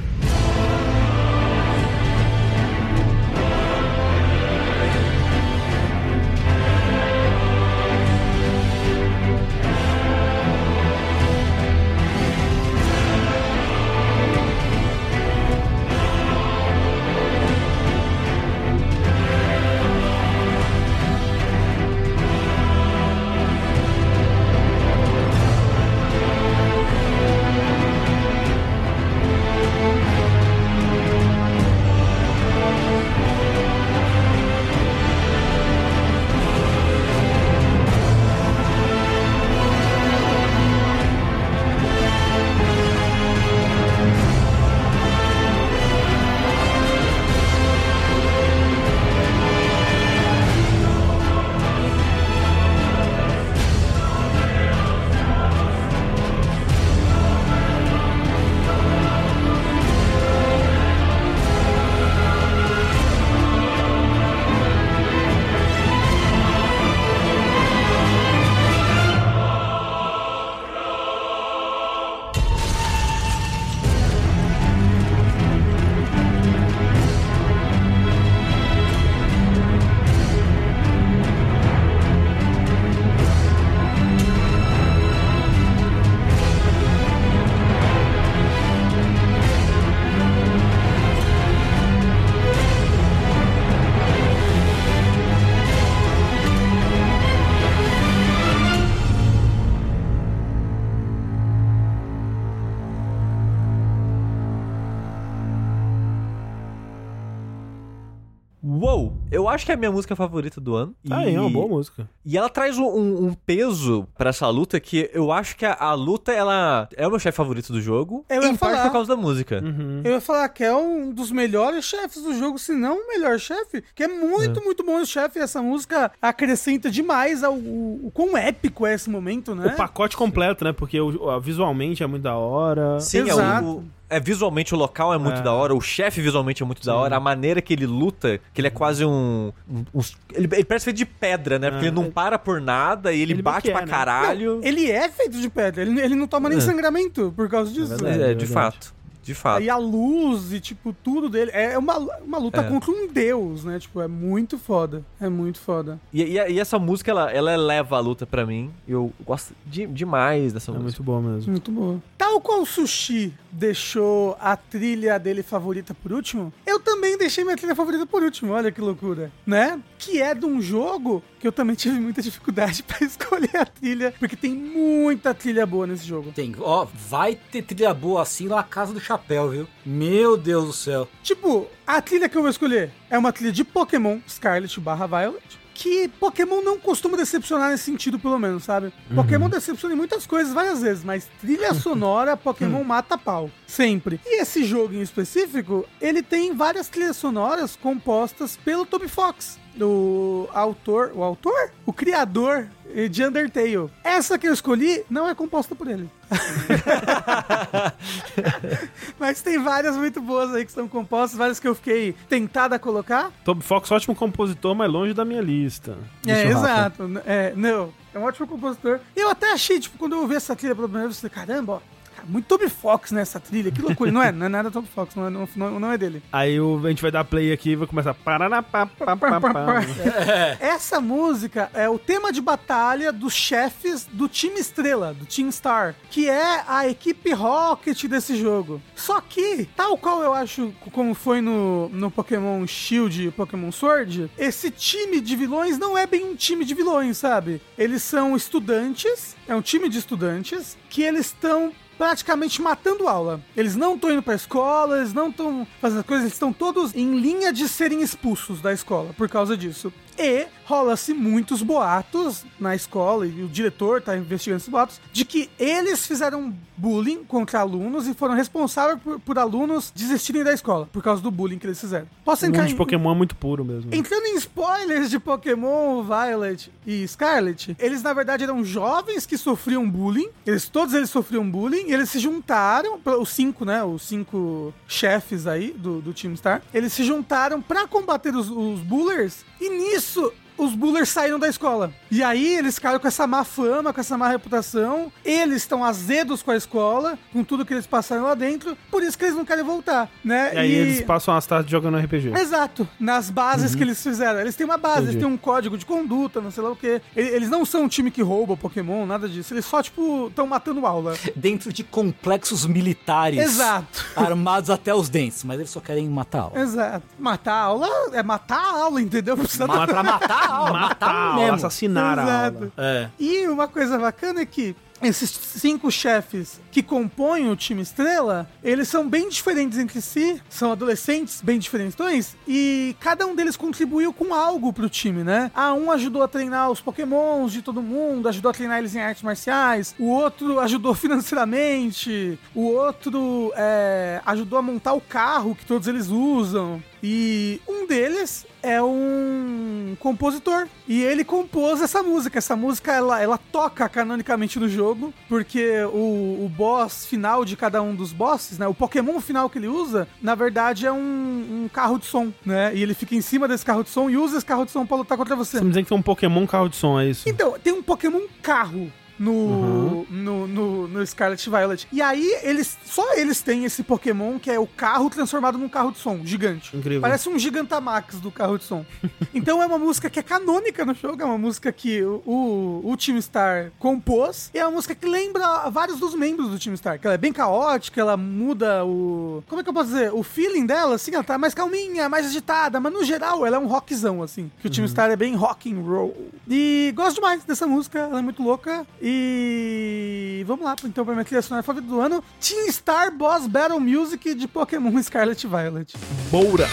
Acho que é a minha música favorita do ano. Ah, é uma boa música. E ela traz um, um- peso pra essa luta que eu acho que a, a luta, ela é o meu chefe favorito do jogo. Eu ia em parte falar. por causa da música. Eu ia falar que é um dos melhores chefes do jogo, se não o melhor chefe, que é muito, muito bom esse chefe. E essa música acrescenta demais ao, o, o quão épico é esse momento, né? O pacote completo, né? Porque o, o- visualmente é muito da hora. Sim, é, Exato. o, o- é visualmente o local é muito É. da hora, o chefe visualmente é muito da hora, a maneira que ele luta, que ele é quase um. um- um- ele, ele parece feito de pedra, né? Porque É. ele não para por nada e ele, Ele bate pra é, né? caralho. Ele é feito de pedra, ele, ele não toma nem É. sangramento por causa disso. verdade. É, é de verdade. fato. De fato. E a luz e, tipo, tudo dele. É uma, uma luta É. contra um deus, né? Tipo, é muito foda. É muito foda. E, e- e essa música, ela, ela eleva a luta pra mim. Eu gosto de- demais dessa É música. muito bom mesmo. Muito boa. Tal qual o Sushi deixou a trilha dele favorita por último, eu também deixei minha trilha favorita por último. Olha que loucura. Né? Que é de um jogo que eu também tive muita dificuldade pra escolher a trilha, porque tem muita trilha boa nesse jogo. Tem, ó, vai ter trilha boa assim na Casa do Chapéu, viu? Meu Deus do céu. Tipo, a trilha que eu vou escolher é uma trilha de Pokémon Scarlet barra Violet. Que Pokémon não costuma decepcionar nesse sentido, pelo menos, sabe? Pokémon decepciona em muitas coisas várias vezes, mas trilha sonora, Pokémon mata pau. Sempre. E esse jogo em específico, ele tem várias trilhas sonoras compostas pelo Toby Fox. O autor. O autor? O criador de Undertale. Essa que eu escolhi não é composta por ele. Mas tem várias muito boas aí que são compostas, várias que eu fiquei tentada a colocar. Toby Fox, ótimo compositor, mas longe da minha lista. é, exato. É, não, é um ótimo compositor. E eu até achei, tipo, quando eu ouvi essa trilha pela primeira vez, eu falei, caramba, ó, muito Toby Fox nessa trilha, que loucura. não é, não é nada Toby Fox, não é, não, não- é dele. Aí o- a gente vai dar play aqui e vai começar. Pararapá, pá, pá, pá. Essa música é o tema de batalha dos chefes do time Estrela, do Team Star, que é a equipe Rocket desse jogo. Só que, tal qual eu acho como foi no, no Pokémon Shield e Pokémon Sword, esse time de vilões não é bem um time de vilões, sabe? Eles são estudantes, é um time de estudantes, que eles estão praticamente matando aula. Eles não estão indo pra escola, eles não estão fazendo coisas, eles estão todos em linha de serem expulsos da escola por causa disso. E rola-se muitos boatos na escola, e o diretor tá investigando esses boatos, de que eles fizeram bullying contra alunos e foram responsáveis por, por alunos desistirem da escola, por causa do bullying que eles fizeram. Posso O entrar mundo de Pokémon é muito puro mesmo. Entrando em spoilers de Pokémon Violet e Scarlet, eles na verdade eram jovens que sofriam bullying. Eles todos eles sofriam bullying. E eles se juntaram, os cinco, né? Os cinco chefes aí do, do Team Star. Eles se juntaram pra combater os, os bullers. E nisso os bullers saíram da escola. E aí eles ficaram com essa má fama, com essa má reputação. Eles estão azedos com a escola, com tudo que eles passaram lá dentro. Por isso que eles não querem voltar, né? E aí eles passam as tardes jogando RPG. Exato, nas bases que eles fizeram. Eles têm uma base, eles Entendi. têm um código de conduta, não sei lá o quê. Ele- Eles não são um time que rouba Pokémon, nada disso. Eles só, tipo, estão matando aula. Dentro de complexos militares. Exato. Armados até os dentes, mas eles só querem matar aula. Exato. Matar aula é matar aula, entendeu? Precisa Ma- pra matar a aula, Matar matar a aula, mesmo. assassinar a Exato. aula. É. E uma coisa bacana é que esses cinco chefes que compõem o time Estrela, eles são bem diferentes entre si, são adolescentes bem diferentões, e cada um deles contribuiu com algo pro time, né? Ah, um ajudou a treinar os pokémons de todo mundo, ajudou a treinar eles em artes marciais, o outro ajudou financeiramente, o outro é, ajudou a montar o carro que todos eles usam, e um deles é um compositor. E ele compôs essa música. Essa música ela, ela toca canonicamente no jogo, porque o, o boss final de cada um dos bosses, né? O Pokémon final que ele usa, na verdade, é um, um carro de som, né? E ele fica em cima desse carro de som e usa esse carro de som pra lutar contra você. Você me dizer que tem um Pokémon carro de som, é isso? Então, tem um Pokémon carro. No, no, no, no Scarlet Violet. E aí, eles só eles têm esse Pokémon que é o carro transformado num carro de som gigante. Incrível. Parece um Gigantamax do carro de som. então é uma música que é canônica no jogo, é uma música que o, o, o Team Star compôs. E é uma música que lembra vários dos membros do Team Star. Que ela é bem caótica, ela muda o. Como é que eu posso dizer? O feeling dela, assim, ela tá mais calminha, mais agitada, mas no geral ela é um rockzão, assim. Que o Team Star é bem rock and roll. E gosto demais dessa música, ela é muito louca. E vamos lá, então, pra minha trilha sonora favorita do ano: Team Star Boss Battle Music de Pokémon Scarlet Violet. Boura.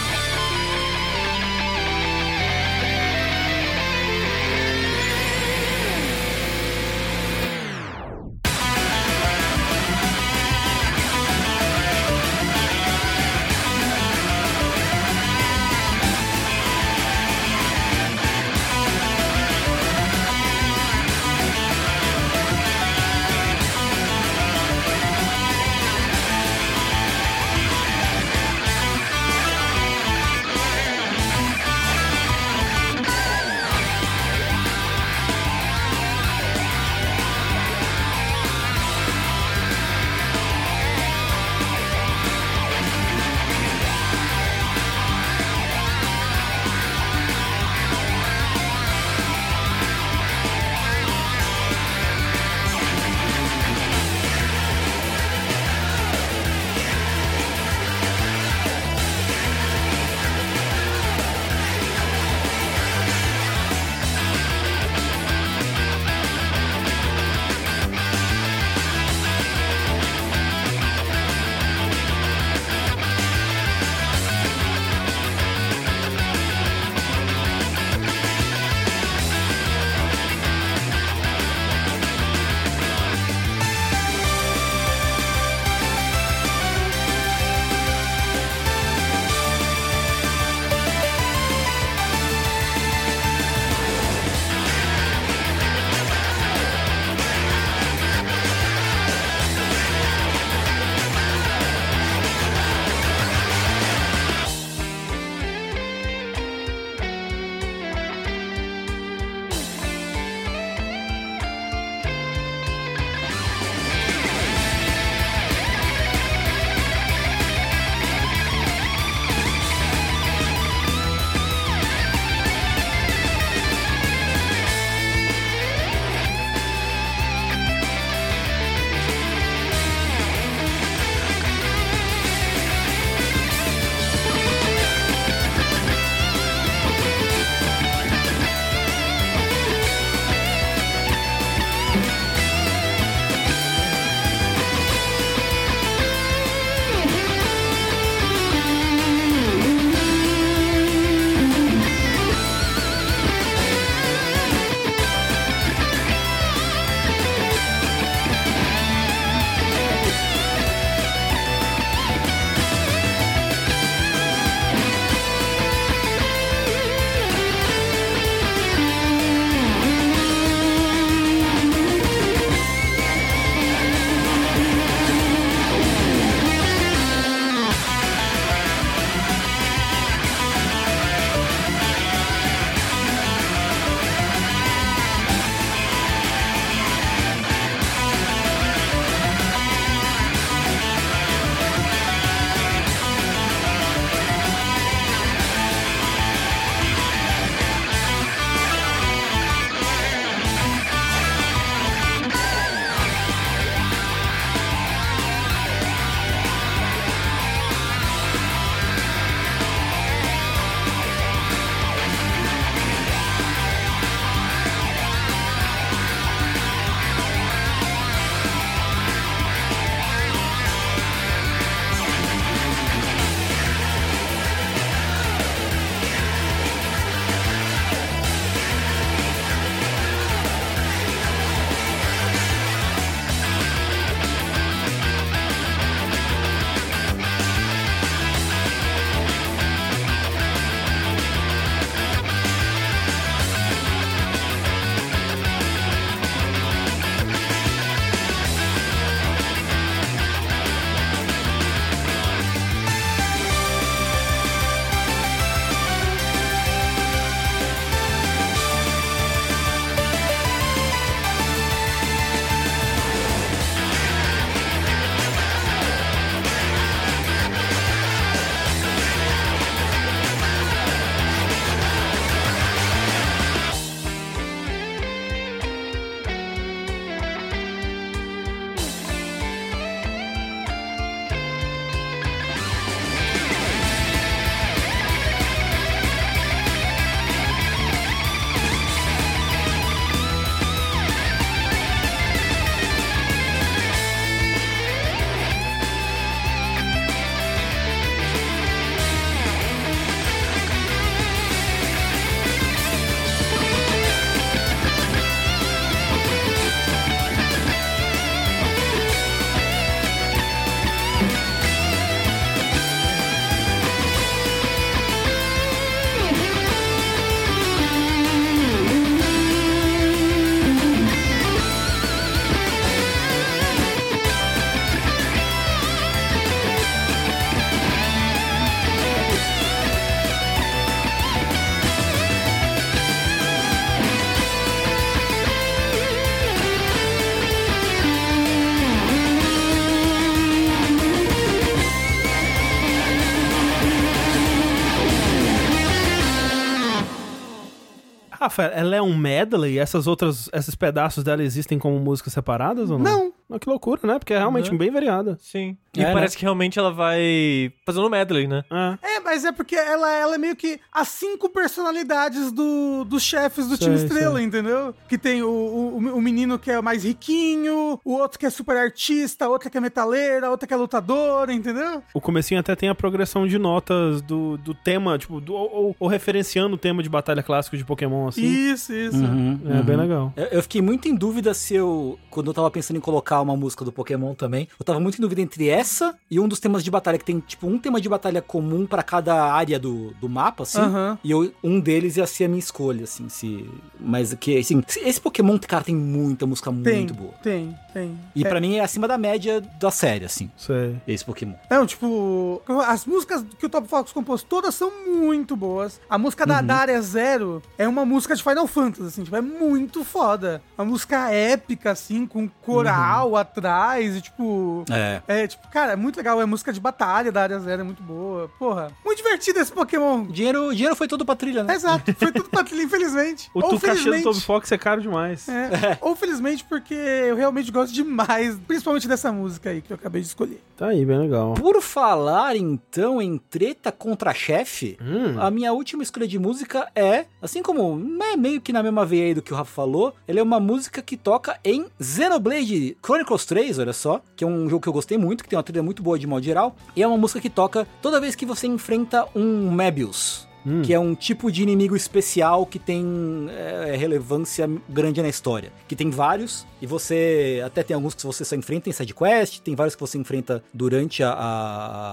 Rafael, ela é um medley? Essas outras, esses pedaços dela existem como músicas separadas ou não? Não. Ah, que loucura, né? Porque é realmente Né? bem variada. Sim. E É, né? parece que realmente ela vai fazendo medley, né? É. É, mas é porque ela, ela é meio que as cinco personalidades do, dos chefes do Sei, time Estrela, sei. entendeu? Que tem o, o, o menino que é mais riquinho, o outro que é super artista, a outra que é metaleira, a outra que é lutadora, entendeu? O comecinho até tem a progressão de notas do, do tema, tipo, do- ou, ou referenciando o tema de batalha clássico de Pokémon, assim. Isso, isso. Uhum, É uhum. bem legal. Eu, eu fiquei muito em dúvida se eu. Quando eu tava pensando em colocar uma música do Pokémon também, eu tava muito em dúvida entre essa e um dos temas de batalha, que tem, tipo, um tema de batalha comum pra cada área do, do mapa, assim. Aham. E eu- um deles ia ser a minha escolha, assim, se. Mas que, assim, esse Pokémon, cara, tem muita música Tem, muito boa. tem, tem. E É. pra mim é acima da média da série, assim, Sei. esse Pokémon. Não, tipo, as músicas que o Top Fox compôs todas são muito boas. A música Uhum. da, da Área Zero é uma música de Final Fantasy, assim, tipo, é muito foda. Uma música épica, assim, com coral atrás e, tipo... É. É, tipo, cara, é muito legal. É música de batalha da Área Zero, é muito boa. Porra, muito divertido esse Pokémon. Dinheiro, dinheiro foi todo pra trilha, né? Exato, foi tudo pra trilha, infelizmente. O Ou tu cachê do felizmente. Toby Fox é caro demais. É. Ou felizmente porque eu realmente gosto demais, principalmente dessa música aí que eu acabei de escolher. Tá aí, bem legal. Por falar, então, em treta contra chefe, Hum. a minha última escolha de música é, assim como é meio que na mesma veia aí do que o Rafa falou, ela é uma música que toca em Xenoblade Chronicles 3, olha só, que é um jogo que eu gostei muito, que tem uma trilha muito boa de modo geral, e é uma música que toca toda vez que você enfrenta um Mebius. Que é um tipo de inimigo especial que tem é, relevância grande na história. Que tem vários, e você. Até tem alguns que você só enfrenta em sidequest, tem vários que você enfrenta durante a,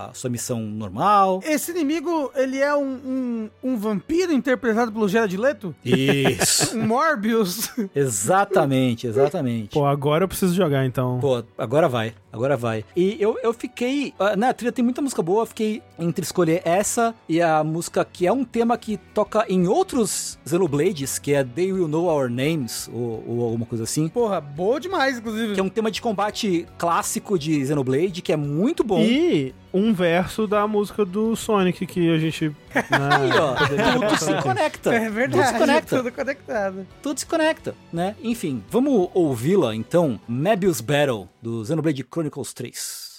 a sua missão normal. Esse inimigo, ele é um, um, um vampiro interpretado pelo Gerard Leto? Isso! Um Morbius? exatamente, exatamente. Pô, agora eu preciso jogar, então. Pô, agora vai, agora vai. E eu, eu fiquei. ah, Na trilha tem muita música boa, eu fiquei entre escolher essa e a música que é um tema que toca em outros Xenoblades, que é They Will Know Our Names, ou, ou alguma coisa assim. Porra, boa demais, inclusive. Que é um tema de combate clássico de Xenoblade, que é muito bom. E um verso da música do Sonic que a gente. né, Aí, ó, tudo se conecta. É verdade, Tudo se conecta. tudo conectado. Tudo se conecta, né? Enfim, vamos ouvi-la então. Mebius Battle, do Xenoblade Chronicles 3.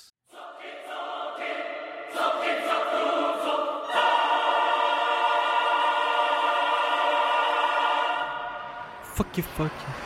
Fuck you, fuck you.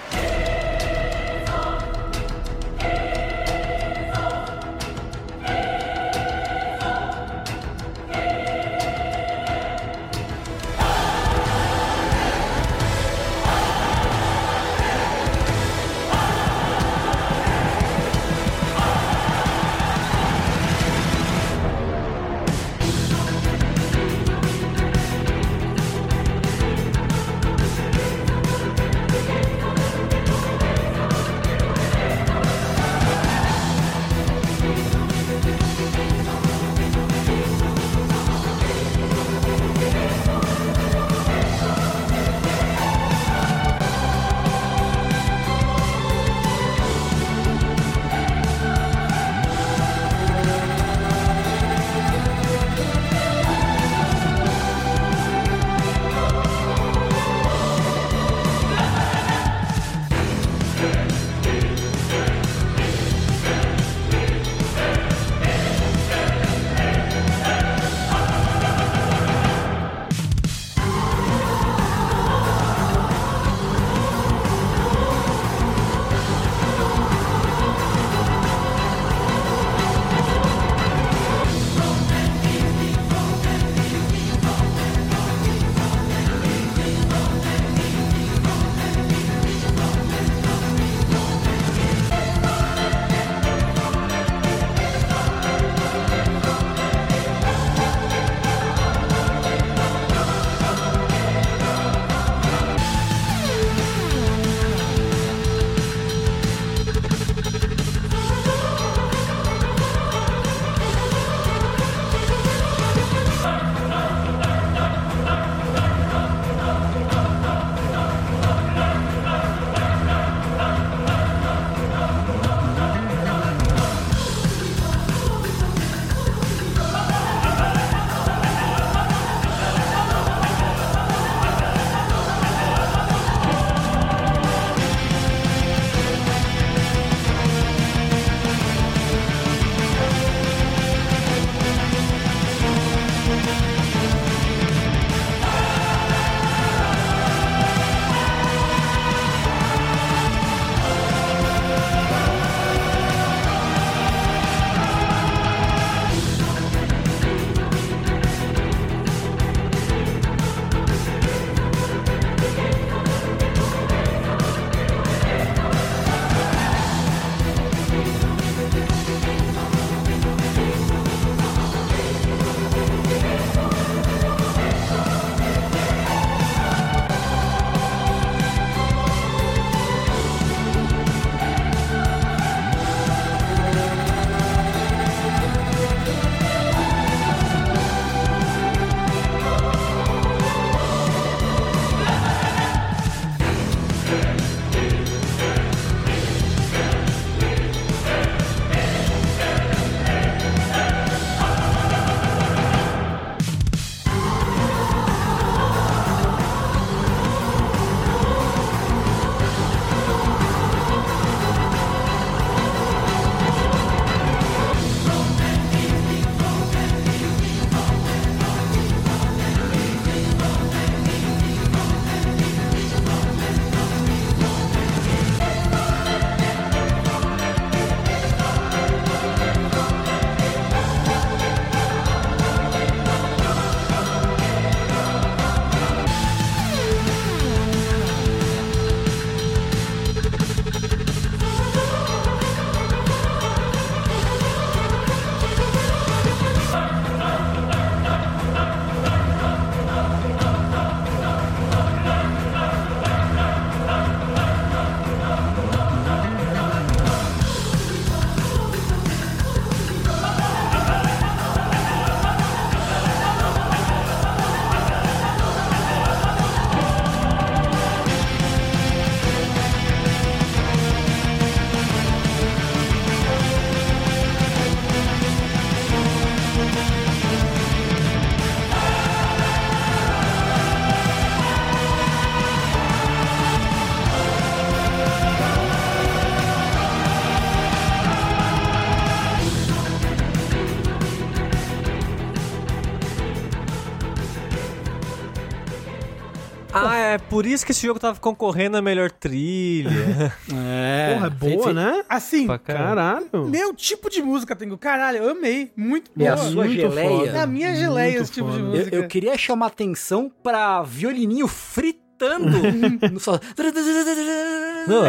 Ah, é por isso que esse jogo tava concorrendo a melhor trilha. É. Porra, é boa, né? Assim, Pra caralho. Meu tipo de música, Tengu. Caralho, eu amei. Muito É a boa. sua muito geleia. foda. É a minha geleia Muito esse tipo de foda. Eu, música. eu queria chamar atenção pra violininho fritando solo. Não,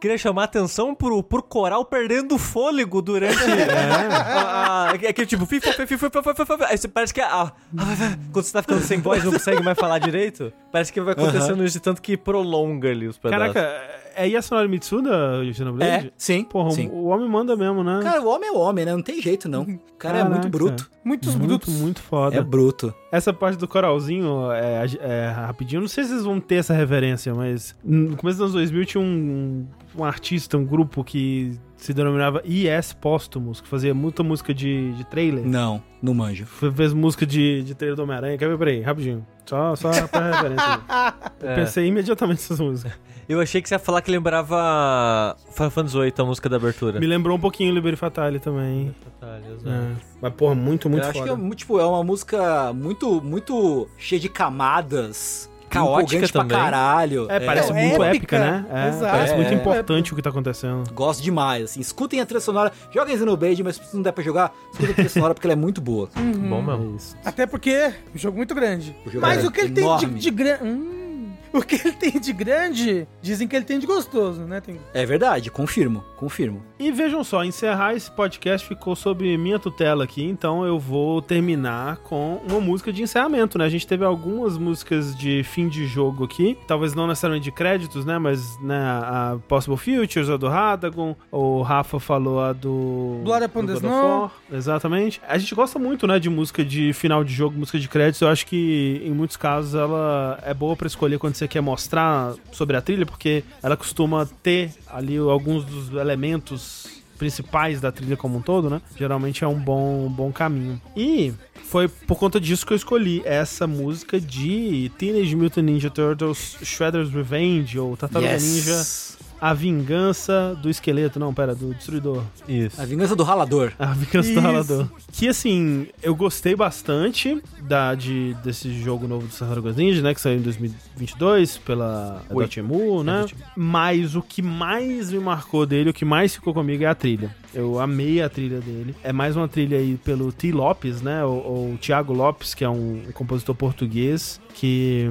queria chamar atenção pro, pro coral perdendo fôlego durante. a- a- Aquele tipo, fifa, fifa, fifa, fifa, fifa, fifa. Aí você parece que. a- a- quando você tá ficando sem voz, não consegue mais falar direito. Parece que vai acontecendo isso de tanto que prolonga ali os pedaços. Caraca, é Yasunori Mitsuda, Xenoblade? É, sim. Porra, sim. o homem manda mesmo, né? Cara, o homem é o homem, né? Não tem jeito, não. O cara é Caraca. muito bruto. Muitos muito, brutos. muito foda. É bruto. Essa parte do coralzinho é, é rapidinho. Não sei se vocês vão ter essa referência, mas no começo dos anos 2000 tinha um, um artista, um grupo que se denominava IS Póstumos, que fazia muita música de, de trailer. Não, não manjo. Fe- Fez música de, de trailer do Homem-Aranha. Quer ver? Peraí, rapidinho. Só, só pra referência. Eu É. pensei imediatamente nessas músicas. Eu achei que você ia falar que lembrava Final Fantasy VIII, a música da abertura. Me lembrou um pouquinho Liberi Fatale também. É. Mas, porra, muito, muito eu acho foda. que é, tipo, é uma música muito, muito cheia de camadas. Caótica também. pra caralho. É, parece É muito épica. épica, né? É, Exato. parece muito É. importante o que tá acontecendo. Gosto demais, assim. Escutem a trilha sonora. Joguem Xenoblade, mas se não der pra jogar, escutem a trilha sonora porque ela é muito boa. Bom mesmo. É isso. Até porque é um jogo muito grande. O jogo Mas é o que ele tem de, enorme. de grande. o que ele tem de grande, dizem que ele tem de gostoso, né? Tem... É verdade, confirmo, confirmo. E vejam só, encerrar esse podcast ficou sob minha tutela aqui, então eu vou terminar com uma música de encerramento, né? A gente teve algumas músicas de fim de jogo aqui, talvez não necessariamente de créditos, né? Mas né, a Possible Futures, a do Radagon, o Rafa falou a do. Blood Upon the Snow. Exatamente. A gente gosta muito, né, de música de final de jogo, música de créditos. Eu acho que em muitos casos ela é boa pra escolher quando você quer mostrar sobre a trilha, porque ela costuma ter ali alguns dos elementos principais da trilha como um todo, né? Geralmente é um bom, um bom caminho. E foi por conta disso que eu escolhi essa música de Teenage Mutant Ninja Turtles Shredder's Revenge ou Tartaruga Ninja A Vingança do Esqueleto, não, pera, do Destruidor. Isso. A vingança do ralador. A Vingança Isso. do Ralador. Que assim, eu gostei bastante da, de, desse jogo novo do Tartarugas Ninja, né? Que saiu em 2022 pela. Dotemu, né? Mas o que mais me marcou dele, o que mais ficou comigo é a trilha. Eu amei a trilha dele. É mais uma trilha aí pelo T. Lopes, né? Ou, ou Thiago Lopes, que é um compositor português que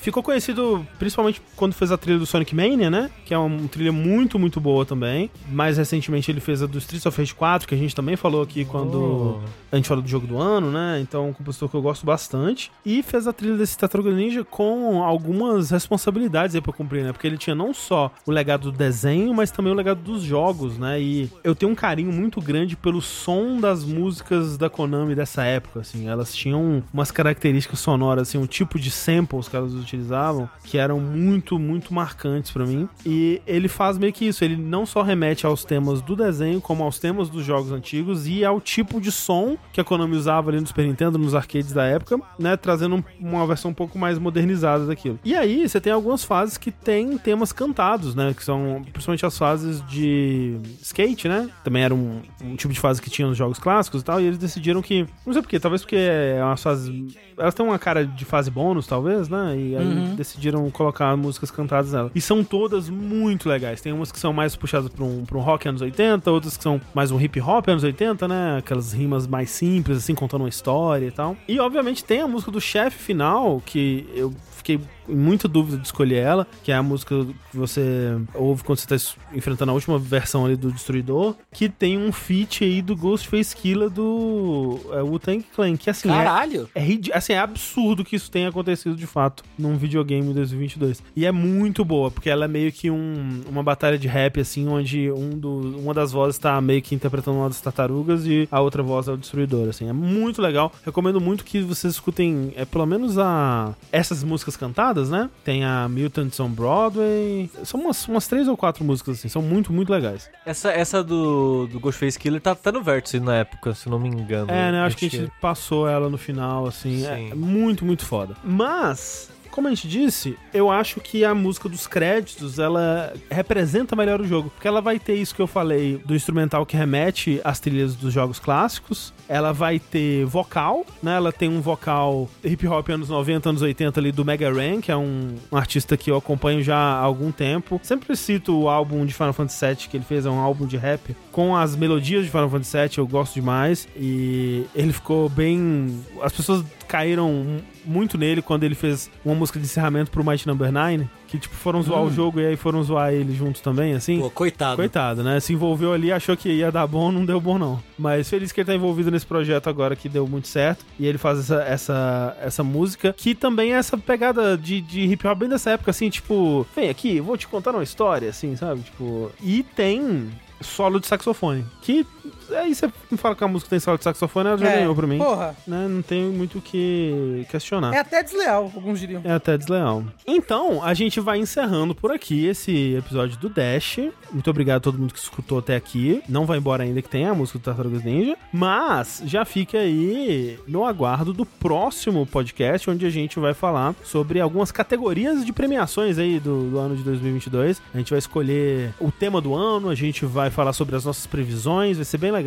Ficou conhecido principalmente quando fez a trilha do Sonic Mania, né? Que é uma trilha muito, muito boa também. Mais recentemente ele fez a do Streets of Rage 4, que a gente também falou aqui quando a gente falou do jogo do ano, né? Então, é um compositor que eu gosto bastante. E fez a trilha desse Tartaruga Ninja com algumas responsabilidades aí pra cumprir, né? Porque ele tinha não só o legado do desenho, mas também o legado dos jogos, né? E eu tenho um carinho muito grande pelo som das músicas da Konami dessa época, assim. Elas tinham umas características sonoras, assim, um tipo de samples que elas utilizavam que eram muito, muito marcantes pra mim. E ele faz meio que isso, ele não só remete aos temas do desenho, como aos temas dos jogos antigos e ao tipo de som que a Konami usava ali no Super Nintendo, nos arcades da época, né, trazendo um- uma versão um pouco mais modernizada daquilo. E aí, você tem algumas fases que tem temas cantados, né, que são principalmente as fases de skate, né? Também era um, um tipo de fase que tinha nos jogos clássicos e tal, e eles decidiram que, não sei porquê, talvez porque é fases, elas têm uma cara de fase bônus, talvez, né? E aí decidiram colocar músicas cantadas nela. E são todas muito legais. Tem umas que são mais puxadas pra um, pra um rock anos 80, outras que são mais um hip hop anos 80, né? Aquelas rimas mais simples, assim, contando uma história e tal. E, obviamente, tem a música do chefe final, que eu fiquei muita dúvida de escolher ela, que é a música que você ouve quando você tá es- enfrentando a última versão ali do Destruidor, que tem um feat aí do Ghostface Killa do é, Wu-Tang Clan, que assim, é, Caralho! é, ridi- assim, é absurdo que isso tenha acontecido de fato num videogame em 2022. E é muito boa, porque ela é meio que um- uma batalha de rap, assim, onde um do, uma das vozes tá meio que interpretando uma das tartarugas e a outra voz é o destruidor, assim. É muito legal. Recomendo muito que vocês escutem, é, pelo menos a essas músicas cantadas, né? Tem a Mutants on Broadway. São umas, umas três ou quatro músicas, assim. São muito, muito legais. Essa, essa do, do Ghostface Killer tá, tá no vértice na época, se não me engano. É, né? Acho que a gente passou ela no final, assim. É Sim. muito, muito foda. Mas. Como a gente disse, eu acho que a música dos créditos, ela representa melhor o jogo. Porque ela vai ter isso que eu falei do instrumental que remete às trilhas dos jogos clássicos. Ela vai ter vocal, né? Ela tem um vocal hip hop anos 90, anos 80 ali do Mega Ran, que é um, um artista que eu acompanho já há algum tempo. Sempre cito o álbum de Final Fantasy VII que ele fez, é um álbum de rap com as melodias de Final Fantasy VII, eu gosto demais. E ele ficou bem. As pessoas caíram muito nele quando ele fez uma música de encerramento pro Mighty Number 9, que tipo foram zoar o jogo e aí foram zoar ele juntos também, assim. Pô, coitado. Coitado, né? Se envolveu ali, achou que ia dar bom, não deu bom não. Mas feliz que ele tá envolvido nesse projeto agora que deu muito certo. E ele faz essa, essa, essa música, que também é essa pegada de, de hip hop bem dessa época, assim, tipo, vem aqui, vou te contar uma história, assim, sabe? Tipo, e tem solo de saxofone. Que aí você me fala que a música tem solo de saxofone, ela já É, ganhou pra mim. Porra. Né? Não tem muito o que questionar. É até desleal, alguns diriam. É até desleal. Então, a gente vai encerrando por aqui esse episódio do Dash. Muito obrigado a todo mundo que escutou até aqui. Não vai embora ainda que tem a música do Tartarugas Ninja. Mas já fica aí no aguardo do próximo podcast, onde a gente vai falar sobre algumas categorias de premiações aí do, do ano de 2022. A gente vai escolher o tema do ano, a gente vai falar sobre as nossas previsões, vai ser bem legal.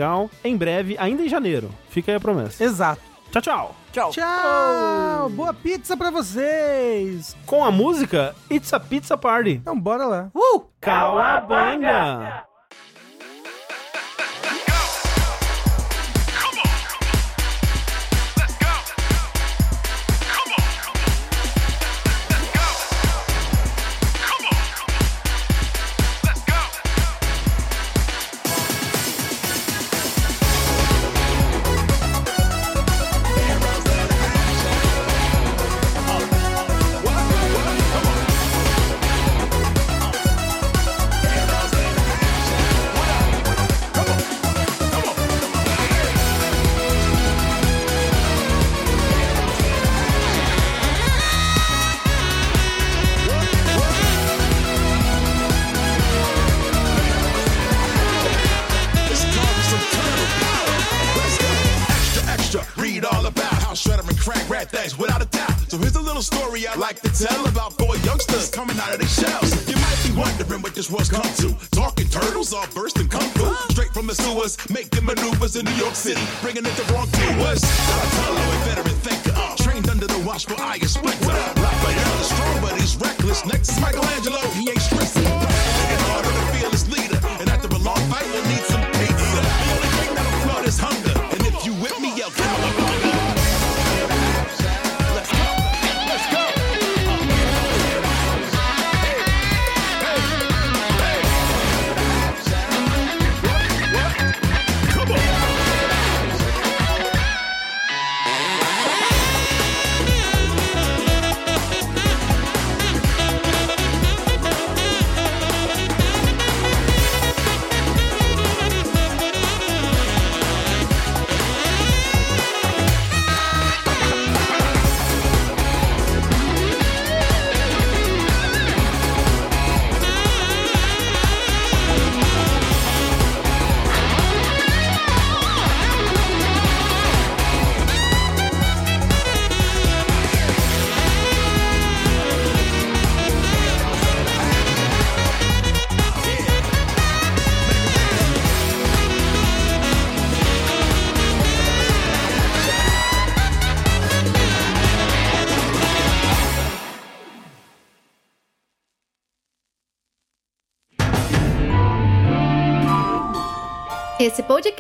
Em breve, ainda em janeiro. Fica aí a promessa. Exato. Tchau, tchau. Tchau. Tchau! Boa pizza pra vocês! Com a música It's a Pizza Party. Então bora lá. Uh! Calabanga! New York City, bringing it to wrong doers.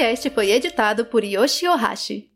Podcast foi editado por Yoshi Ohashi.